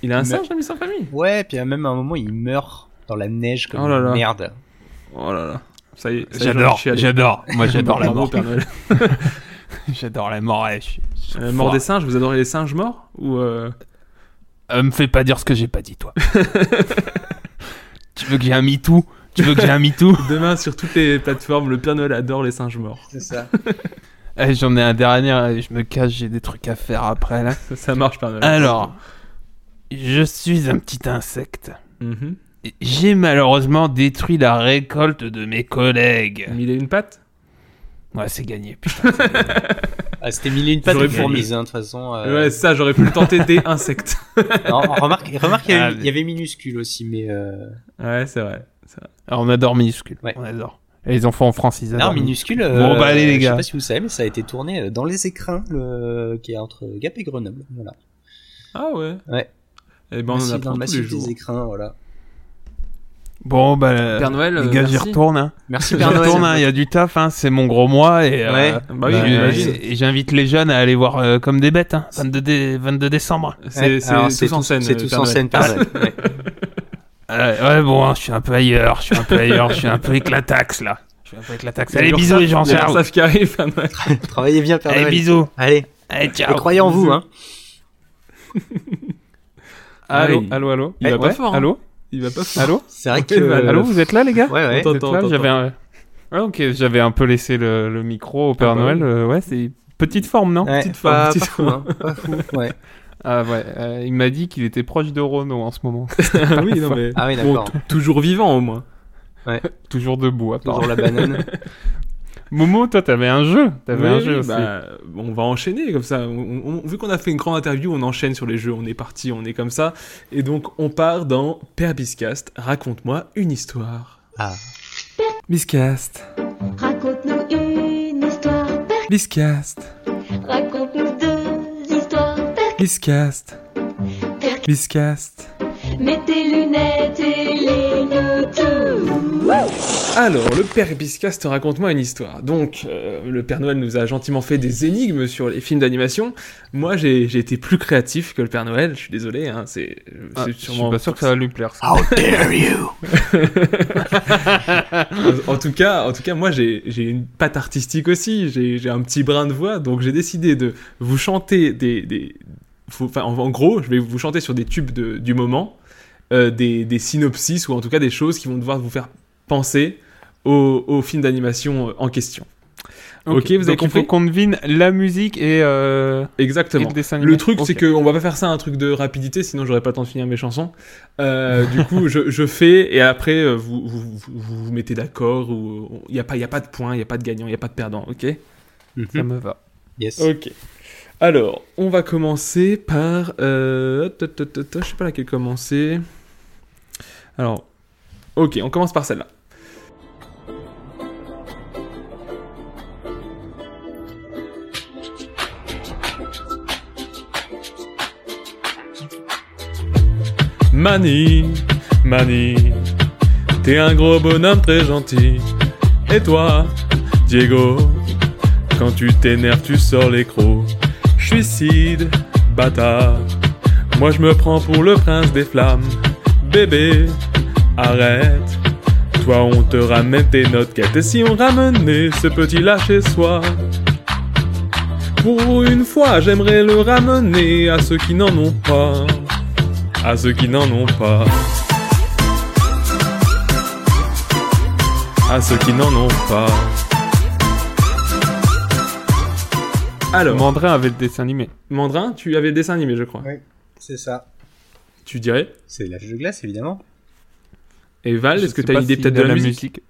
Il a un singe, ami sans famille? Ouais, puis même à un moment, il meurt dans la neige comme Oh là une là. merde. Oh là là. Ça y est, J'adore, j'adore. Moi, j'adore la mort. J'adore la mort. ouais, je suis- je suis Euh, mort des singes, vous adorez les singes morts Ou euh... Euh, me fais pas dire ce que j'ai pas dit, toi. tu veux que j'ai un MeToo Tu veux que j'ai un MeToo Demain, sur toutes les plateformes, le Père Noël adore les singes morts. C'est ça. Eh, J'en ai un dernier, euh, je me cache, j'ai des trucs à faire après, là. Ça, marche, Père Noël. Alors, je suis un petit insecte. Mhm. J'ai malheureusement détruit la récolte de mes collègues. Mille et une pattes Ouais, c'est gagné, putain. Ah, c'était mille et une pattes pu- fourmis, hein, de toute façon. euh. Ouais, ça, j'aurais pu le tenter des insectes. Non, remarque, remarque, il y, Ah, avait, mais- il y avait minuscule aussi, mais euh... Ouais, c'est vrai. Alors, on adore minuscule. Ouais. On adore. Et les enfants en France, ils adorent. non, minuscule. Bon, euh, bah, allez, les Je gars. sais pas si vous savez, mais ça a été tourné euh, dans les écrins, le... qui est entre Gap et Grenoble. Voilà. Ah ouais Ouais. Eh ben, on en apprend le tous les massif jours. des écrins, voilà. Bon, bah, euh, Père Noël, les euh, gars, j'y retourne. Hein. Merci Père Noël. retourne, hein, il y a du taf, hein, c'est mon gros mois. Et, euh. Bah oui, bah, et j'invite les jeunes à aller voir euh, comme des bêtes, hein, 22, dé- 22 décembre. C'est tous en scène. C'est euh, en scène, Père Noël. Ouais. Euh, ouais, bon, hein, je suis un peu ailleurs, je suis un peu ailleurs, je suis un peu éclataxe là. Je suis un peu éclataxe. Allez, bisous les gens, il y a ciao. l'Ursaf qui arrive, Père. Travaillez bien, Père Allez, Noël. bisous. Allez, Allez, ciao. et croyez en vous, hein. Allô, allô, allô. Il va Eh, pas ouais, fort, hein. Allô, Il va pas fort. allô, C'est vrai Ouais, que... bah, allô, vous êtes là les gars Ouais, ouais. Vous êtes là. J'avais un... Ok, j'avais un peu laissé le, le micro au Père Ah bah Noël. oui. euh, ouais, c'est petite forme, non Ouais, Petite forme, pas, petite pas fou, hein. Pas fou, ouais. Ah ouais, euh, il m'a dit qu'il était proche de Renault en ce moment. Ah oui, non, mais. Ah oui, Bon, toujours vivant au moins. Toujours debout, à part. Toujours la banane. Momo, toi, t'avais un jeu. T'avais Oui, un jeu aussi. bah, on va enchaîner comme ça. On- on- vu qu'on a fait une grande interview, on enchaîne sur les jeux. On est parti, on est comme ça. Et donc, on part dans Père Biscast. Raconte-moi une histoire. Ah. Biscast. Raconte-nous une histoire, Père. Biscast. Père. Biscast. Mets tes lunettes et tout. Alors, le Père Biscast, raconte-moi une histoire. Donc, euh, le Père Noël nous a gentiment fait des énigmes sur les films d'animation. Moi, j'ai été plus créatif que le Père Noël. Je suis désolé, hein, c'est Ah, c'est Je suis pas sûr que ça va lui plaire. ça. How dare you? En, en tout cas, en tout cas, moi, j'ai une patte artistique aussi. J'ai j'ai un petit brin de voix, donc j'ai décidé de vous chanter des, des faut- en, en gros, je vais vous chanter sur des tubes de- du moment, euh, des, des synopsis ou en tout cas des choses qui vont devoir vous faire penser au, au film d'animation euh, en question. Ok, vous avez Donc, il compris faut qu'on devine la musique et, euh, et Exactement. le dessin animé. Le truc, c'est qu'on va pas faire ça un truc de rapidité, sinon j'aurais pas le temps de finir mes chansons. Euh, du coup, je, je fais et après vous vous, vous, vous vous mettez d'accord ou il y a pas il y a pas de points, il y a pas de gagnant, il y a pas de perdant, ok? Ça me va. Yes. Ok. Alors, on va commencer par euh, je sais pas laquelle commencer. Alors, ok, on commence par celle-là. Mani, Mani, t'es un gros bonhomme très gentil. Et toi, Diego, quand tu t'énerves, tu sors les crocs. Suicide, bâtard. Moi je me prends pour le prince des flammes. Bébé, arrête. Toi on te ramène tes notes quêtes. Et si on ramenait ce petit là chez soi? Pour une fois, j'aimerais le ramener à ceux qui n'en ont pas. À ceux qui n'en ont pas. À ceux qui n'en ont pas. Alors, Mandrin avait le dessin animé. Mandrin, tu avais le dessin animé, je crois. Ouais, c'est ça. Tu dirais C'est l'âge de glace, évidemment. Et Val, est-ce que tu as idée peut-être de la, musique,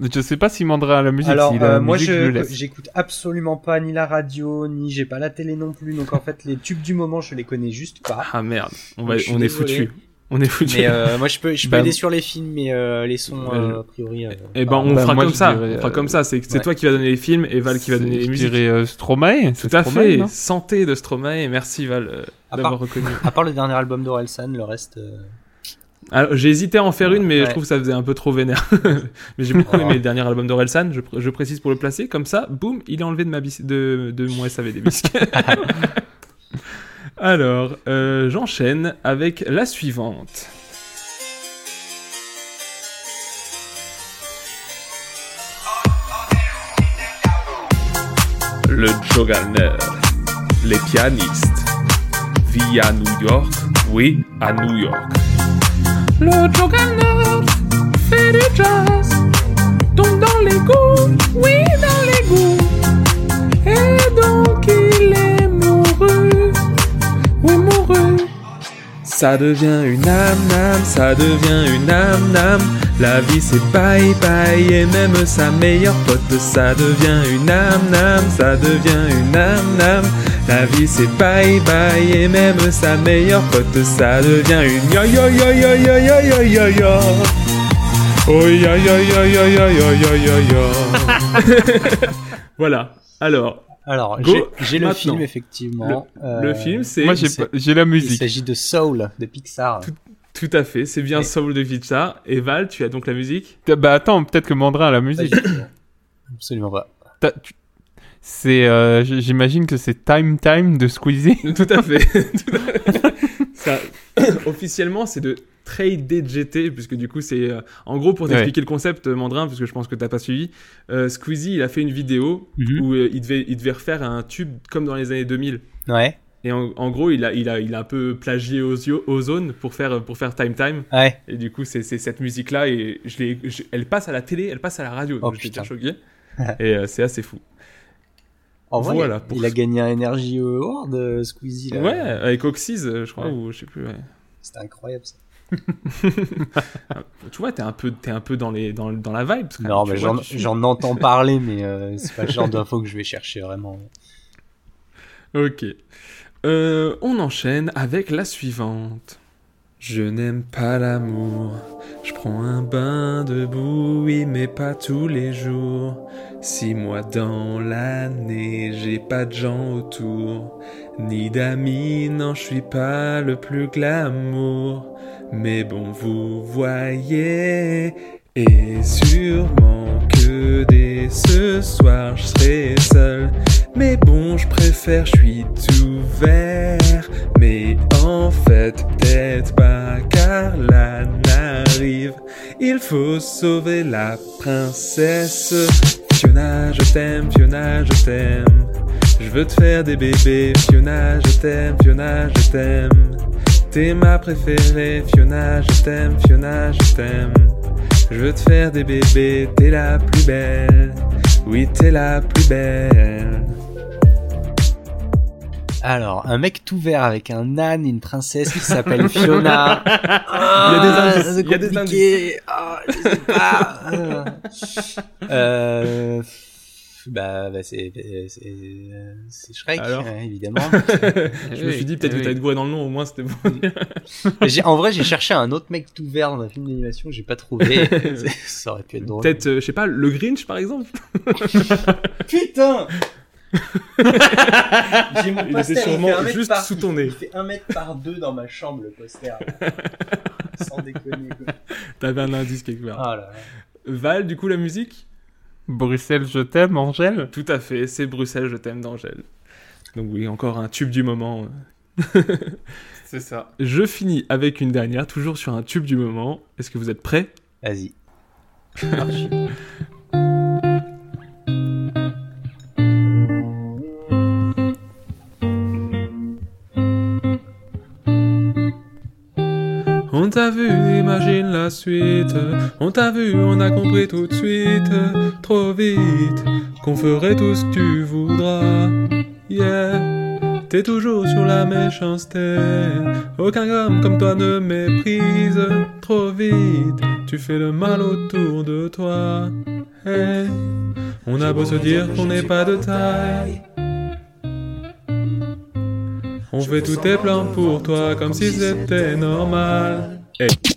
Je sais pas si Mandrin a la musique. Alors, euh, la moi, musique, je, j'écoute absolument pas ni la radio, ni j'ai pas la télé non plus. Donc, en fait, les tubes du moment, je les connais juste pas. Ah merde, on, va, on est foutu. On est foutu. Mais euh, moi, je peux, je peux Bah, aider sur les films, mais euh, les sons, euh, a priori. euh, Et ben ah, on bah, fera moi, comme je ça. dirais, on fera comme ça. C'est ouais. toi qui va donner les films et Val qui va donner les Je musiques. dirais euh, Stromae. Tout à Stromae, fait. Santé de Stromae. Merci Val euh, d'avoir part- reconnu. À part le dernier album d'Orelsan, le reste. euh, Alors, J'ai hésité à en faire une, mais Ouais. je trouve que ça faisait un peu trop vénère. mais j'ai beaucoup aimé le dernier album d'Orelsan. Je, pr- je précise pour le placer. Comme ça, boum, il est enlevé de, ma bis- de, de mon SAV des bisques. Alors, euh, j'enchaîne avec la suivante. Le Joganer, les pianistes. Vie à New York, oui, à New York. Le Joganer fait du jazz, tombe dans les goûts, oui, dans les goûts. Et Ça devient une âme, âme, ça devient une âme, âme. La vie c'est bye bye et même sa meilleure pote, ça devient une âme, âme, ça devient une âme, âme. La vie c'est bye bye et même sa meilleure pote, ça devient une yo yo yo yo yo yo yo yo yo. Oh yo yo yo yo yo yo yo yo yo. Voilà. Alors, Alors, j'ai le film, effectivement. le Euh, film c'est Moi, j'ai c'est- pas- j'ai la Il musique. s'agit de Soul, de Pixar. tout à fait, c'est bien Et- Soul de Pixar. Et Val, tu as donc la musique? Bah attends, peut-être que Mandrin a la musique. Absolument pas. Tu- C'est, euh, j'imagine que c'est Time Time de Squeezie. Tout à fait. Tout à fait. Ça, officiellement, c'est de Trade DGT, puisque du coup, c'est. euh, en gros, pour t'expliquer le concept, euh, Mandrin, parce que je pense que t'as pas suivi, euh, Squeezie, il a fait une vidéo Mhm. où euh, il, devait, il devait refaire un tube comme dans les années 2000. Ouais. Et en, en gros, il a, il, a, il a un peu plagié Ozone pour faire, pour faire Time Time. Ouais. Et du coup, c'est cette musique-là, et je je- elle passe à la télé, elle passe à la radio. Oh, donc J'étais choqué. et c'est assez fou. En vrai, Voilà, il- pour il a gagné un Energy Award, euh, Squeezie. Là. Ouais, avec Oxys, euh, je crois, Ouais. ou je sais plus. ouais. C'était incroyable ça. Tu vois, t'es un peu, t'es un peu dans les, dans, dans la vibe. Non, mais tu j'en entends parler, mais euh, c'est pas le genre d'info que je vais chercher vraiment. Ok. Euh, on enchaîne avec la suivante. Je n'aime pas l'amour. Je prends un bain de oui, mais pas tous les jours. Six mois dans l'année, j'ai pas de gens autour. Ni d'amis, je suis pas le plus glamour. Mais bon, vous voyez, et sûrement que dès ce soir, je serai seul. Mais bon, je préfère, je suis tout vert. Mais en fait, peut-être pas, car la n'arrive. Il faut sauver la princesse. Fiona, je t'aime, Fiona, je t'aime. Je veux te faire des bébés, Fiona, je t'aime, Fiona, je t'aime. T'es ma préférée, Fiona, je t'aime, Fiona, je t'aime. Je veux te faire des bébés, t'es la plus belle. Oui, t'es la plus belle. Alors, un mec tout vert avec un âne et une princesse qui s'appelle Fiona. Il y a des Ah, indices, c'est il y a des compliqué. Ah, je sais pas. euh, bah, bah c'est c'est c'est Shrek, Alors hein, évidemment. Je me suis dit peut-être Eh que t'avais oui. de goût dans le nom, au moins c'était bon. En vrai, j'ai cherché un autre mec tout vert dans un film d'animation, j'ai pas trouvé. Ça aurait pu être drôle. Peut-être, euh, je sais pas, le Grinch par exemple Putain J'ai mon Il poster, était sûrement fait un mètre juste par- sous ton nez. Il fait un mètre par deux dans ma chambre, le poster. là. Sans déconner. quoi. T'avais un indice quelque part. Ah là là. Val, du coup, la musique? Bruxelles, je t'aime, Angèle? Tout à fait, c'est Bruxelles, je t'aime d'Angèle. Donc oui, encore un tube du moment. C'est ça. Je finis avec une dernière, toujours sur un tube du moment. Est-ce que vous êtes prêts? Vas-y. T'a vu, imagine la suite. On t'a vu, on a compris tout de suite. Trop vite, qu'on ferait tout ce que tu voudras. Yeah, t'es toujours sur la méchanceté. Aucun homme comme toi ne méprise. Trop vite, tu fais le mal autour de toi. Hey, on a beau se dire qu'on n'est pas de taille. On fait tous tes plans pour toi comme si c'était normal. Hey.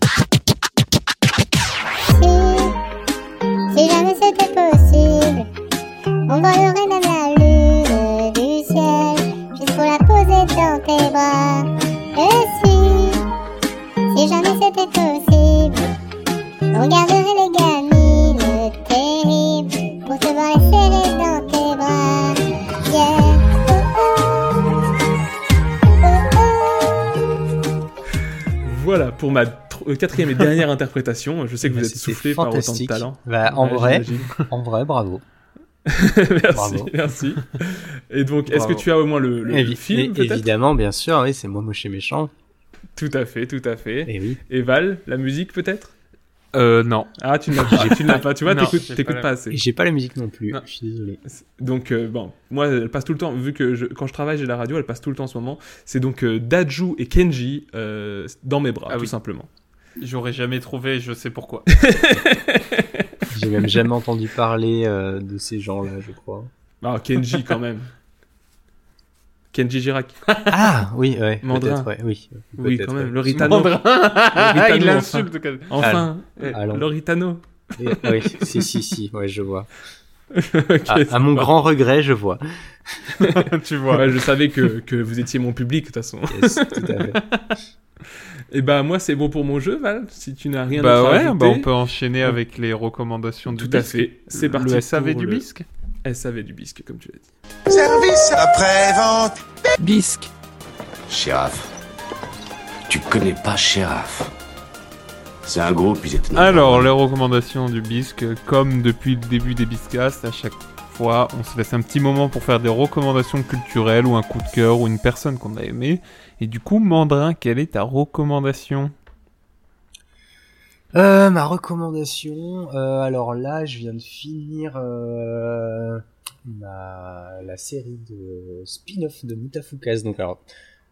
Euh, quatrième et dernière interprétation. Je sais que vous êtes soufflé par autant de talent. Bah, en Ouais, vrai, en vrai, bravo. merci, Bravo. merci. Et donc, est-ce que tu as au moins le, le Évi- film Évidemment, bien sûr, oui, c'est moi moche et méchant. Tout à fait, tout à fait. Et oui. Et Val, la musique peut-être? Euh, non. Ah, tu ne l'as pas. tu ne l'as pas. Tu vois, t'écoutes pas pas, la- assez. J'ai pas la musique non plus, Non. je suis désolé. Donc, euh, bon, moi, elle passe tout le temps, vu que je- quand je travaille, j'ai la radio, elle passe tout le temps en ce moment. C'est donc euh, Daju et Kenji euh, dans mes bras, Ah tout oui. simplement. J'aurais jamais trouvé, je sais pourquoi. J'ai même jamais entendu parler euh, de ces gens-là, je crois. Ah, Kenji quand même. Kenji Girac. Ah, oui, ouais. Mandrin. ouais, oui. Oui, quand même. ouais. Le Ritano. Mandrin. Ritano, Il enfin. l'insulte. Enfin, eh, allons. le Ritano. Et- oui, si, si, si, ouais, je vois. À, mon va. grand regret, je vois. tu vois. Je savais que, que vous étiez mon public, de toute façon. Yes, tout à fait. Et bah, moi, c'est bon pour mon jeu, Val, si tu n'as rien Bah à ouais, ajouter. bah on peut enchaîner avec les recommandations du Tout à bisque. fait. C'est parti. Le SAV du le bisque SAV du bisque, comme tu l'as dit. Service après-vente. Bisque. Sheriff. Tu connais pas Sheriff. C'est un groupe, ils étaient... Alors, les recommandations du bisque, comme depuis le début des biscasts, à chaque fois, on se laisse un petit moment pour faire des recommandations culturelles ou un coup de cœur ou une personne qu'on a aimé. Et du coup, Mandrin, quelle est ta recommandation? Euh, ma recommandation, euh, alors là, je viens de finir euh, ma, la série de spin-off de Mutafukaz. Donc alors,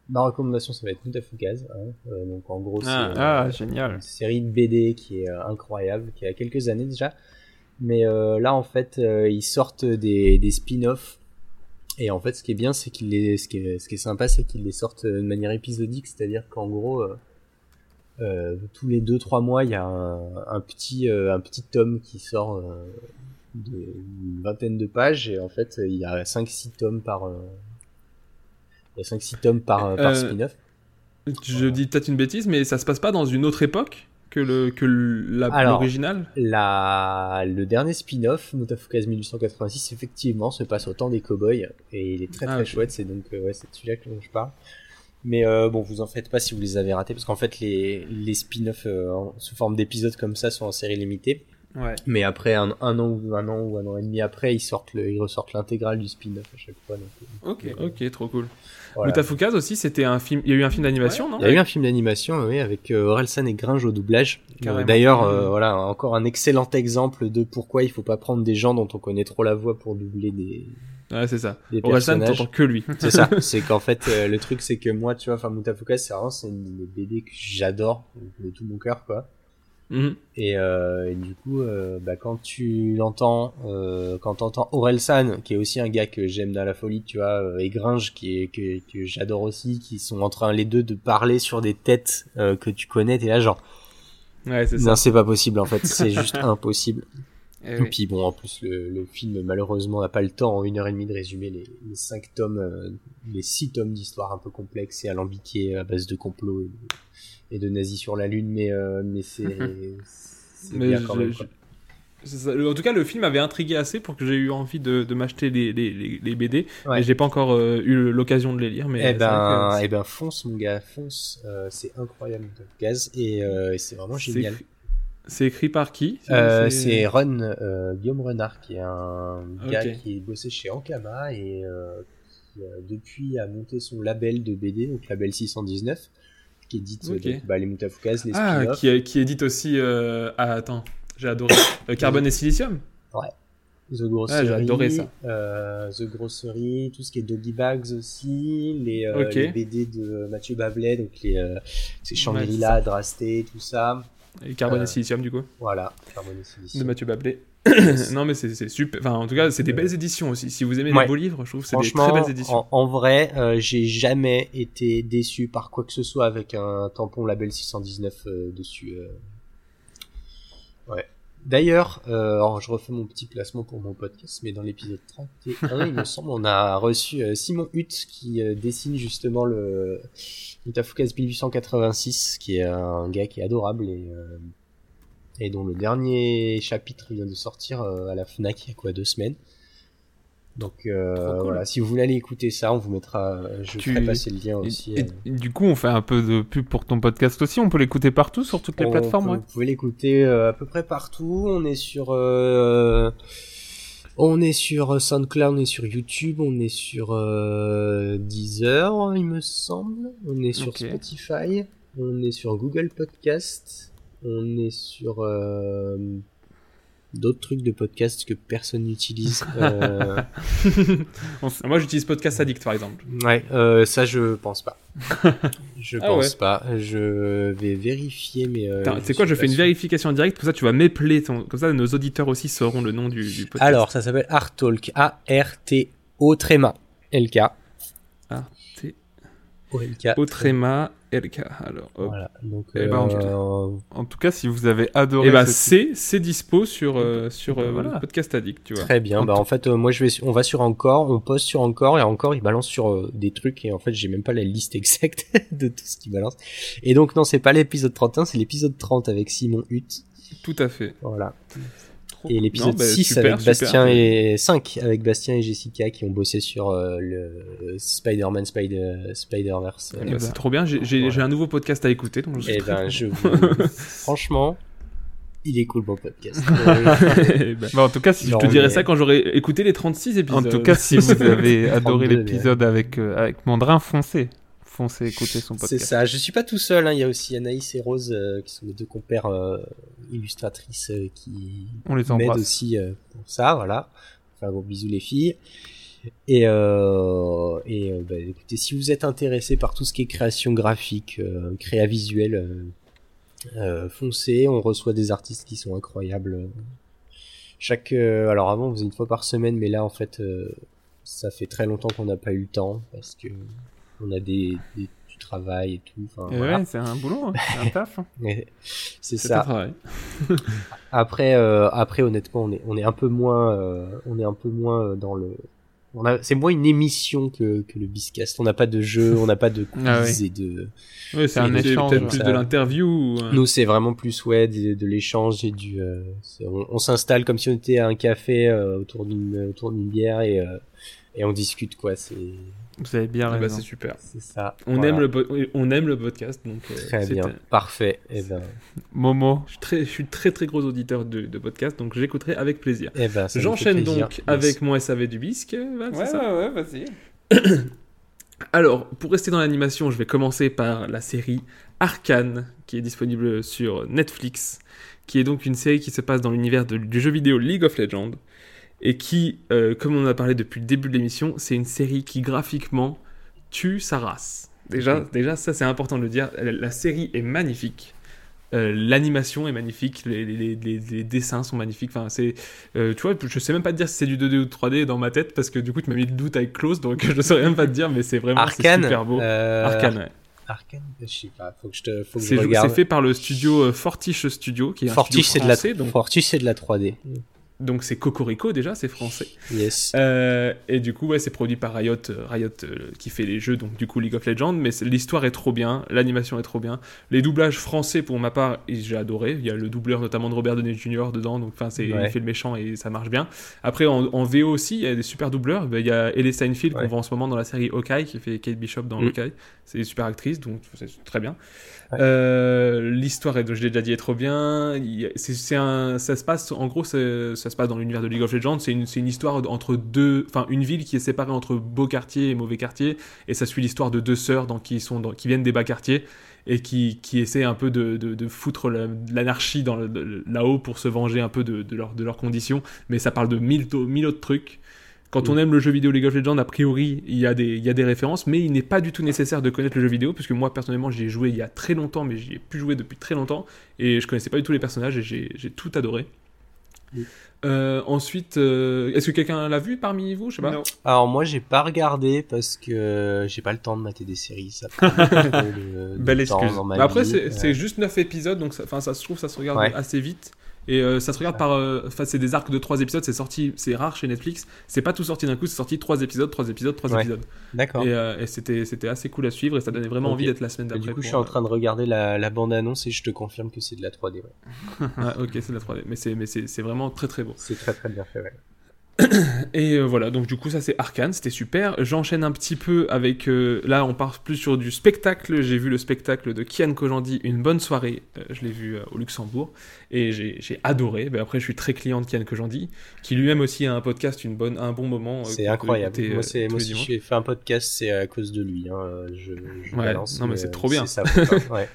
ma recommandation, ça va être Mutafukaz. Hein. Donc en gros, c'est Ah, ah, génial. une série de BD qui est incroyable, qui a quelques années déjà. Mais là, en fait, ils sortent des, des spin-offs. Et en fait, ce qui est bien, c'est qu'ils les, ce qui est, ce qui est sympa, c'est qu'ils les sortent de manière épisodique, c'est-à-dire qu'en gros, euh, euh, tous les deux trois mois, il y a un, un petit, euh, un petit tome qui sort euh, de une vingtaine de pages, et en fait, il y a 5-6 tomes par, euh, il y a 5-6 tomes par, euh, par Euh, spin-off. Je dis peut-être une bêtise, mais ça se passe pas dans une autre époque? Que le que l'original La... Le dernier spin-off, Mutafukaz 1886, effectivement, se passe au temps des cowboys et il est très Ah, très chouette. C'est donc euh, ouais, c'est celui-là dont je parle. Mais euh, bon, vous en faites pas si vous les avez ratés parce qu'en fait, les, les spin-offs euh, sous forme d'épisodes comme ça sont en série limitée. Ouais. Mais après un, un an ou un an ou un an et demi après, ils sortent le, ils ressortent l'intégrale du spin-off à chaque fois. Donc, euh, Ok, ok, trop cool. voilà. Mutafukaz aussi, c'était un film. Il y a eu un film d'animation, non? Il y a eu un film d'animation, oui, avec euh, Orelsan et Gringe au doublage. Euh, D'ailleurs, euh, Mhm. voilà, encore un excellent exemple de pourquoi il faut pas prendre des gens dont on connaît trop la voix pour doubler des, Ouais, c'est ça. des Orelsan, personnages. t'entends que lui. C'est ça. C'est qu'en fait, euh, le truc, c'est que moi, tu vois, enfin, Mutafuka, c'est vraiment, c'est une des BD que j'adore de tout mon cœur, quoi. Mhm. Et, euh, et du coup, euh, bah, quand tu l'entends, euh, quand t'entends Orelsan, qui est aussi un gars que j'aime dans la folie, tu vois, euh, et Gringe, qui est, que, que j'adore aussi, qui sont en train les deux de parler sur des têtes euh, que tu connais, t'es là genre, Ouais, c'est ça. non, c'est pas possible, en fait, c'est juste impossible. Eh Et oui. puis bon, en plus, le, le film, malheureusement, n'a pas le temps en une heure et demie de résumer les, les cinq tomes, euh, les six tomes d'histoire un peu complexes et alambiqués à base de complots et de, et de nazis sur la lune, mais, euh, mais c'est, bien quand même. quoi. En tout cas, le film avait intrigué assez pour que j'ai eu envie de, de m'acheter les, les, les, les BD. Ouais. Mais j'ai pas encore euh, eu l'occasion de les lire. Mais Eh ben, eh ben, fonce, mon gars, fonce, euh, c'est incroyable, Gaz, et, euh, et c'est vraiment c'est génial. C'est écrit par qui Euh, c'est Ron, euh, Guillaume Renard, qui est un gars qui bossait chez Ankama et euh, qui, depuis a monté son label de BD, donc label 619, qui édite Ok. donc, bah, les Mutafukas, les Ah, qui, qui édite aussi. Ah, attends, j'ai adoré. Carbone et Silicium Ouais. The Grocery, j'ai adoré ça. The Grocery, tout ce qui est Doggy Bags aussi, les, BD de Mathieu Bablet, donc les, Ouais, Shangri-La, Drasté, tout ça. Et Carbone Euh, et Silicium, du coup Voilà, Carbone et Silicium. De Mathieu Bablé. non, mais c'est super. Enfin, en tout cas, c'est des belles éditions aussi. Si vous aimez Ouais. les beaux livres, je trouve que c'est des très belles éditions. En, en vrai, euh, j'ai jamais été déçu par quoi que ce soit avec un tampon label 619 euh, dessus. euh. D'ailleurs, euh, je refais mon petit placement pour mon podcast, mais dans l'épisode 31, il me semble, on a reçu euh, Simon Hutt qui euh, dessine justement le Mutafukaz 1886, qui est un gars qui est adorable et, euh, et dont le dernier chapitre vient de sortir euh, à la Fnac il y a quoi deux semaines. Donc euh, cool. voilà, si vous voulez aller écouter ça, on vous mettra, je Tu- ferai passer le lien Et- aussi. et- euh. et du coup, on fait un peu de pub pour ton podcast aussi. On peut l'écouter partout sur toutes les On plateformes. peut- ouais. Vous pouvez l'écouter euh, à peu près partout. On est sur, euh, on est sur SoundCloud, on est sur YouTube, on est sur euh, Deezer, il me semble. On est sur. Spotify, on est sur Google Podcast, on est sur euh, d'autres trucs de podcast que personne n'utilise. Euh, Moi, j'utilise Podcast Addict, par exemple. ouais, euh, ça je pense pas. Je Ah pense ouais. pas. Je vais vérifier, mais. euh, sais quoi, je fais une sûr. vérification en direct, comme ça tu vas m'épeler, ton... comme ça nos auditeurs aussi sauront le nom du, du podcast. Alors, ça s'appelle Art Talk. A-R-T-O tréma. L-K. A-T. Autrema LK. Alors, hop. Voilà. Donc, Eh ben, euh, En tout cas, si vous avez adoré. Et bah, ce- c'est dispo sur, euh, sur euh, Voilà. Podcast Addict, tu vois. très bien. Bah, en fait, euh, moi, je vais, on va sur Encore, on poste sur Encore, et Encore, il balance sur euh, des trucs, et en fait, j'ai même pas la liste exacte de tout ce qu'il balance. Et donc, non, c'est pas l'épisode 31, c'est l'épisode 30 avec Simon Hutt. Tout à fait. Voilà. Trop Et l'épisode bah, 6 super, avec super. Bastien et 5 avec Bastien et Jessica qui ont bossé sur euh, le Spider-Man Spider Spider-Verse. Eh bah, c'est trop bien, j'ai Voilà. un nouveau podcast à écouter, donc je suis Et très ben, je vous... franchement, il est cool mon podcast. Eh ben, Bah, en tout cas, si je te dirai mais- ça quand j'aurai écouté les 36 En épisodes. tout cas, si vous avez adoré 32, l'épisode avec, euh, avec Mandrin, foncez. Foncez écouter son C'est podcast. ça. Je suis pas tout seul. hein. Il y a aussi Anaïs et Rose euh, qui sont mes deux compères euh, illustratrices euh, qui On les m'aident aussi pour ça. Voilà. Enfin, gros bisous les filles. Et, et bah, écoutez, si vous êtes intéressé par tout ce qui est création graphique, créa visuelle, foncez. On reçoit des artistes qui sont incroyables. Chaque, alors avant on faisait une fois par semaine, mais là en fait, ça fait très longtemps qu'on n'a pas eu le temps parce que on a des, des- du travail et tout. Enfin, Et voilà. ouais, c'est un boulot, hein. c'est un taf. hein. C'est ça. Après, euh, après, honnêtement, on est, on est un peu moins, euh, on est un peu moins euh, dans le. On a, c'est moins une émission que, que le Biscast. On n'a pas de jeu, on n'a pas de quiz Ah oui. et de. Ouais, c'est un échange, peut-être plus Ça- de l'interview. ou, euh, Nous, c'est vraiment plus ouais de, de l'échange et du. euh, on on s'installe comme si on était à un café euh, autour d'une autour d'une bière et euh, et on discute quoi. C'est Vous avez bien eh ben, raison. c'est super. c'est ça. On Voilà. aime le on aime le podcast, donc euh, Très bien, parfait. Et ben, Momo, Je suis très, je suis très très gros auditeur de, de podcast, donc j'écouterai avec plaisir. eh ben, J'enchaîne donc avec mon SAV du bisque. c'est ça ouais, vas-y. Alors, pour rester dans l'animation, je vais commencer par la série Arcane, qui est disponible sur Netflix, qui est donc une série qui se passe dans l'univers du jeu vidéo League of Legends, et qui, euh, comme on en a parlé depuis le début de l'émission, c'est une série qui graphiquement tue sa race. Déjà, déjà ça c'est important de le dire, la, la série est magnifique. Euh, L'animation est magnifique, les, les- les- les dessins sont magnifiques. Enfin, c'est, euh, tu vois, je sais même pas te dire si c'est du 2D ou 3D dans ma tête parce que du coup tu m'as mis le doute avec Close, donc je ne saurais même pas te dire, mais c'est vraiment Arcane. super beau. Arcane, ouais. Arcane, je sais pas. Faut que je te, faut que je C'est regarde. c'est fait par le studio Fortiche Studio, qui est un Fortiche, c'est de la, donc Fortiche, c'est de la 3D. Donc c'est Cocorico déjà, c'est français. Yes. Euh, et du coup, ouais, c'est produit par Riot, euh, Riot euh, qui fait les jeux, donc du coup League of Legends. Mais l'histoire est trop bien, l'animation est trop bien. Les doublages français, pour ma part, j'ai adoré. Il y a le doubleur notamment de Robert Downey Jr. dedans, donc enfin, c'est Ouais. il fait le méchant et ça marche bien. Après, en, en VO aussi, il y a des super doubleurs. Ben, Il y a Ellie Steinfeld Ouais. qu'on voit en ce moment dans la série Hawkeye, qui fait Kate Bishop dans Mm. Hawkeye. C'est une super actrice, donc c'est très bien. Euh, L'histoire, je l'ai déjà dit, est trop bien. C'est- un, ça se passe, en gros, ça se passe dans l'univers de League of Legends. C'est une, histoire entre deux, enfin, une ville qui est séparée entre beaux quartiers et mauvais quartiers. Et ça suit l'histoire de deux sœurs qui, sont qui viennent des bas quartiers et qui, qui essaient un peu de, de, foutre l'anarchie là-haut pour se venger un peu de, de, leur- de leurs conditions. Mais ça parle de mille, mille autres trucs. Quand on aime le jeu vidéo League of Legends, a priori, il y, a des, il y a des références, mais il n'est pas du tout nécessaire de connaître le jeu vidéo, puisque moi, personnellement, j'y ai joué il y a très longtemps, mais j'y ai plus joué depuis très longtemps, et je connaissais pas du tout les personnages, et j'ai tout adoré. Oui. Euh, ensuite, euh, est-ce que quelqu'un l'a vu parmi vous? Je sais pas. Non. Alors moi j'ai pas regardé parce que j'ai pas le temps de mater des séries. Ça prend beaucoup de- de Belle temps excuse. dans ma Bah après, c'est Euh, juste 9 épisodes, donc ça, enfin, ça se trouve, ça se regarde Ouais. assez vite. Et euh, ça se regarde par. euh, Enfin, c'est des arcs de 3 épisodes, c'est sorti, c'est rare chez Netflix. C'est pas tout sorti d'un coup, c'est sorti 3 épisodes, 3 épisodes, 3 Ouais. épisodes. D'accord. Et, euh, et c'était c'était assez cool à suivre et ça donnait vraiment envie d'être la semaine d'après. du coup, je pour, suis en train de regarder la, la bande annonce et je te confirme que c'est de la 3D. Ouais. Ah, ok, c'est de la 3D. Mais c'est mais c'est c'est vraiment très très beau. C'est très très bien fait. Ouais. Et euh, voilà, donc du coup ça c'est Arkane, c'était super. J'enchaîne un petit peu avec, euh, là on part plus sur du spectacle. J'ai vu le spectacle de Kian Kojandi, Une bonne soirée. Euh, je l'ai vu au Luxembourg et j'ai adoré. Mais après je suis très client de Kian Kojandi, qui lui-même aussi a un podcast, une bonne, un bon moment. C'est incroyable. écouter, moi, c'est, tous moi les si dimanches. j'ai fait un podcast, c'est à cause de lui. Hein. Je, je Ouais, balance, non, mais c'est trop bien. C'est ça. ouais.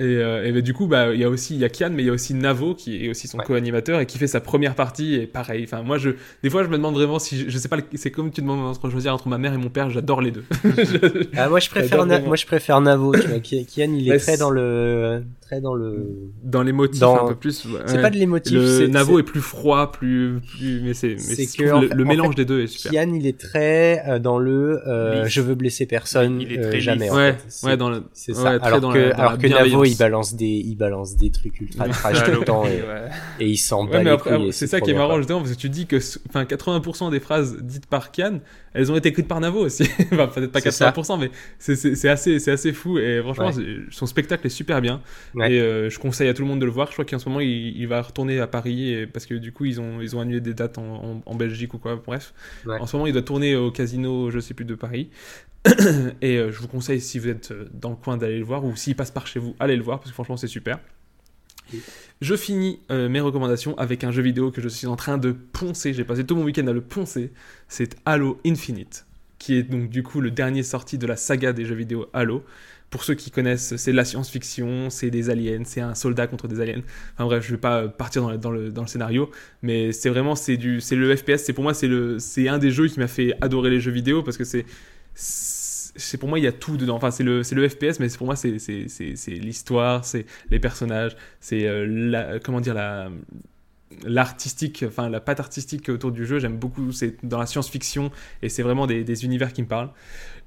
Et, euh, et du coup, bah, il y a aussi il y a Kian, mais il y a aussi Navo qui est aussi son co-animateur et qui fait sa première partie. Et pareil, enfin moi, je, des fois, je me demande vraiment si je, je sais pas, c'est comme tu demandes entre choisir entre ma mère et mon père. J'adore les deux. Je- Ah, moi, je préfère, Na- moi, je préfère Navo. Tu vois, Ki- Kian, il est très dans le, très dans le. dans les motifs Dans- un peu plus. ouais. C'est pas de l'émotif, Le c'est- Navo est plus froid, plus, plus mais c'est, en le, fait- le en mélange fait, des deux est super. Kian, il est très euh, dans le euh, je veux blesser personne, Il est euh, très jamais. en Ouais, fait. C'est- ouais, dans le- c'est ouais, ça. très alors dans que, la- dans alors la que Navo, il balance des, il balance des trucs ultra Ouais, trash tout le temps et, ouais. et il s'en bat Ouais, les c'est ça qui est marrant justement parce que tu dis que enfin 80% des phrases dites par Kian, elles ont été écrites par Navo aussi. enfin peut-être pas C'est ça. 80% mais c'est- assez c'est assez fou et franchement Ouais. son spectacle est super bien Ouais. et euh, je conseille à tout le monde de le voir. Je crois qu'en ce moment il, il va retourner à Paris et- parce que du coup ils ont ils ont annulé des dates en, en- en Belgique ou quoi. Bref, Ouais. en ce moment il doit tourner au casino je sais plus de Paris. et euh, je vous conseille si vous êtes euh, dans le coin d'aller le voir ou s'il passe par chez vous, allez le voir parce que franchement c'est super. Je finis euh, mes recommandations avec un jeu vidéo que je suis en train de poncer. J'ai passé tout mon week-end à le poncer. C'est Halo Infinite, qui est donc du coup le dernier sorti de la saga des jeux vidéo Halo. Pour ceux qui connaissent, c'est de la science-fiction, c'est des aliens, c'est un soldat contre des aliens. Enfin bref, je vais pas euh, partir dans le, dans le, dans le scénario, mais c'est vraiment c'est du c'est le FPS. C'est pour moi c'est le c'est un des jeux qui m'a fait adorer les jeux vidéo parce que c'est c'est pour moi il y a tout dedans enfin c'est le le FPS mais pour moi c'est l'histoire c'est les personnages c'est euh, la comment dire la l'artistique enfin la patte artistique autour du jeu j'aime beaucoup c'est dans la science-fiction et c'est vraiment des, univers qui me parlent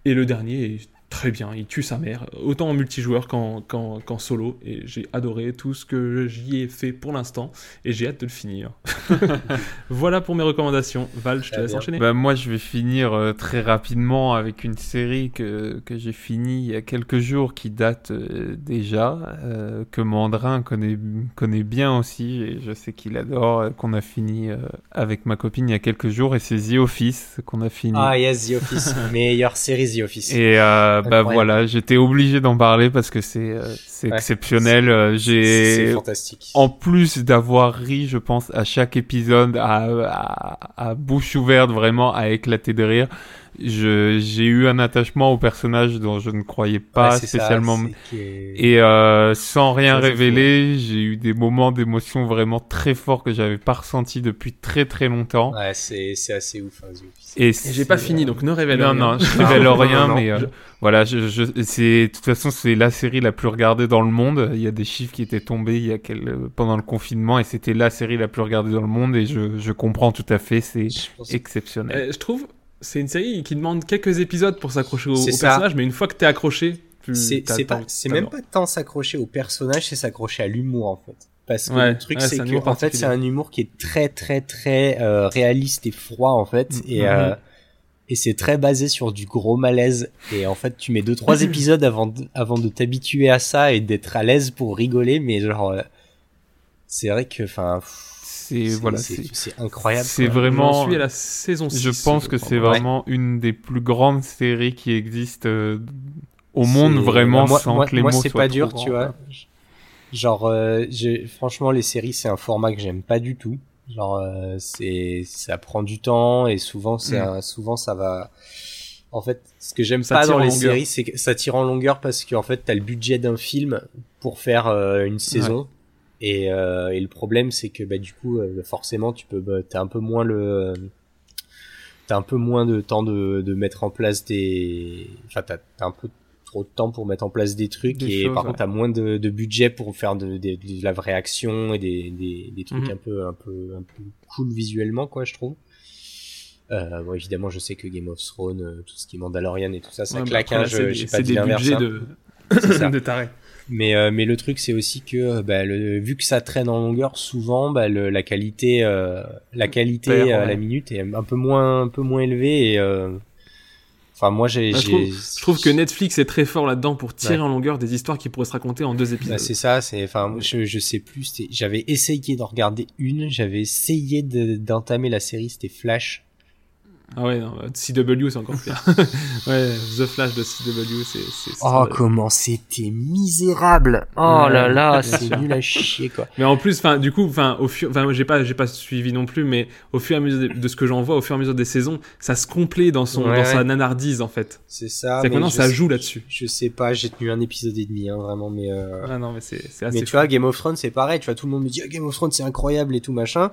et le dernier très bien il tue sa mère autant en multijoueur qu'en qu'en qu'en solo et j'ai adoré tout ce que j'y ai fait pour l'instant et j'ai hâte de le finir. Voilà pour mes recommandations. Val je te laisse enchaîner. Bah, moi, je vais finir euh, très rapidement avec une série que, que j'ai finie il y a quelques jours qui date euh, déjà, euh, que Mandrin connaît, connaît bien aussi, et je sais qu'il adore, euh, qu'on a fini euh, avec ma copine il y a quelques jours, et c'est The Office qu'on a fini. Ah yes, The Office, meilleure série The Office. Et bah Incroyable. voilà, j'étais obligé d'en parler parce que c'est euh, Ouais, exceptionnel. Euh, c'est- J'ai fantastique. En plus d'avoir ri, je pense à chaque épisode à, à, à bouche ouverte, vraiment à éclater de rire. Je j'ai eu un attachement au personnage dont je ne croyais pas Ouais, c'est ça, spécialement. Et euh, sans rien Ça, révéler, j'ai eu des moments d'émotion vraiment très forts que j'avais pas ressentis depuis très très longtemps. Ouais, c'est c'est assez ouf, hein, Office. Et, j'ai pas fini, donc ne révèle non, rien. Non, je Ah, révèle non, rien, non, non. mais euh, Je- voilà, je, je, c'est de toute façon c'est la série la plus regardée dans le monde. Il y a des chiffres qui étaient tombés il y a quel, pendant le confinement et c'était la série la plus regardée dans le monde et je, je comprends tout à fait, c'est exceptionnel. Euh, je trouve c'est une série qui demande quelques épisodes pour s'accrocher au, personnage, mais une fois que t'es accroché, C'est même pas tant s'accrocher au personnage, c'est s'accrocher à l'humour en fait. Parce que Ouais, le truc ouais, c'est que en fait c'est un humour qui est très très très euh, réaliste et froid en fait. Mhm. et euh, et c'est très basé sur du gros malaise. Et en fait tu mets deux trois épisodes avant de, avant de t'habituer à ça et d'être à l'aise pour rigoler. Mais genre euh, c'est vrai que enfin c'est voilà, c'est c'est incroyable. C'est vraiment. Suis à la saison Je 6, pense je que crois. c'est Ouais. vraiment une des plus grandes séries qui existent euh, au monde, vraiment, moi, sans moi, que les moi, mots soient pas trop dur, grands, tu vois. Genre, euh, j'ai- franchement, les séries, c'est un format que j'aime pas du tout. Genre, euh, c'est, ça prend du temps et souvent, c'est Mm. un, souvent, ça va. En fait, ce que j'aime pas dans les longueur. séries, c'est que ça tire en longueur parce qu'en fait, t'as le budget d'un film pour faire euh, une saison. Et, euh, et le problème, c'est que bah du coup, euh, forcément, tu peux, bah, t'as un peu moins le, t'as un peu moins de temps de, de mettre en place des, enfin, t'as, t'as un peu trop de temps pour mettre en place des trucs Des et choses, par ouais. contre, t'as moins de, de budget pour faire de, de, de la vraie action et des, des, des trucs Mhm. un peu, un peu, un peu cool visuellement, quoi, je trouve. Euh, bon, évidemment, je sais que Game of Thrones, euh, tout ce qui est Mandalorian et tout ça, ça Ouais, bah, claque. après, hein, je- j'ai pas dit budgets hein. de- de taré. Mais euh, mais le truc c'est aussi que euh, bah, le, vu que ça traîne en longueur, souvent bah, le, la qualité euh, la qualité Perd, à ouais. la minute est un peu moins un peu moins élevée et euh, Enfin, moi, j'ai. Bah, je, trouve, je trouve que Netflix est très fort là-dedans pour tirer Ouais. en longueur des histoires qui pourraient se raconter en deux épisodes. Bah, c'est ça, c'est, enfin, je, je sais plus, j'avais essayé d'en regarder une, j'avais essayé de- d'entamer la série, c'était Flash. Ah ouais, non, CW c'est encore pire. ouais, The Flash de CW, c'est. c'est- c'est- Oh, comment c'était misérable! Oh Ouais, là là, c'est nul à chier, quoi. Mais en plus, enfin, du coup, enfin, au fur, enfin, j'ai pas, j'ai pas suivi non plus, mais au fur et à mesure de, de ce que j'en vois, au fur et à mesure des saisons, ça se complaît dans son, Ouais, dans ouais. sa nanardise en fait. C'est ça. Mais que maintenant, ça sais- joue là-dessus? Je sais pas, j'ai tenu un épisode et demi, hein, vraiment, mais euh... Ah non, mais c'est, c'est assez. Mais tu fou. vois, Game of Thrones, c'est pareil, tu vois, tout le monde me dit, ah, Game of Thrones, c'est incroyable et tout, machin.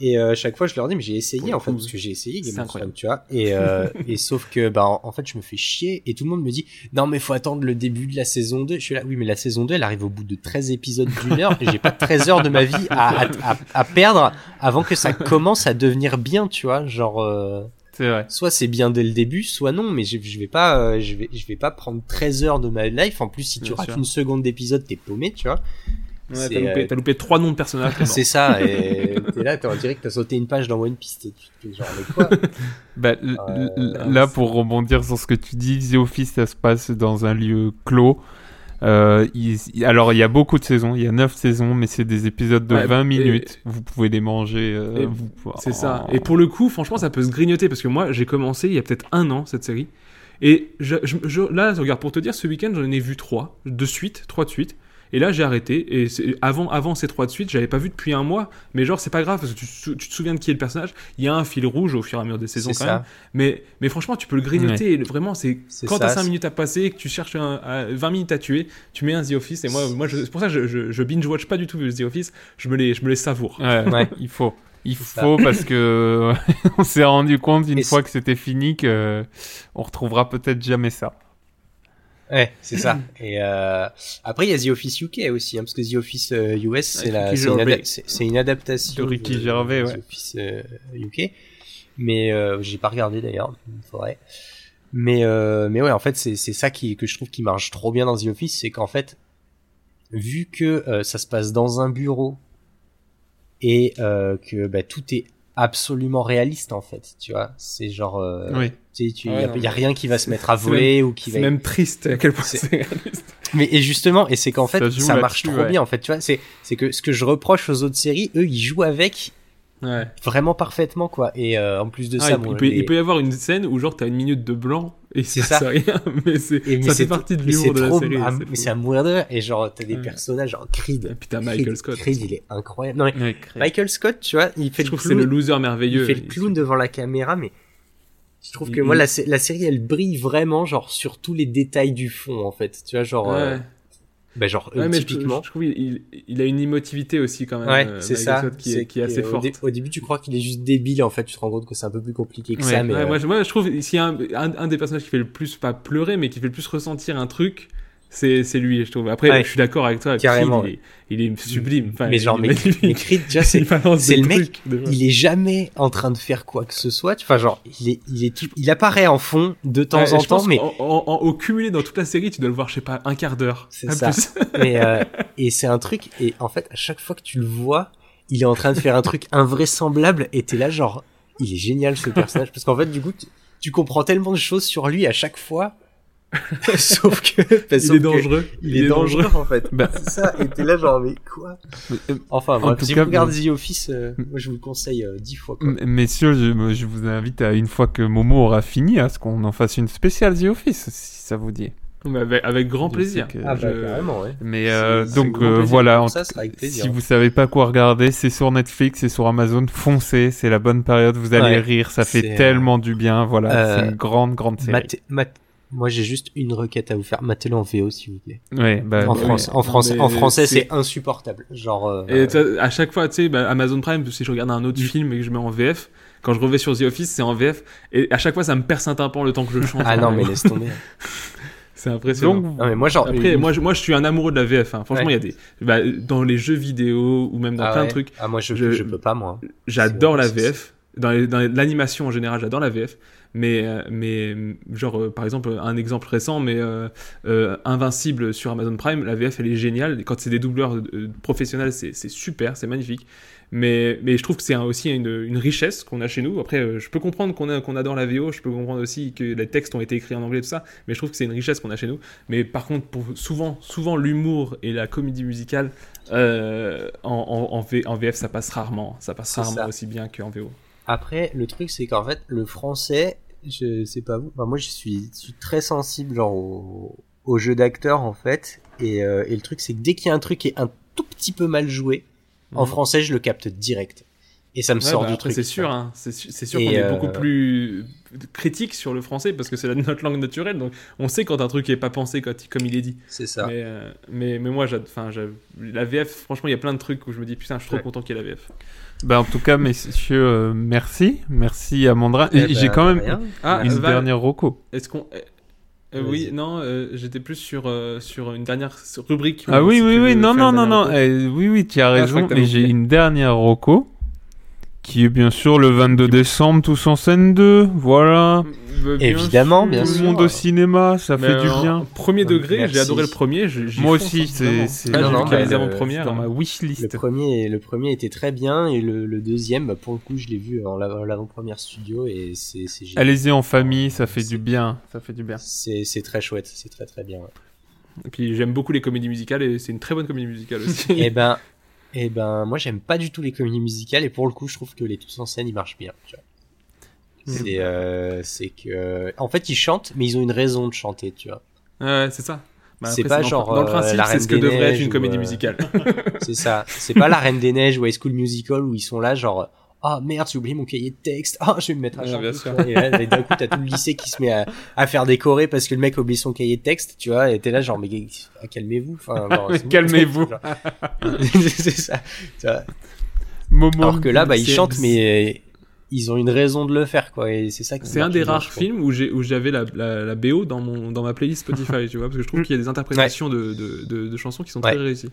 Et euh, chaque fois, je leur dis, mais j'ai essayé, en fait, parce que j'ai essayé Game of. Thrones, tu vois. Et, euh, et sauf que, bah, en, en fait, je me fais chier, et tout le monde me dit, non, mais faut attendre le début de la saison 2. Je suis là, oui, mais la saison 2, elle arrive au bout de 13 épisodes d'une heure, et j'ai pas 13 heures de ma vie à, à, à, à perdre avant que ça commence à devenir bien, tu vois. Genre, euh, C'est vrai. soit c'est bien dès le début, soit non, mais je, je vais pas, euh, je vais, je vais pas prendre 13 heures de ma life. En plus, si tu rates une seconde d'épisode, t'es paumé, tu vois. Ouais, t'as, loupé, euh, t'as loupé trois noms de personnages. c'est ça, et t'es là, t'es en direct, t'as sauté une page dans One Piece, t'es- tu te fais genre, mais quoi? Bah, Euh, l- là, pour rebondir sur ce que tu dis, The Office, ça se passe dans un lieu clos. Euh, il- alors, il y a beaucoup de saisons, il y a 9 saisons, mais c'est des épisodes de Ouais, 20 et- minutes. Vous pouvez les manger. euh, Et vous- C'est ça. en- Et pour le coup, franchement, ça peut se grignoter parce que moi, j'ai commencé il y a peut-être un an cette série. Et je, je- je- là, regarde, pour te dire, ce week-end, j'en ai vu trois de suite, trois de suite. Et là, j'ai arrêté. Et avant, avant ces trois de suite, j'avais pas vu depuis un mois. Mais genre, c'est pas grave parce que tu, te souviens de qui est le personnage. Il y a un fil rouge au fur et à mesure des saisons quand ça. même. Mais, mais franchement, tu peux le grignoter. Et vraiment, c'est quand t'as 5 c'est- minutes à passer que tu cherches un, à 20 minutes à tuer, tu mets un The Office. Et moi, c'est pour ça que je, je, je binge-watch pas du tout The Office. Je me les, je me les savoure. Ouais, Ouais. il faut. Il ça. faut parce que on s'est rendu compte une Et fois que c'était fini que on retrouvera peut-être jamais ça. Ouais, c'est ça. Et euh, après, il y a The Office UK aussi, hein, parce que The Office euh, US, c'est la, Ricky c'est une, c'est- c'est une adaptation De Ricky de- Gervais, de ouais. The Office euh, UK. Mais euh, j'ai pas regardé d'ailleurs, il faudrait. Mais euh, mais ouais, en fait, c'est c'est ça qui que je trouve qui marche trop bien dans The Office, c'est qu'en fait, vu que euh, ça se passe dans un bureau et euh, que bah, tout est absolument réaliste en fait, tu vois, c'est genre euh, Oui. tu sais, tu- Ouais, y, a, non, y a mais rien qui va se mettre à voler ou qui C'est va même triste à quel point C'est- réaliste. mais et justement, et c'est qu'en fait, Ça marche trop ouais. bien. En fait, tu vois, c'est c'est que ce que je reproche aux autres séries, eux, ils jouent avec Ouais. vraiment parfaitement, quoi. Et euh, en plus de Ah, ça, il, bon, il peut, les- il peut y avoir une scène où genre t'as une minute de blanc et C'est ça, ça. rien, mais c'est et mais ça c'est fait partie de l'humour c'est de la série. c'est mais c'est à mourir de rire. Et genre, t'as des Ouais. personnages, genre Creed. Et puis t'as Creed- Michael Scott. Creed, il est incroyable. Non, mais Ouais, Michael Scott, tu vois, il fait je le trouve que c'est le clown. loser merveilleux. Il fait le clown devant la caméra, mais je trouve que Il- moi, la, sé- la série, elle brille vraiment, genre, sur tous les détails du fond, en fait. Tu vois, genre, euh. Bah, genre, Ouais, euh, mais je- typiquement. je, trouve il, il, il a une émotivité aussi quand même. Ouais, euh, c'est ça. Qui, est, qui est assez au forte. dé- Au début, tu crois qu'il est juste débile, en fait, tu te rends compte que c'est un peu plus compliqué que Ouais, ça, mais Ouais, euh, moi, je, moi, je trouve s'il y a un, un, un des personnages qui fait le plus pas pleurer mais qui fait le plus ressentir un truc c'est c'est lui je trouve après Ouais. je suis d'accord avec toi Carrément, Creed, il, est, il est sublime Enfin, mais genre, mais, mais Creed, déjà, c'est, le mec, déjà. il est jamais en train de faire quoi que ce soit. Enfin, genre, il est, il est tout, il apparaît en fond de temps Ouais, en temps, mais, qu'en- en- en- au cumulé dans toute la série tu dois le voir je sais pas un quart d'heure C'est ça. plus. mais, euh, et c'est un truc, et en fait, à chaque fois que tu le vois, il est en train de faire un truc invraisemblable, et t'es là, genre, il est génial ce personnage, parce qu'en fait, du coup, tu, tu comprends tellement de choses sur lui à chaque fois, sauf que, bah, il sauf est que dangereux Il, est, dangereux, en fait. Bah, c'est ça, et t'es là, genre, mais quoi? Enfin, En bref, tout si cas, vous regardez The Office, euh, moi, je vous le conseille euh, dix fois, quoi. Messieurs, je, je vous invite à une fois que Momo aura fini à ce qu'on en fasse une spéciale The Office, si ça vous dit. Avec, avec grand plaisir que- Ah, bah, Je- carrément, ouais. Mais euh, donc euh, voilà, en ça, si vous savez pas quoi regarder, c'est sur Netflix, c'est sur Amazon, foncez, c'est la bonne période, vous allez Ouais. rire, ça fait euh, tellement du bien, voilà, euh, c'est une grande grande série. Moi, j'ai juste une requête à vous faire. Matez-le en VO, s'il vous plaît. Ouais, bah, en. France, en, français, mais en français, c'est- insupportable. Genre. euh, Et à chaque fois, tu sais, bah, Amazon Prime, si je regarde un autre film et que je mets en VF, quand je reviens sur The Office, c'est en VF, et à chaque fois, ça me perce un tympan le temps que je change. Ah non, mais laisse tomber. C'est impressionnant. Donc, Non, mais moi, genre. Après, une- moi je, moi, je suis un amoureux de la VF. hein. Franchement, il Ouais. y a des. bah, dans les jeux vidéo ou même dans ah plein ouais. de trucs, Ah, moi, je, je- je peux pas, moi. j'adore la VF. Dans l'animation en général, j'adore la VF. Mais, euh, mais genre, euh, par exemple, un exemple récent, mais euh, Invincible sur Amazon Prime, la VF elle est géniale. Quand c'est des doubleurs professionnels, c'est super, c'est magnifique. Mais, mais je trouve que c'est un- aussi une, une richesse qu'on a chez nous. Après, euh, je peux comprendre qu'on qu'on adore la VO, je peux comprendre aussi que les textes ont été écrits en anglais, tout ça, mais je trouve que c'est une richesse qu'on a chez nous. Mais par contre, pour souvent, souvent l'humour et la comédie musicale, euh, en, en, en V- en VF, ça passe rarement. Ça passe rarement ça. aussi bien qu'en VO. Après, le truc, c'est qu'en fait, le français, je sais pas vous, enfin, moi, je suis, je suis très sensible, genre, au, au jeu d'acteur, en fait. Et, euh, et le truc, c'est que dès qu'il y a un truc qui est un tout petit peu mal joué, en Mhm. français, je le capte direct. Et ça me Ouais, sort bah du après, truc. C'est sûr, hein. c'est sûr qu'on est euh, beaucoup plus critique sur le français parce que c'est notre langue naturelle. Donc on sait quand un truc est pas pensé quand comme il est dit. C'est ça. Mais, euh, mais, mais moi, la VF, franchement, il y a plein de trucs où je me dis putain, je suis trop Ouais. content qu'il y ait la VF. Bah, en tout cas, messieurs, euh, merci. Merci Amandra. Eh Et ben, J'ai quand même rien. Ah, une dernière roco. Est-ce qu'on. euh, euh, oui, non, euh, j'étais plus sur, euh, sur une dernière rubrique. Ah oui, si oui, oui, non, non, non, non, eh, oui, oui, tu as Ah, raison. Et j'ai une dernière roco qui est bien sûr le 22 décembre, tous en scène 2, voilà. Euh, bien Évidemment, sûr. bien Tout sûr. le monde au cinéma, ça Mais fait du en bien. Premier degré, Merci. j'ai adoré le premier. Moi aussi, hein, c'est c'est- Là, Non, j'ai non, vu qu'il y a bah, les le- avant-premières. dans ma Le wishlist. premier, le premier était très bien et le, le deuxième, bah, pour le coup, je l'ai vu en l'avant- l'avant-première studio et c'est génial. Allez-y en famille, ça fait du bien. Ça fait du bien. C'est c'est très chouette, c'est très très bien. ouais. Et puis j'aime beaucoup les comédies musicales et c'est une très bonne comédie musicale aussi. et ben, et ben, moi j'aime pas du tout les comédies musicales et pour le coup, je trouve que les tous en scène ils marchent bien. tu vois. C'est euh, c'est que, en fait, ils chantent, mais ils ont une raison de chanter, tu vois. ouais, c'est ça. Bah, C'est pas genre, Dans le euh, principe, la c'est ce que devrait être une comédie euh, musicale. C'est ça. C'est pas la Reine des Neiges ou High School Musical où ils sont là genre ah merde j'ai oublié mon cahier de texte ah je vais me mettre à Ouais, et là et d'un coup t'as tout le lycée qui se met à, à faire décorer parce que le mec a oublié son cahier de texte tu vois et t'es là genre mais ah, calmez-vous enfin bon. Calmez-vous. C'est ça tu vois. Momo. alors que là bah ils chantent mais ils ont une raison de le faire quoi et c'est ça C'est un des rares films où j'ai où j'avais la, la, la BO dans mon dans ma playlist Spotify, tu vois, parce que je trouve qu'il y a des interprétations de, de, de, de chansons qui sont très réussies.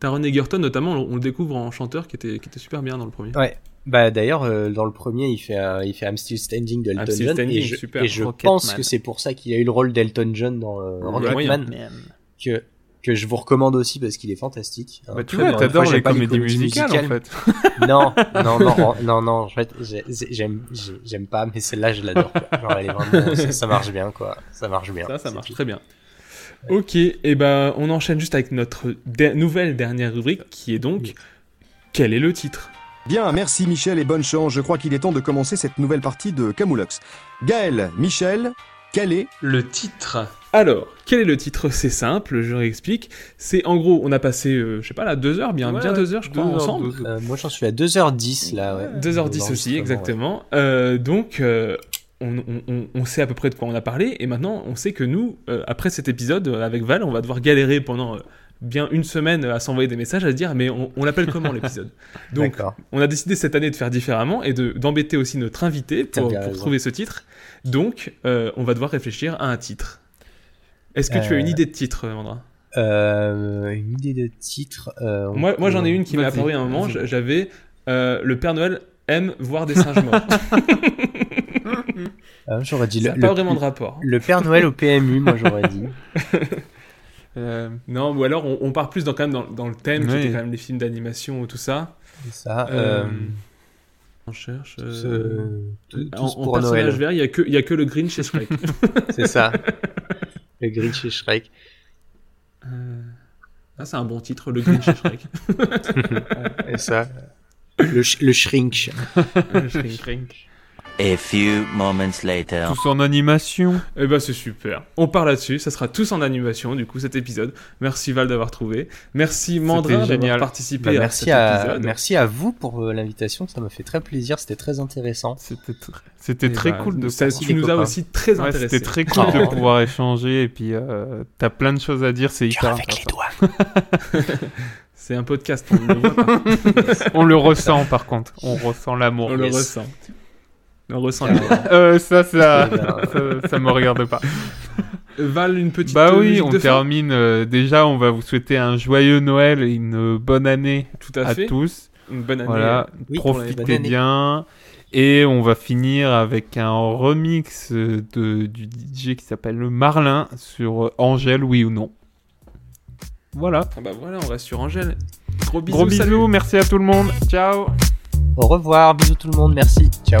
Taron Egerton notamment, on, on le découvre en chanteur qui était qui était super bien dans le premier. Ouais. Bah d'ailleurs euh, dans le premier il fait un- il fait I'm Still Standing de Elton John Standing, et je, super. et je pense que c'est pour ça qu'il a eu le rôle d'Elton John dans euh, Rocketman que que je vous recommande aussi parce qu'il est fantastique. Bah, tu vois, t'adores les comédies musicales, en fait. non, non, non, non, non, en fait, j'ai- j'ai- j'aime, j'ai- j'aime pas, mais celle-là, je l'adore. Genre, elle est vraiment, ça, ça marche bien, quoi. Ça marche bien. Ça, ça marche tout. très bien. Ok, et ben on enchaîne juste avec notre nouvelle dernière rubrique qui est donc quel est le titre? Bien, merci Michel et bonne chance. Je crois qu'il est temps de commencer cette nouvelle partie de Camoulox. Gaël, Michel, quel est Le titre. Alors, quel est le titre? C'est simple, je réexplique. C'est en gros, on a passé, euh, je sais pas là, deux heures, bien, Ouais, bien deux heures, je crois, heures, ensemble. deux Euh, moi, j'en suis à 2h10, là, ouais. 2h10 aussi, exactement. Euh, donc, euh, on, on- on- on sait à peu près de quoi on a parlé, et maintenant, on sait que nous, euh, après cet épisode, euh, avec Val, on va devoir galérer pendant euh, bien une semaine à s'envoyer des messages, à se dire, mais on, on l'appelle comment l'épisode? Donc, on a décidé cette année de faire différemment et de- d'embêter aussi notre invité pour, pour trouver ce titre. Donc, on va devoir réfléchir à un titre. Est-ce que tu as une idée de titre, Mandra? une idée de titre. Moi, moi j'en ai une qui m'est apparue à un moment. J'avais le Père Noël aime voir des singes morts. Ah, j'aurais dit Ça le, pas le- vraiment de rapport. le Père Noël au PMU, moi, j'aurais dit. Euh, non, ou alors on, on part plus dans, quand même dans, dans le thème, qui Oui. était quand même les films d'animation ou tout ça. C'est ça. Euh, Euh, on cherche. tous, euh, tous- en, tous en pour personnage Noël. vert, il n'y a, que- il y a que le Grinch et Shrek. C'est ça. Le Grinch et Shrek. Euh, Ah, c'est un bon titre, le Grinch et Shrek. Et ça. Le, sh- le Shrink. Shrink, Shrink. A few moments later. Tous en animation. Eh ben c'est super. On part là-dessus. Ça sera tous en animation du coup cet épisode. Merci Val d'avoir trouvé. Merci Mandrin d'avoir génial. participé Bah, à merci, cet à, épisode. merci à vous pour euh, l'invitation, ça m'a fait très plaisir, c'était très intéressant. C'était tr- c'était très cool de ça, tu nous as aussi très Ouais, intéressé. c'était très cool de pouvoir échanger et puis euh, t'as plein de choses à dire, c'est hyper avec les doigts. C'est un podcast, on le voit pas. On le ressent par contre, on ressent l'amour. On le Yes. ressent. On ressent Euh, ça, ça, ça, ça me regarde pas. Val, une petite Bah euh, oui, on de termine. euh, déjà, on va vous souhaiter un joyeux Noël et une bonne année Tout à, à fait. tous. Une bonne année. Voilà, Oui, pour l'année, profitez bien. Et on va finir avec un remix euh, de, du DJ qui s'appelle Marlin sur euh, Angèle, oui ou non. Voilà. Ah bah voilà, on reste sur Angèle. Gros bisous, Gros bisous, salut. merci à tout le monde. Ciao. Au revoir, bisous tout le monde, merci. Ciao.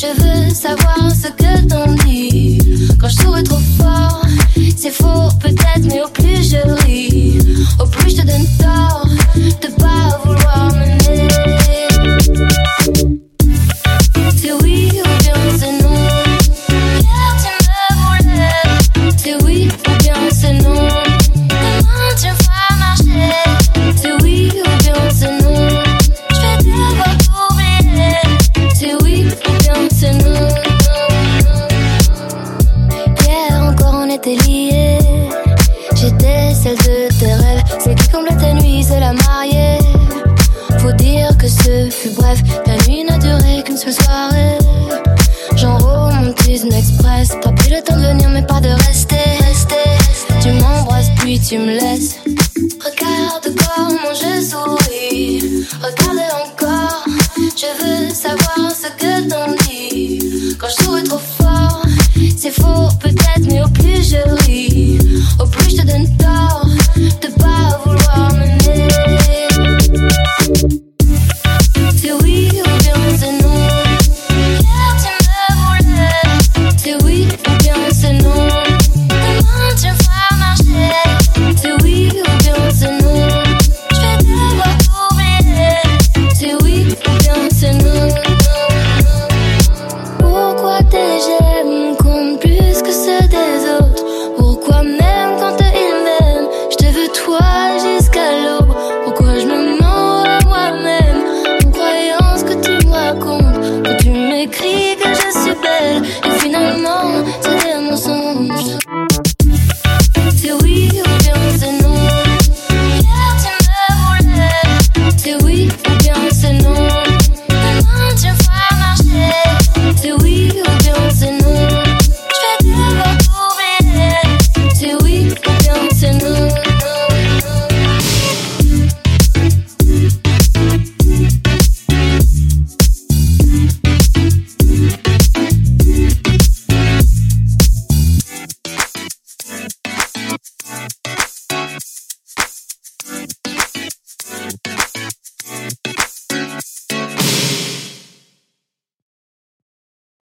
Je veux savoir ce que t'en dis. Quand je souris trop fort, c'est faux peut-être, mais au plus je ris, au plus je te donne tort de pas vouloir dire que ce fut bref. Ta nuit n'a duré qu'une seule soirée. J'en romantisme express. T'as plus le temps de venir, mais pas de rester. rester, tu m'embrasses, puis tu me laisses. Regarde comment je souris. Regarde encore. Je veux savoir ce que t'en dis. Quand je souris trop fort, c'est faux peut-être, mais au plus je ris, au plus je te donne tort.